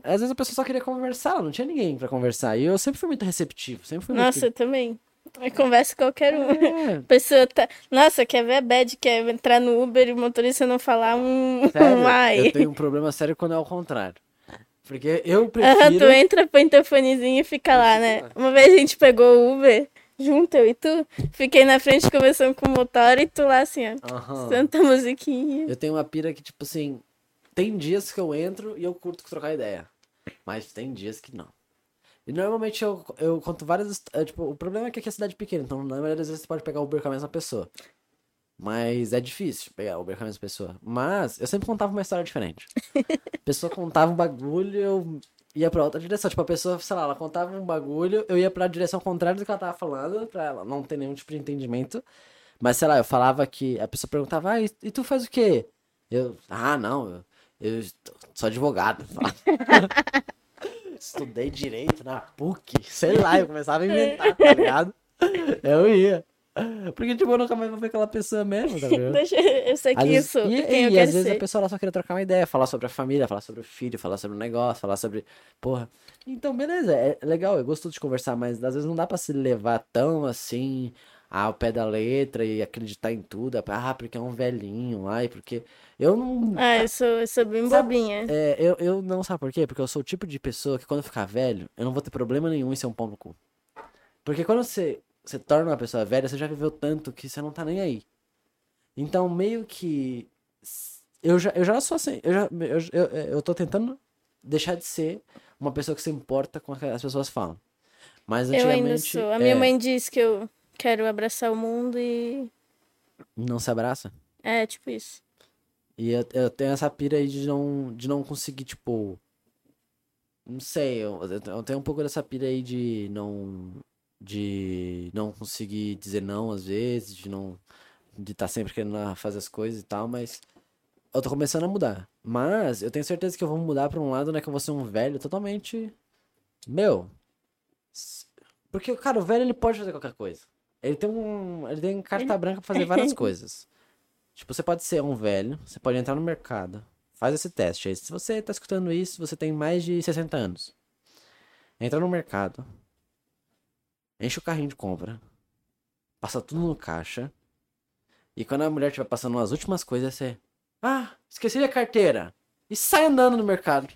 Às vezes a pessoa só queria conversar, não tinha ninguém pra conversar. E eu sempre fui muito receptivo, sempre fui Nossa, eu também. Eu converso com qualquer um. É, Pessoa tá. Nossa, quer ver a bad, quer entrar no Uber e o motorista não falar um, Sério, um ai. eu tenho um problema sério quando é o contrário. Porque eu Aham, prefiro... tu entra, põe teu fonezinho e fica lá, né? Uma vez a gente pegou o Uber, junto eu e tu, fiquei na frente conversando com o motor e tu lá assim, ó, Aham. santa musiquinha. Eu tenho uma pira que, tipo assim, tem dias que eu entro e eu curto trocar ideia. Mas tem dias que não. E normalmente eu, eu conto várias. é, tipo, o problema é que aqui é cidade pequena, então na maioria das vezes você pode pegar Uber com a mesma pessoa. Mas é difícil pegar Uber com a mesma pessoa. Mas eu sempre contava uma história diferente. A pessoa contava um bagulho, eu ia pra outra direção. Tipo, a pessoa, sei lá, ela contava um bagulho, eu ia pra direção contrária do que ela tava falando, pra ela não ter nenhum tipo de entendimento. Mas, sei lá, eu falava que. A pessoa perguntava, ah, e, e tu faz o quê? Eu, ah, não, eu, eu sou advogado. Estudei direito na PUC, sei lá, eu começava a inventar, tá ligado? Eu ia. Porque, tipo, eu nunca mais vou ver aquela pessoa mesmo, tá ligado? Eu sei que Às vezes- isso, e, quem eu e quero às vezes ser. a pessoa só queria trocar uma ideia, falar sobre a família, falar sobre o filho, falar sobre o negócio, falar sobre. Porra. Então, beleza, é legal, eu gosto de conversar, mas às vezes não dá pra se levar tão assim ao pé da letra e acreditar em tudo. Ah, porque é um velhinho, ai, porque. Eu não. Ah, eu sou, eu sou bem Sabe- bobinha. É, eu, eu não sabe por quê? Porque eu sou o tipo de pessoa que quando eu ficar velho, eu não vou ter problema nenhum em ser um pau no cu. Porque quando você, você torna uma pessoa velha, você já viveu tanto que você não tá nem aí. Então, meio que. Eu já, eu já sou assim. Eu, já, eu, eu, eu tô tentando deixar de ser uma pessoa que se importa com o que as pessoas falam. Mas Eu ainda antigamente. sou. A minha é, mãe diz que eu quero abraçar o mundo e. Não se abraça. É, tipo isso. E eu, eu tenho essa pira aí de não, de não conseguir, tipo. Não sei, eu, eu tenho um pouco dessa pira aí de não. De não conseguir dizer não às vezes, de não. De estar sempre querendo fazer as coisas e tal, mas. Eu tô começando a mudar. Mas eu tenho certeza que eu vou mudar pra um lado, né? Que eu vou ser um velho totalmente. Meu. Porque, cara, o velho ele pode fazer qualquer coisa. Ele tem um. Ele tem carta branca pra fazer várias coisas. Tipo, você pode ser um velho, você pode entrar no mercado, faz esse teste aí. Se você tá escutando isso, você tem mais de 60 anos. Entra no mercado, enche o carrinho de compra, passa tudo no caixa, e quando a mulher estiver passando as últimas coisas, você. Ah, esqueci a carteira! E sai andando no mercado.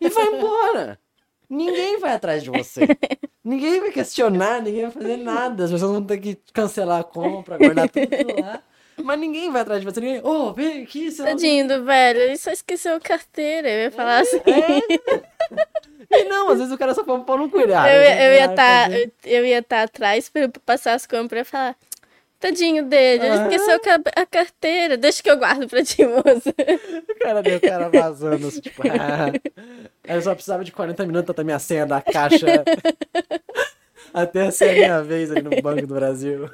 E vai embora! Ninguém vai atrás de você. Ninguém vai questionar, ninguém vai fazer nada. As pessoas vão ter que cancelar a compra, guardar tudo lá. Mas ninguém vai atrás de você. Ninguém, ô, vem aqui, você não Tadinho do velho, ele só esqueceu a carteira. Eu ia falar assim. E não, às vezes o cara só põe um pau no cu. ele, ah, eu, ia- eu fazer. eu, eu ia estar atrás pra eu passar as compras e falar. Tadinho dele, ele Aham. esqueceu a carteira. Deixa que eu guardo pra ti, moça. O cara deu o cara vazando, assim, tipo, ah, eu só precisava de 40 minutos até minha senha da caixa. até ser a minha vez ali no Banco do Brasil.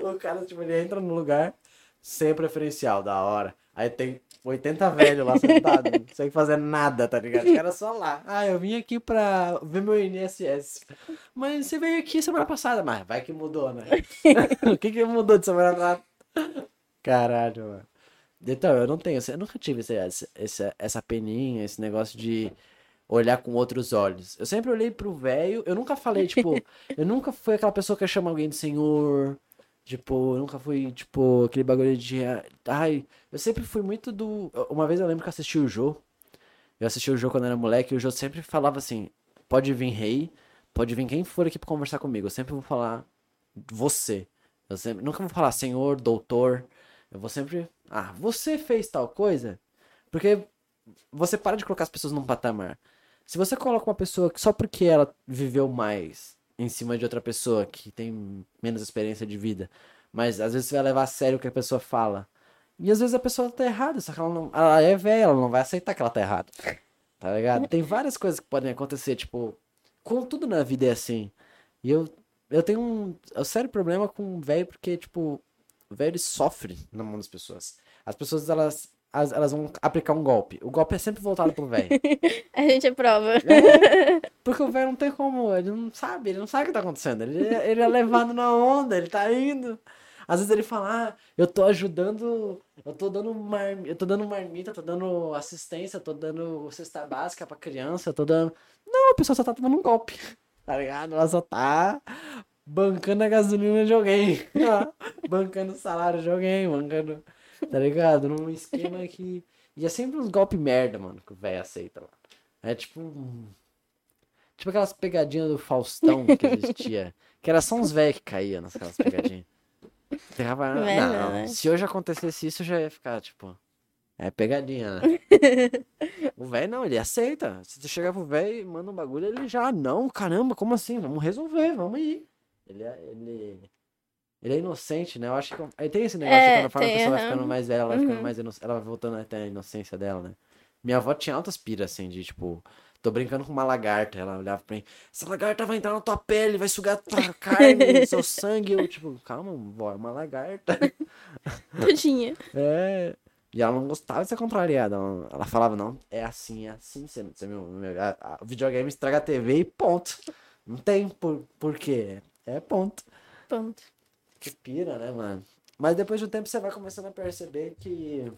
O cara, tipo, ele entra no lugar sem preferencial, da hora. Aí tem 80 velhos lá sentados, sem fazer nada, tá ligado? Os caras só lá. Ah, eu vim aqui pra ver meu INSS. Mas você veio aqui semana passada, mas vai que mudou, né? o que que mudou de semana passada? Caralho, mano. Então, eu não tenho, eu nunca tive esse- essa, essa peninha, esse negócio de olhar com outros olhos. Eu sempre olhei pro velho, eu nunca falei, tipo, eu nunca fui aquela pessoa que chama alguém de senhor, tipo, eu nunca fui, tipo, aquele bagulho de, ai, eu sempre fui muito do, uma vez eu lembro que eu assisti o Jô, eu assisti o Jô quando eu era moleque, e o Jô sempre falava assim, pode vir rei, pode vir quem for aqui pra conversar comigo, eu sempre vou falar você. Eu sempre, nunca vou falar senhor, doutor. Eu vou sempre. Ah, você fez tal coisa? Porque você para de colocar as pessoas num patamar. Se você coloca uma pessoa que só porque ela viveu mais em cima de outra pessoa que tem menos experiência de vida, mas às vezes você vai levar a sério o que a pessoa fala. E às vezes a pessoa tá errada, só que ela não. Ela é velha, ela não vai aceitar que ela tá errada. Tá ligado? Tem várias coisas que podem acontecer, tipo. Com tudo na vida é assim. E eu, eu tenho um, um sério problema com o velho, porque, tipo, o velho sofre na mão das pessoas. As pessoas, elas, as- elas vão aplicar um golpe. O golpe é sempre voltado pro velho. A gente aprova. Porque o velho não tem como, ele não sabe, ele não sabe o que tá acontecendo. Ele, é- ele é levado na onda, ele tá indo. Às vezes ele fala, ah, eu tô ajudando, eu tô dando mar, eu tô dando marmita, tô dando assistência, tô dando cesta básica pra criança, eu tô dando. Não, a pessoa só tá tomando um golpe. Tá ligado? Ela só tá bancando a gasolina de alguém. bancando o salário de alguém, bancando. Tá ligado? Num esquema que. E é sempre uns golpes merda, mano, que o velho aceita lá. É tipo. um- Tipo aquelas pegadinhas do Faustão que existia. Que era só uns velhos que caíam naquelas pegadinhas. Ficava, não, Verdade. se hoje acontecesse isso, eu já ia ficar, tipo. É pegadinha, né? o velho não, ele aceita. Se tu chegar pro velho e manda um bagulho, ele já, não, caramba, como assim? Vamos resolver, vamos aí. Ele é, ele, ele é inocente, né? Eu acho que. Aí tem esse negócio É, quando a tem, pessoa vai ficando mais velha, ela vai ficando Uhum. mais ino... ela vai voltando até a inocência dela, né? Minha avó tinha altas piras, assim, de tipo, tô brincando com uma lagarta. Ela olhava pra mim, essa lagarta vai entrar na tua pele, vai sugar tua carne, seu sangue. Eu, tipo, calma, vó, é uma lagarta. Tadinha. É. E ela não gostava de ser contrariada. Ela, ela falava, não, é assim, é assim. Você, você, meu, meu, a- a- o videogame estraga a TV e ponto. Não tem por, por quê. É ponto. Ponto. Que pira, né, mano? Mas depois de um tempo você vai começando a perceber que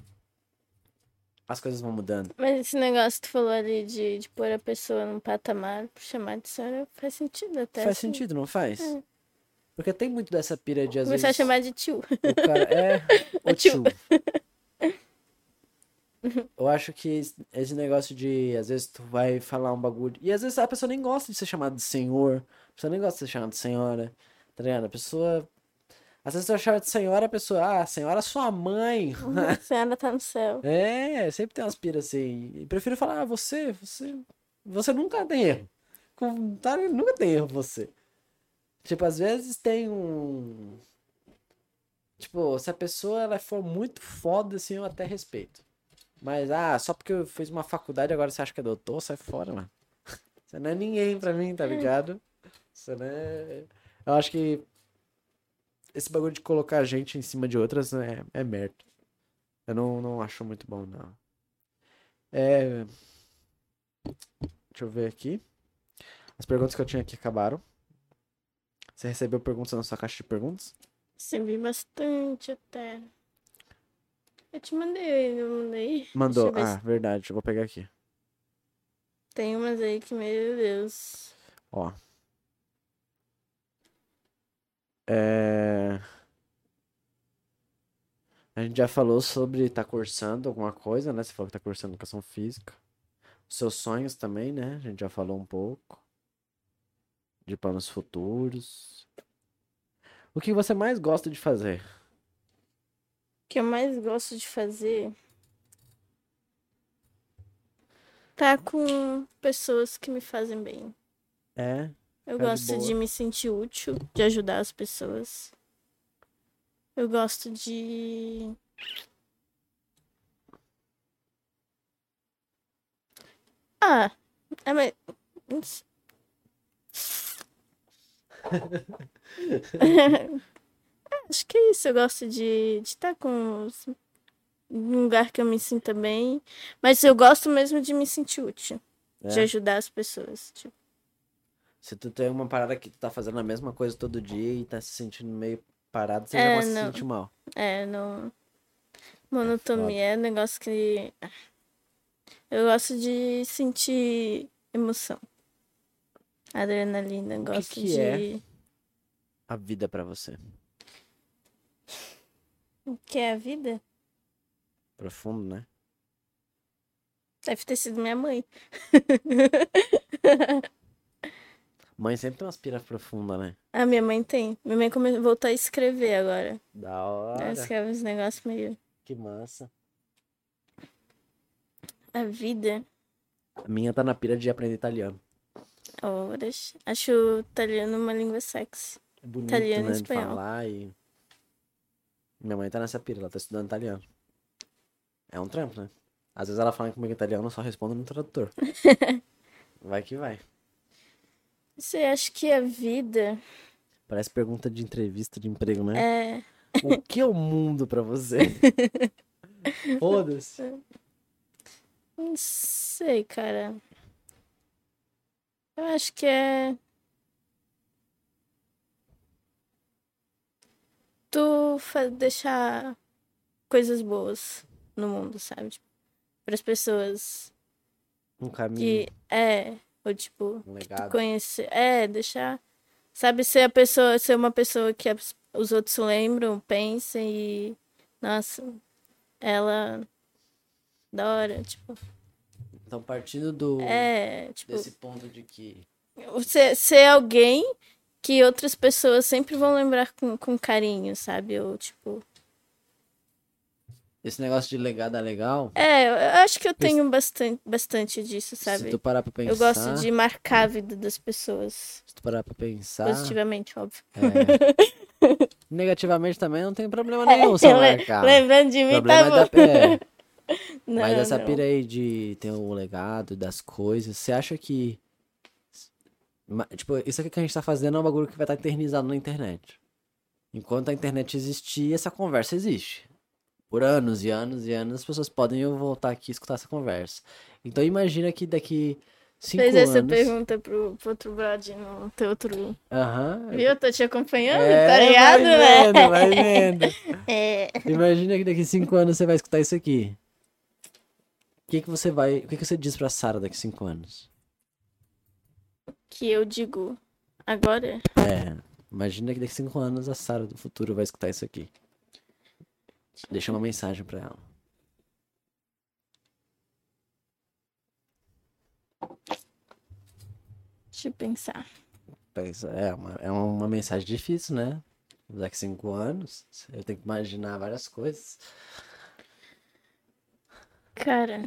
as coisas vão mudando. Mas esse negócio que tu falou ali de, de pôr a pessoa num patamar, chamar de senhora, faz sentido até. faz assim. sentido, não faz? É. Porque tem muito dessa pira de às Começar a vezes. chamar de tio. O cara é o O tio. tio. Eu acho que esse negócio de, às vezes, tu vai falar um bagulho. E às vezes a pessoa nem gosta de ser chamada de senhor. A pessoa nem gosta de ser chamada de senhora. Tá ligado? A pessoa. Às vezes tu chama de senhora, a pessoa, ah, senhora é sua mãe. A senhora tá no céu. É, sempre tem umas piras assim. E prefiro falar, ah, você, você. Você nunca tem erro. Com, tá, nunca tem erro você. Tipo, às vezes tem um. Tipo, se a pessoa ela for muito foda, assim, eu até respeito. Mas, ah, só porque eu fiz uma faculdade agora você acha que é doutor, sai fora, mano. Você não é ninguém pra mim, tá ligado? Você não é. Eu acho que esse bagulho de colocar a gente em cima de outras é, é merda. Eu não, não acho muito bom, não. É. Deixa eu ver aqui. As perguntas que eu tinha aqui acabaram. Você recebeu perguntas na sua caixa de perguntas? Recebi bastante até. Eu te mandei, eu mandei. Mandou. Ah, verdade. Eu vou pegar aqui. se Tem umas aí que, meu Deus. Ó. É... A gente já falou sobre estar cursando alguma coisa, né? Você falou que tá cursando educação física. Os seus sonhos também, né? A gente já falou um pouco. De planos futuros. O que você mais gosta de fazer? O que eu mais gosto de fazer. Tá com pessoas que me fazem bem. É. Eu Tá de gosto de boa. me sentir útil, de ajudar as pessoas. Eu gosto de. Ah, é, mas. não s- Acho que é isso. Eu gosto de estar com os- um lugar que eu me sinta bem. Mas eu gosto mesmo de me sentir útil, de É. ajudar as pessoas. Tipo, Se tu tem uma parada que tu tá fazendo a mesma coisa todo dia e tá se sentindo meio parado, você já É, começa a se não. sentir mal. É, não. Monotonia é um negócio que. ah, Eu gosto de sentir emoção. Adrenalina, que gosto que de. é? A vida pra você. O que é a vida? Profundo, né? Deve ter sido minha mãe. Mãe sempre tem umas piras profundas, né? A minha mãe tem. Minha mãe come... voltou a escrever agora. Da Ela hora. escreve uns negócios meio. Que massa. A vida. A minha tá na pira de aprender italiano. Horas. Acho o italiano uma língua sexy. É bonito, Italiano e né? De espanhol. falar e... Minha mãe tá nessa pira, ela tá estudando italiano. É um trampo, né? Às vezes ela fala comigo italiano, eu só respondo no tradutor. vai que vai. Você acha que a vida Parece pergunta de entrevista de emprego, né? é. O que é o mundo pra você? Foda-se. Não sei, cara. Eu acho que é. Tu deixar coisas boas no mundo, sabe? Para as pessoas Um caminho, que é, ou tipo, um tu legado. conhecer, é, deixar, sabe, ser a pessoa, ser uma pessoa que os outros lembram, pensem e, nossa, ela da hora, tipo, Então, partindo do é, tipo, desse ponto de que ser, ser alguém que outras pessoas sempre vão lembrar com, com carinho, sabe? Ou tipo, esse negócio de legado é legal, é, eu acho que eu tenho bastante, bastante disso, se sabe? tu parar pra pensar, Eu gosto de marcar a vida das pessoas se tu parar pra pensar, positivamente, óbvio. é, negativamente também não tem problema nenhum se eu Le- marcar. Lembrando de mim, problema tá é, bom. da, é, Não, Mas essa não. pira aí de ter o legado das coisas, você acha que. Tipo, isso aqui que a gente tá fazendo é um bagulho que vai estar eternizado na internet. Enquanto a internet existir, essa conversa existe. Por anos e anos e anos, as pessoas podem voltar aqui e escutar essa conversa. Então imagina que daqui cinco Fez anos. essa pergunta pro, pro outro brother no teu outro. Aham. Viu? Eu tô te acompanhando, É, tá ligado, vai né? vendo, vai vendo. É. Imagina que daqui cinco anos você vai escutar isso aqui. O que que você vai. O que que você diz pra Sara daqui cinco anos? Que eu digo agora. É. Imagina que daqui cinco anos a Sara do futuro vai escutar isso aqui. Deixa uma mensagem pra ela. Deixa eu pensar. Pensa, É uma, é uma mensagem difícil, né? Daqui cinco anos, eu tenho que imaginar várias coisas. Cara.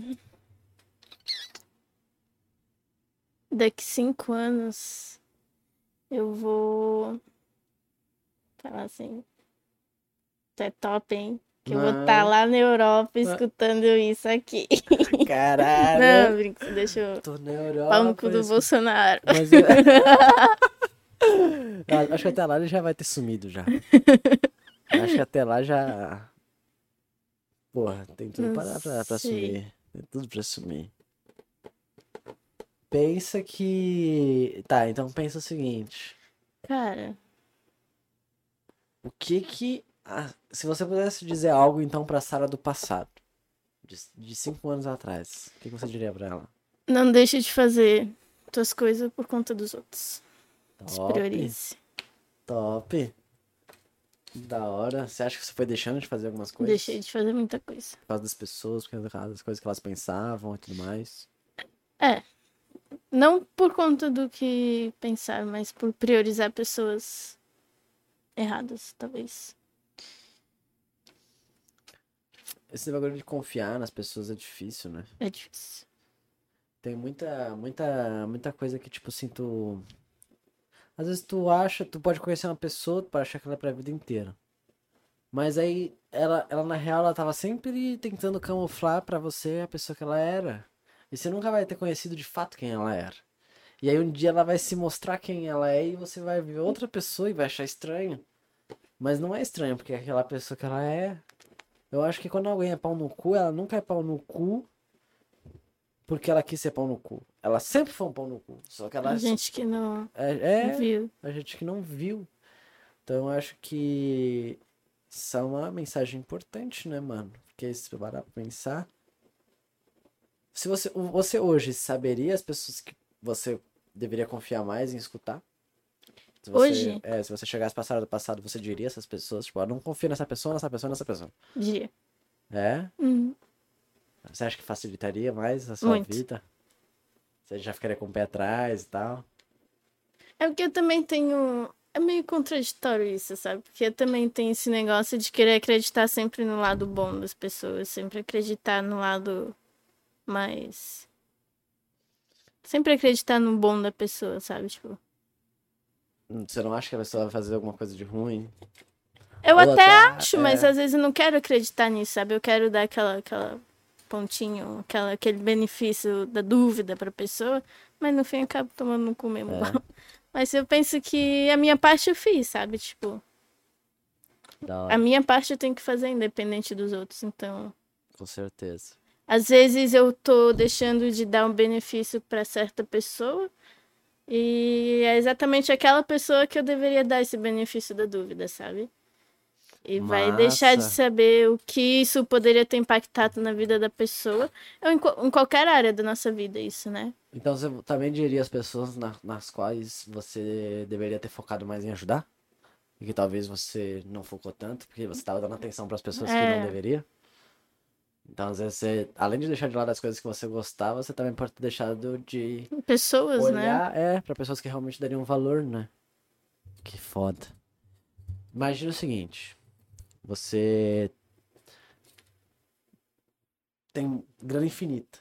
Daqui cinco anos eu vou falar assim. É top, hein? Que eu vou estar lá na Europa escutando isso aqui. Caralho! Não, brinco, deixa eu. Tô na Europa. Pau no cu do Bolsonaro. Mas eu- Ah, Acho que até lá ele já vai ter sumido já. Acho que até lá já. Porra, tem tudo pra, pra, pra sumir. Tem tudo pra sumir. Pensa que. Tá, então pensa o seguinte. Cara, O que que. Ah, se você pudesse dizer algo então pra Sara do passado, de, de cinco anos atrás, o que, você diria pra ela? não deixe de fazer tuas coisas por conta dos outros. Se Top. priorize. Top. Da hora. Você acha que você foi deixando de fazer algumas coisas? Deixei de fazer muita coisa. Por causa das pessoas, por causa das coisas que elas pensavam e tudo mais. Não por conta do que pensar, mas por priorizar pessoas erradas, talvez. Esse bagulho de confiar nas pessoas é difícil, né? É difícil. Tem muita, muita, muita coisa que, tipo assim, tu. Às vezes tu acha, tu pode conhecer uma pessoa, tu pode achar que ela é pra vida inteira. Mas aí, ela, ela na real, ela tava sempre tentando camuflar pra você a pessoa que ela era. E você nunca vai ter conhecido de fato quem ela era. E aí um dia ela vai se mostrar quem ela é e você vai ver outra pessoa e vai achar estranho. Mas não é estranho, porque é aquela pessoa que ela é. Eu acho que quando alguém é pau no cu, ela nunca é pau no cu porque ela quis ser pau no cu. Ela sempre foi um pau no cu. Só que ela Tem gente que não é, é viu. a gente que não viu. Então eu acho que isso é uma mensagem importante, né, mano? Porque se você parar pra pensar. Se você, você hoje saberia as pessoas que você deveria confiar mais em escutar? Se você, Hoje? É, se você chegasse passado do passado, você diria essas pessoas, tipo, eu não confio nessa pessoa, nessa pessoa, nessa pessoa. Dia. É? Uhum. Você acha que facilitaria mais a sua Muito. vida? Você já ficaria com o pé atrás e tal? É porque eu também tenho. É meio contraditório isso, sabe? Porque eu também tenho esse negócio de querer acreditar sempre no lado bom das pessoas, sempre acreditar no lado mais. Sempre acreditar no bom da pessoa, sabe? Tipo. Você não acha que a pessoa vai fazer alguma coisa de ruim? Eu Ou até acho, mas é. às vezes eu não quero acreditar nisso, sabe? Eu quero dar aquela, aquela pontinho, aquela, aquele benefício da dúvida pra pessoa, mas no fim eu acabo tomando no cu mesmo. É. Mas eu penso que a minha parte eu fiz, sabe? Tipo, a minha parte eu tenho que fazer independente dos outros. Então, com certeza. às vezes eu tô deixando de dar um benefício pra certa pessoa e é exatamente aquela pessoa que eu deveria dar esse benefício da dúvida, sabe? E vai deixar de Massa. saber o que isso poderia ter impactado na vida da pessoa, ou em, em qualquer área da nossa vida, isso, né? Então você também diria as pessoas na- nas quais você deveria ter focado mais em ajudar? E que talvez você não focou tanto, porque você estava dando atenção para as pessoas que É. não deveria? Então, às vezes, você, além de deixar de lado as coisas que você gostava, você também pode ter deixado de Pessoas, né? olhar, é, para pessoas que realmente dariam valor, né? Que foda. Imagina o seguinte, você tem grana infinita.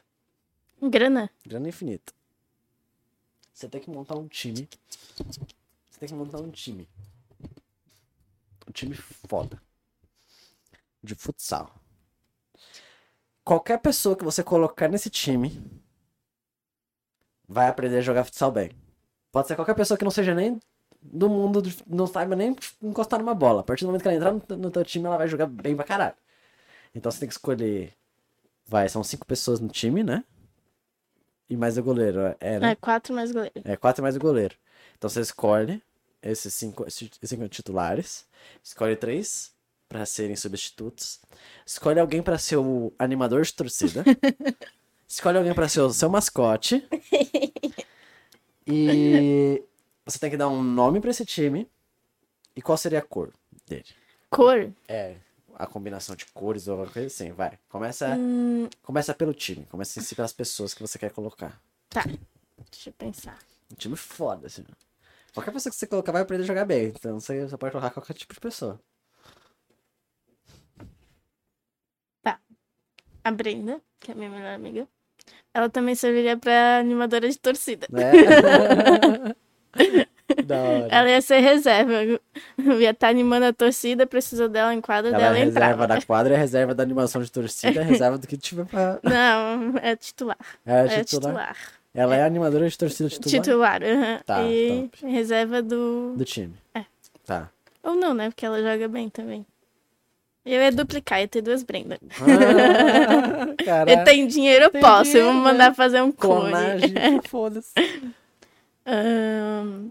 Grana. Grana infinita. Você tem que montar um time. Você tem que montar um time. Um time foda. De futsal. Qualquer pessoa que você colocar nesse time vai aprender a jogar futsal bem. Pode ser qualquer pessoa que não seja nem do mundo, não saiba nem encostar numa bola. A partir do momento que ela entrar no, no teu time, ela vai jogar bem pra caralho. Então você tem que escolher. Vai, são cinco pessoas no time, né? E mais o goleiro. É, né? É, quatro mais goleiro. É quatro mais o goleiro. Então você escolhe esses cinco, esses cinco titulares. Escolhe três pra serem substitutos. Escolhe alguém pra ser o animador de torcida. escolhe alguém pra ser o seu mascote. E você tem que dar um nome pra esse time. E qual seria a cor dele? Cor. É, a combinação de cores ou alguma coisa assim. Vai. Começa, Hum, começa pelo time. Começa em si pelas pessoas que você quer colocar. tá. Deixa eu pensar. Um time foda, assim. Qualquer pessoa que você colocar vai aprender a jogar bem. Então você, você pode colocar qualquer tipo de pessoa. A Brenda, que é a minha melhor amiga. Ela também serviria pra animadora de torcida. Da hora. Ela ia ser reserva. Eu ia estar animando a torcida, precisou dela em quadra, Ela é dela a reserva da quadra, é reserva da animação de torcida, é reserva do que tiver pra. Não, é titular. É É titular. titular. Ela é a animadora de torcida titular Titular, aham. Tá, e reserva do. do time. É. Tá. Ou não, né? Porque ela joga bem também. Eu ia duplicar, ia ter duas Brenda. Ah, Eu tenho dinheiro, eu Tem posso. dinheiro, Vamos né? mandar fazer um clone. Clonagem, foda-se. Ahn,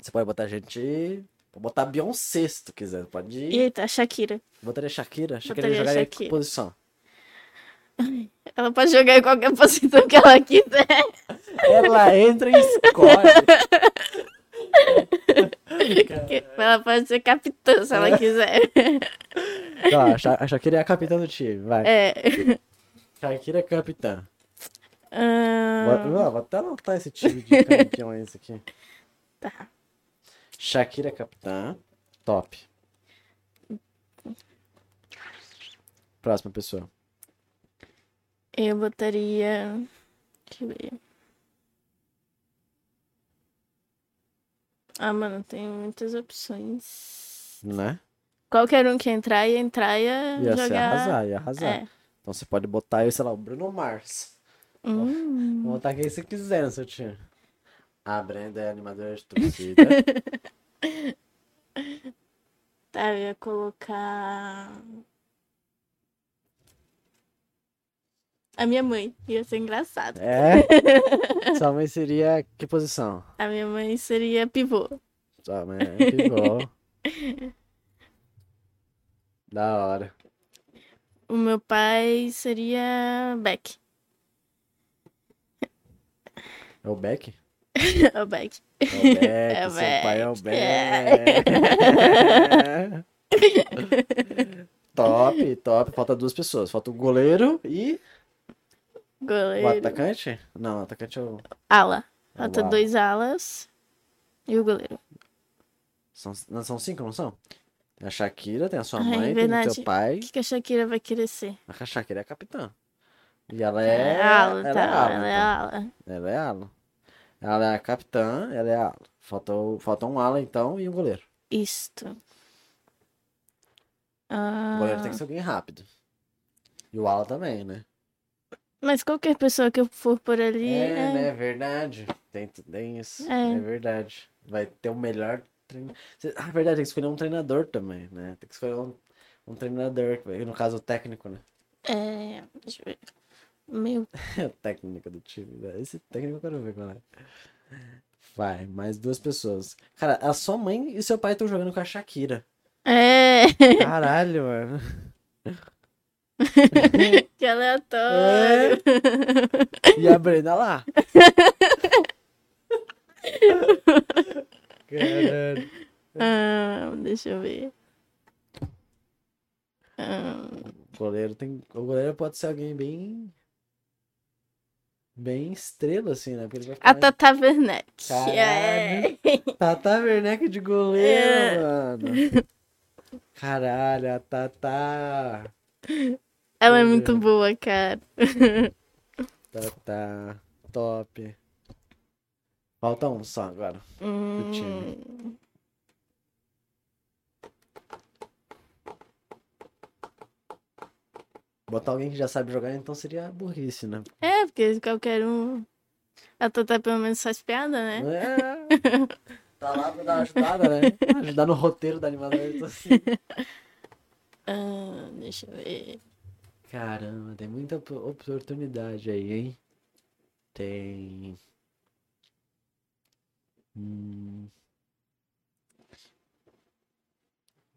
Você pode botar gente. Pode botar Beyoncé se tu quiser. Pode ir. Eita, Shakira. Botaria Shakira. Shakira Botaria jogaria em que posição? Ela pode jogar em qualquer posição que ela quiser. Ela entra e escolhe. Ela pode ser capitã se ela quiser. Tá, a Sha- a Shakira é a capitã do time, vai. É. Shakira é capitã. Ahn, Vou, vou até anotar esse time de campeões aqui. Tá. Shakira é capitã. Top. Próxima pessoa. Eu botaria. Deixa eu ver. Ah, mano, tem muitas opções. Né? Qualquer um que entrar ia entrar ia, Ia se jogar. arrasar, ia arrasar. É. Então você pode botar aí, sei lá, o Bruno Mars. Hum. Vou botar quem você quiser no seu time. A Brenda é animadora de torcida. Tá, eu ia colocar. A minha mãe. Ia ser engraçado. é? Sua mãe seria que posição? A minha mãe seria pivô. Sua mãe é pivô. da hora. O meu pai seria Beck. É o Beck? o Beck. É o Beck, É o seu pai é o Beck. Beck. top, top. Falta duas pessoas. Falta o goleiro e o Goleiro. atacante? Não, o atacante é o... Ala. é o Falta ala. dois alas. E o goleiro. São, não são cinco, não são? Tem a Shakira, tem a sua Ai, mãe, tem o teu pai. O que, que a Shakira vai querer ser? A Shakira é a capitã. E ela é... ala, ela tá. é ala, ela é então. ala. Ela é ala. Ela é a capitã, ela é a ala. Falta, o- falta um ala, então, e um goleiro. Isto. O Ah, goleiro tem que ser alguém rápido. E o ala também, né? Mas qualquer pessoa que eu for por ali. É, é- né? Verdade. Tem, tem isso. É. É. verdade. Vai ter o melhor treinador. Ah, verdade, tem que escolher um treinador também, né? Tem que escolher um, um treinador, no caso o técnico, né? É. Deixa eu ver. Meu. o técnico do time. né? Esse técnico eu quero ver qual é. Vai, mais duas pessoas. Cara, a sua mãe e seu pai estão jogando com a Shakira. É. Caralho, mano. que aleatório. E a Brenda lá. Caralho. Ah, deixa eu ver. Ah, O goleiro tem. O goleiro pode ser alguém bem. Bem estrela, assim, né? A ficar. Tata Werneck. Caralho. É. Tata Werneck de goleiro, É. mano. Caralho, a Tata. Ela é muito é. boa, cara. Tata. Top. Falta um só agora. Hum, time. Botar alguém que já sabe jogar, então seria burrice, né? É, porque qualquer um. A Tata pelo menos faz piada, né? É. Tá lá pra dar uma ajudada, né? Ajudar no roteiro da animação. então, assim. Ah, deixa eu ver. Caramba, tem muita op- oportunidade aí, hein? Tem. Hum.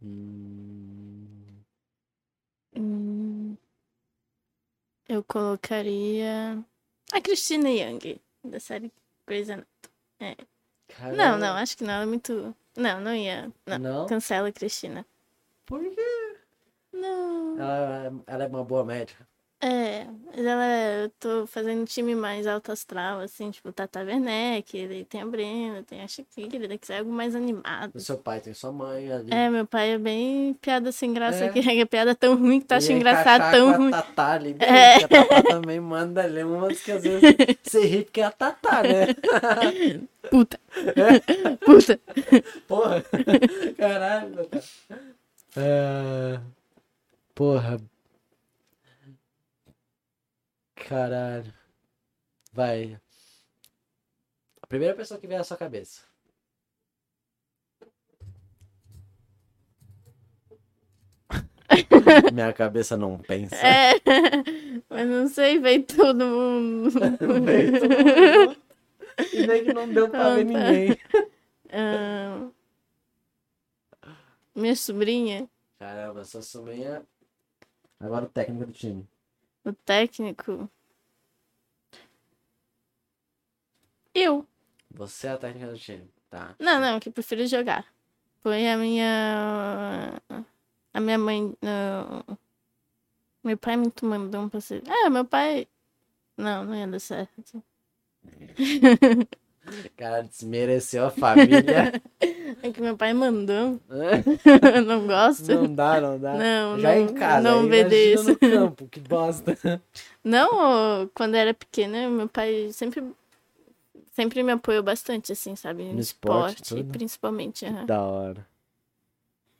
Hum. Hum, eu colocaria a Cristina Young, da série Grey's Anatomy. Não, Caramba. não, acho que não, ela é muito. Não, não ia. Não, Não? cancela a Cristina. Por quê? Não. Ela, ela é uma boa médica. É, mas ela, eu tô fazendo um time mais alto astral, assim, tipo, Tata Werneck, daí tem a Brenda, tem a Shakira, que é algo mais animado. O seu pai tem sua mãe ali. É, meu pai é bem piada sem graça, É. que é piada tão ruim que tu acha Ia engraçado tão ruim. A Tatá ali, É. a Tatá também manda ali umas que às vezes você ri porque é a Tatá, né? Puta. Puta. Porra. Caralho. É... Porra. Caralho. Vai. A primeira pessoa que vier à sua cabeça. Minha cabeça não pensa. É, mas não sei, veio todo mundo. Veio todo mundo. E nem que não deu pra ver tá. ninguém. Ah, minha sobrinha, Caramba, sua sobrinha. Agora o técnico do time. o técnico. Eu. Você é a técnica do time. Tá. Não, não, que eu prefiro jogar. Põe a minha. A minha mãe. não. Meu pai me mandou pra ser. Ah, meu pai. Não, não ia dar certo. Cara, desmereceu a família. É que meu pai mandou. não gosto. não dá, não dá. Não, Já não, em casa, não obedeço. no campo, que bosta. Não, quando era pequena, meu pai sempre, sempre me apoiou bastante, assim, sabe? No, esporte, esporte, principalmente. aham. Da hora.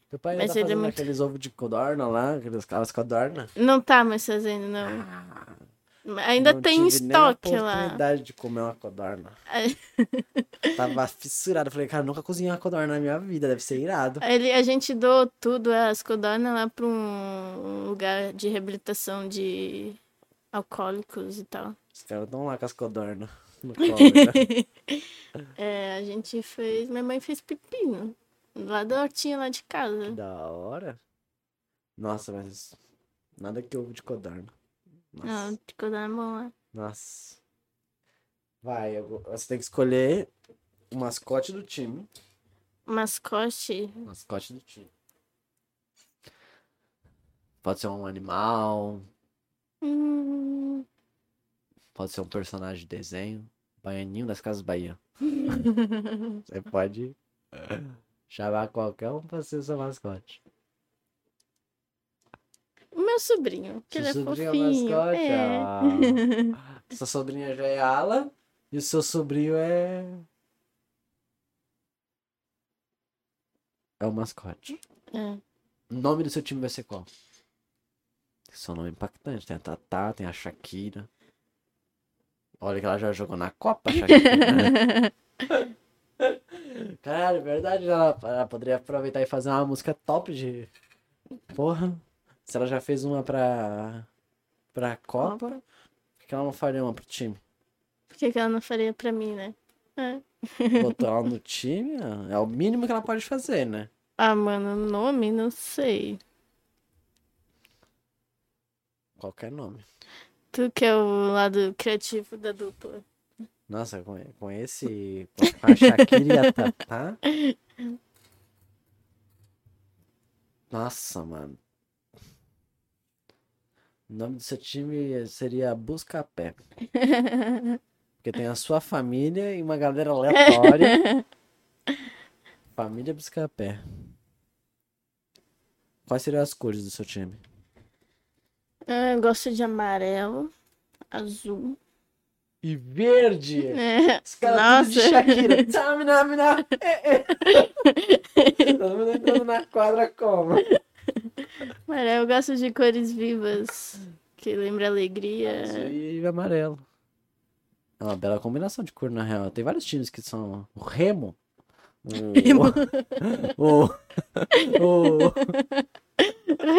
Teu pai Mas tá ele é muito- aqueles ovos de codorna lá, aquelas codorna. Não tá mais fazendo, não. Ainda Não tem tive nem a estoque lá. oportunidade de comer uma codorna. É. Tava fissurado. Falei, cara, nunca cozinhei uma codorna na minha vida, deve ser irado. Ele, a gente doou tudo, as codornas, lá pra um lugar de reabilitação de alcoólicos e tal. Os caras estão lá com as codornas no colo. né? É, a gente fez. Minha mãe fez pepino. Lá da hortinha lá de Que casa. da hora. Nossa, mas nada que ovo de codorna. Nossa. Ah, de codorna é bom lá. Nossa. Vai, eu você tem que escolher o mascote do time. Mascote. Mascote do time. Pode ser um animal, Hum, pode ser um personagem de desenho. Baianinho das Casas Bahia. Você pode chamar qualquer um pra ser seu mascote. Meu sobrinho, que Seu ele é sobrinho é o fofinho. mascote? É. Ah. Sua sobrinha já é ala e o seu sobrinho é. É o mascote. É. O nome do seu time vai ser qual? Seu nome é impactante. Tem a Tatá, tem a Shakira. Olha que ela já jogou na Copa, Shakira. Caralho, é verdade. Ela, ela poderia aproveitar e fazer uma música top de. Porra. Se ela já fez uma pra. pra Copa, por que ela não faria uma pro time? Por que, que ela não faria pra mim, né? É. Botou ela no time, é o mínimo que ela pode fazer, né? Ah, mano, nome, não sei. Qualquer nome. Tu que é o lado criativo da dupla. Nossa, com, com esse. Com a Shakira e a Tatá. Nossa, mano. O nome do seu time seria Buscapé. Porque tem a sua família e uma galera aleatória. família Buscapé. Quais seriam as cores do seu time? Ah, eu gosto de amarelo, azul. E verde! É. Os caras de. Shakira. Tamina, mina, é, é. Todo mundo entrando na quadra como? Amarelo, eu gosto de cores vivas. que lembra alegria. Azul e amarelo. É uma bela combinação de cor, na real. Tem vários times que são o Remo. O... o... o...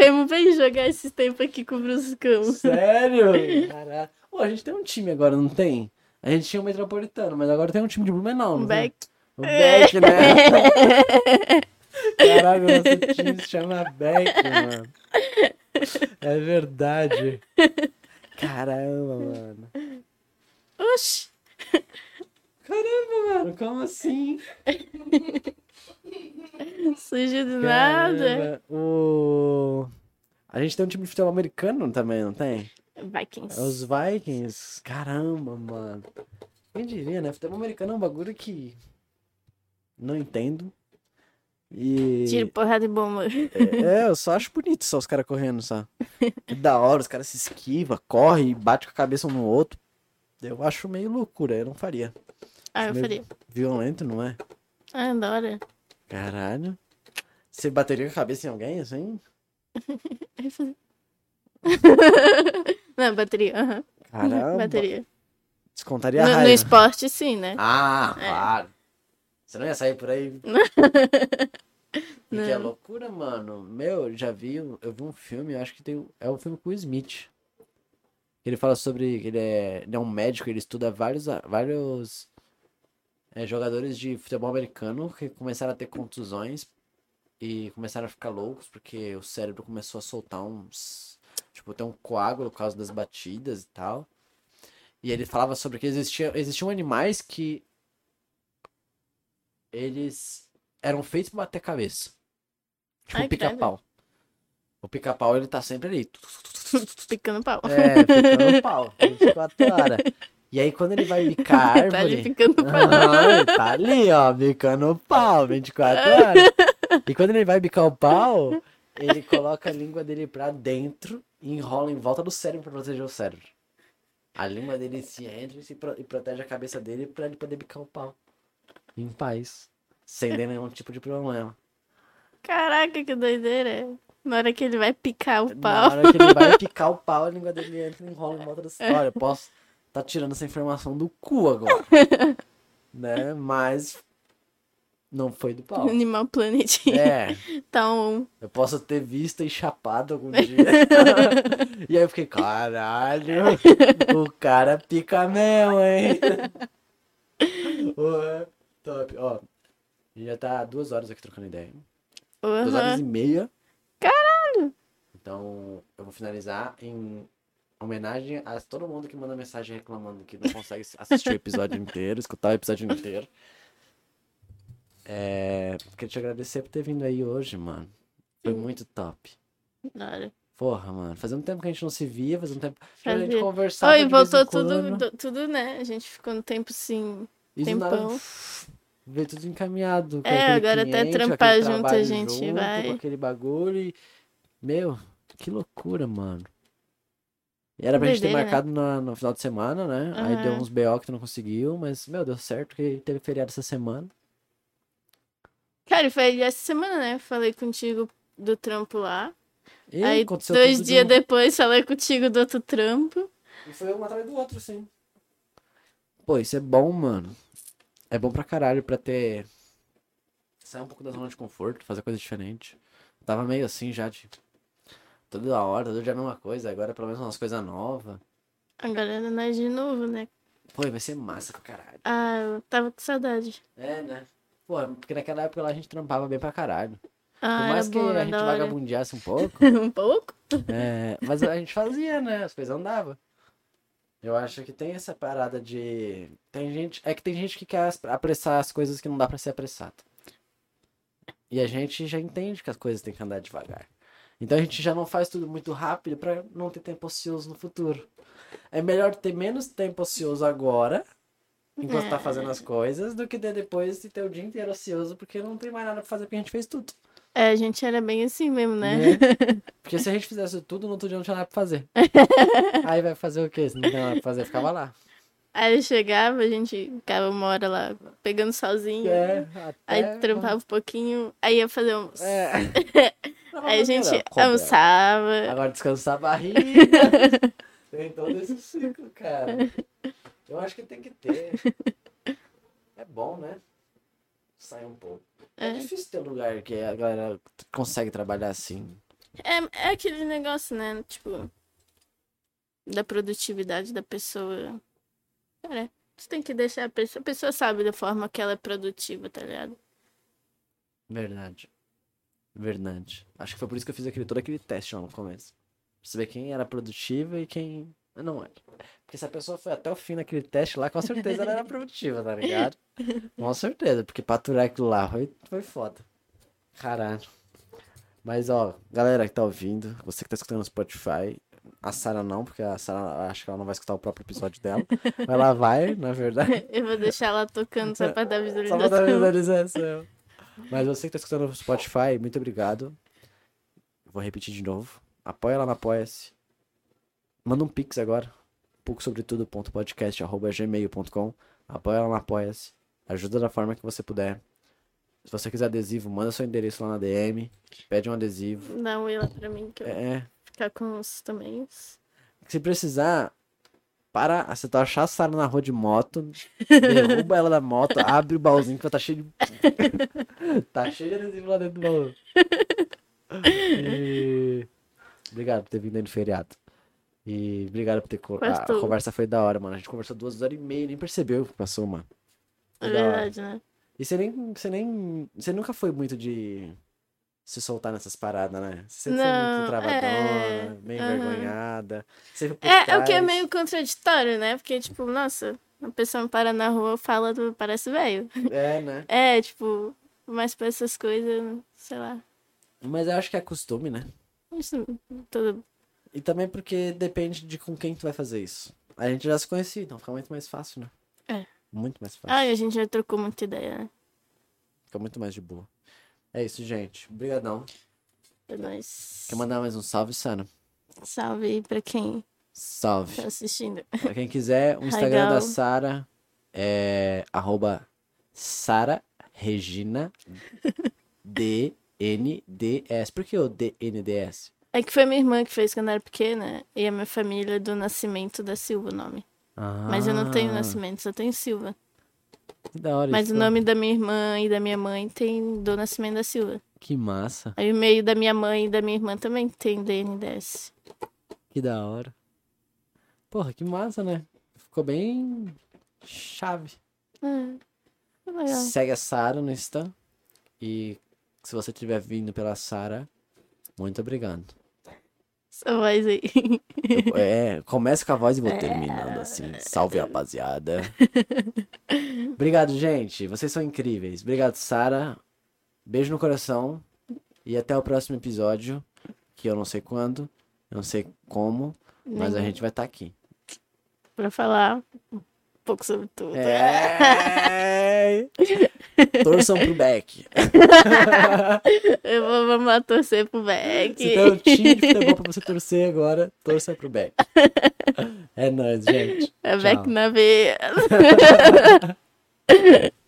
Remo veio jogar esses tempos aqui com o Bruscão. Sério? Caraca. Pô, a gente tem um time agora, não tem? A gente tinha o Metropolitano, mas agora tem um time de Blumenau, Um tem? back. O Beck, né? Caralho, nosso time se chama Beck, mano. É verdade. Caramba, mano. Oxi! Caramba, mano, como assim? Surgiu do nada. O... A gente tem um time de futebol americano também, não tem? Vikings. É os Vikings. Caramba, mano. Quem diria, né? Futebol americano é um bagulho que não entendo. E. Tiro, porrada e bomba. É, eu só acho bonito só os caras correndo, só. É da hora, os caras se esquivam, correm, bate com a cabeça um no outro. Eu acho meio loucura, eu não faria. Ah, eu Meio faria. Violento, não é? Ah, da hora. Caralho. Você bateria com a cabeça em alguém, assim? Eu. Não, bateria. aham. Caramba. Bateria. Descontaria a No, no raiva. esporte, sim, né? Ah, É. claro. Você não ia sair por aí. Porque é loucura, mano. Meu, já vi, eu vi um filme, eu acho que tem, é um filme com o Smith. Ele fala sobre, ele é, ele é um médico, ele estuda vários, vários é, jogadores de futebol americano que começaram a ter contusões e começaram a ficar loucos porque o cérebro começou a soltar uns, tipo, tem um coágulo por causa das batidas e tal. E ele falava sobre que existia, existiam animais que eles eram feitos pra bater cabeça. Tipo Ai, o pica-pau. O pica-pau, ele tá sempre ali. Picando pau. É, picando pau. 24 horas. E aí, quando ele vai bicar a Tá ali árvore. picando pau. Ah, ele tá ali, ó, bicando o pau, 24 horas. E quando ele vai bicar o pau, ele coloca a língua dele pra dentro e enrola em volta do cérebro pra proteger o cérebro. A língua dele se entra e, se pro- e protege a cabeça dele pra ele poder bicar o pau. Em paz. Sem nenhum tipo de problema. Caraca, que doideira. Na hora que ele vai picar o Na pau. hora que ele vai picar o pau, a língua dele entra e enrola em volta cérebro. Olha, eu posso tá tirando essa informação do cu agora. né? Mas não foi do pau. Animal Planet. É, um. eu posso ter visto e chapado algum dia. e aí eu fiquei, caralho, o cara pica mesmo, hein? Ué, top. Ó, já tá duas horas aqui trocando ideia. Duas horas e meia. Caralho! Então, eu vou finalizar em homenagem a todo mundo que manda mensagem reclamando que não consegue assistir o episódio inteiro, escutar o episódio inteiro. É, queria te agradecer por ter vindo aí hoje, mano. Foi muito top. Da hora. Porra, mano. Fazia um tempo que a gente não se via, fazia um tempo que a gente conversava. Oi, voltou tudo, tudo, né? A gente ficou no tempo assim. E nada, veio tudo encaminhado. É, agora até cliente, com trampar junto a gente junto, vai. Com aquele bagulho e... Meu, que loucura, mano. E era pra gente ter Doideira, né? marcado na- no final de semana, né? Aí deu uns BO que tu não conseguiu, mas, meu, deu certo que teve feriado essa semana. Cara, e foi essa semana, né? Falei contigo do trampo lá. E Aí, dois tudo de dias um- depois, falei contigo do outro trampo. E foi um atrás do outro, sim. Pô, isso é bom, mano. É bom pra caralho pra ter. Sair um pouco da zona de conforto, fazer coisa diferente. Tava meio assim já de. Toda hora, todo dia a mesma coisa, agora pelo menos umas coisas novas. Agora era nós de novo, né? Pô, vai ser massa pra caralho. Ah, eu tava com saudade. É, né? Pô, porque naquela época lá a gente trampava bem pra caralho. Por Ah, mais era que bom, a gente vagabundeasse um pouco, um pouco? é, mas a gente fazia, né? As coisas andavam. Eu acho que tem essa parada de. Tem gente. É que tem gente que quer apressar as coisas que não dá pra ser apressado. E a gente já entende que as coisas têm que andar devagar. Então a gente já não faz tudo muito rápido pra não ter tempo ocioso no futuro. É melhor ter menos tempo ocioso agora, enquanto tá fazendo as coisas, do que ter depois de ter o dia inteiro ocioso porque não tem mais nada pra fazer porque a gente fez tudo. É, a gente era bem assim mesmo, né? Né? Porque se a gente fizesse tudo, no outro dia não tinha nada pra fazer. Aí vai fazer o quê? Se não tem nada pra fazer, ficava lá. Aí eu chegava, a gente ficava uma hora lá pegando sozinho. É, até... Aí trampava um pouquinho, aí ia fazer um. É. Aí a gente almoçava. Agora descansar a barriga. tem todo esse ciclo, cara. Eu acho que tem que ter. É bom, né? Sair um pouco. É, É. difícil ter um lugar que a galera consegue trabalhar assim. É, é aquele negócio, né? Tipo, da produtividade da pessoa. Cara, você tem que deixar a pessoa. A pessoa sabe da forma que ela é produtiva, tá ligado? Verdade. Verdade. Acho que foi por isso que eu fiz aquele, todo aquele teste lá no começo. Pra saber quem era produtiva e quem não era. Porque se a pessoa foi até o fim naquele teste lá, com certeza ela era produtiva, tá ligado? Com certeza, porque pra aturar aquilo lá foi, foi foda. Caralho. Mas ó, galera que tá ouvindo, você que tá escutando no Spotify, a Sara não, porque a Sara acho que ela não vai escutar o próprio episódio dela. Mas ela vai, na verdade. Eu vou deixar ela tocando só pra dar Só pra dar visualização. visualização. Mas você que tá escutando no Spotify, muito obrigado. Vou repetir de novo. Apoia lá no Apoia-se. Manda um pix agora. poucosobretudo.podcast.gmail.com Apoia lá no Apoia-se. Ajuda da forma que você puder. Se você quiser adesivo, manda seu endereço lá na DM. Pede um adesivo. Dá um oi lá pra mim que eu vou É. ficar com os também. Se precisar, para. Você tá achar a Sara na rua de moto, derruba ela da moto, abre o baúzinho que tá cheio de. tá cheio de adesivo lá dentro do baú. E... Obrigado por ter vindo aí no feriado. E obrigado por ter. co- A conversa foi da hora, mano. A gente conversou duas horas e meia, nem percebeu que passou, mano. É Foi verdade, né? E você nem, você nem. Você nunca foi muito de se soltar nessas paradas, né? Você sempre foi Não, muito travadona, é, meio aham. envergonhada. É, é o que é meio contraditório, né? Porque, tipo, nossa, a pessoa para na rua fala do parece velho. É, né? É, tipo, mas pra essas coisas, sei lá. Mas eu acho que é costume, né? Isso, tudo. E também porque depende de com quem tu vai fazer isso. A gente já se conhecia, então fica muito mais fácil, né? É. Muito mais fácil. Ai, a gente já trocou muita ideia, né? Fica muito mais de boa. É isso, gente. Obrigadão. É nóis. Quer mandar mais um salve, Sana? Salve aí pra quem Salve. tá assistindo. Pra quem quiser, o Instagram Legal. da Sara é arroba Sara Regina DNDS. Por que o DNDS? É que foi minha irmã que fez quando eu era pequena e a minha família é do Nascimento da Silva o nome. Mas eu não tenho Ah, Nascimento, só tenho Silva. Que da hora Mas isso. o nome da minha irmã e da minha mãe tem do Nascimento da Silva. Que massa. Aí o meio da minha mãe e da minha irmã também tem DNDS. Que da hora. Porra, que massa, né? Ficou bem chave. Ah, que legal. Segue a Sara no Insta. E se você estiver vindo pela Sara, muito obrigado. Essa voz aí. É, começa com a voz e vou terminando assim. Salve, rapaziada. Obrigado, gente. Vocês são incríveis. Obrigado, Sara. Beijo no coração. E até o próximo episódio. Que eu não sei quando, eu não sei como, mas a Nem gente vai estar aqui. Pra falar um pouco sobre tudo. É. Torçam pro Beck. Eu vou, lá torcer pro Beck. Se tem um time de futebol pra você torcer agora, torça pro Beck. É nóis, gente. É. Beck na veia.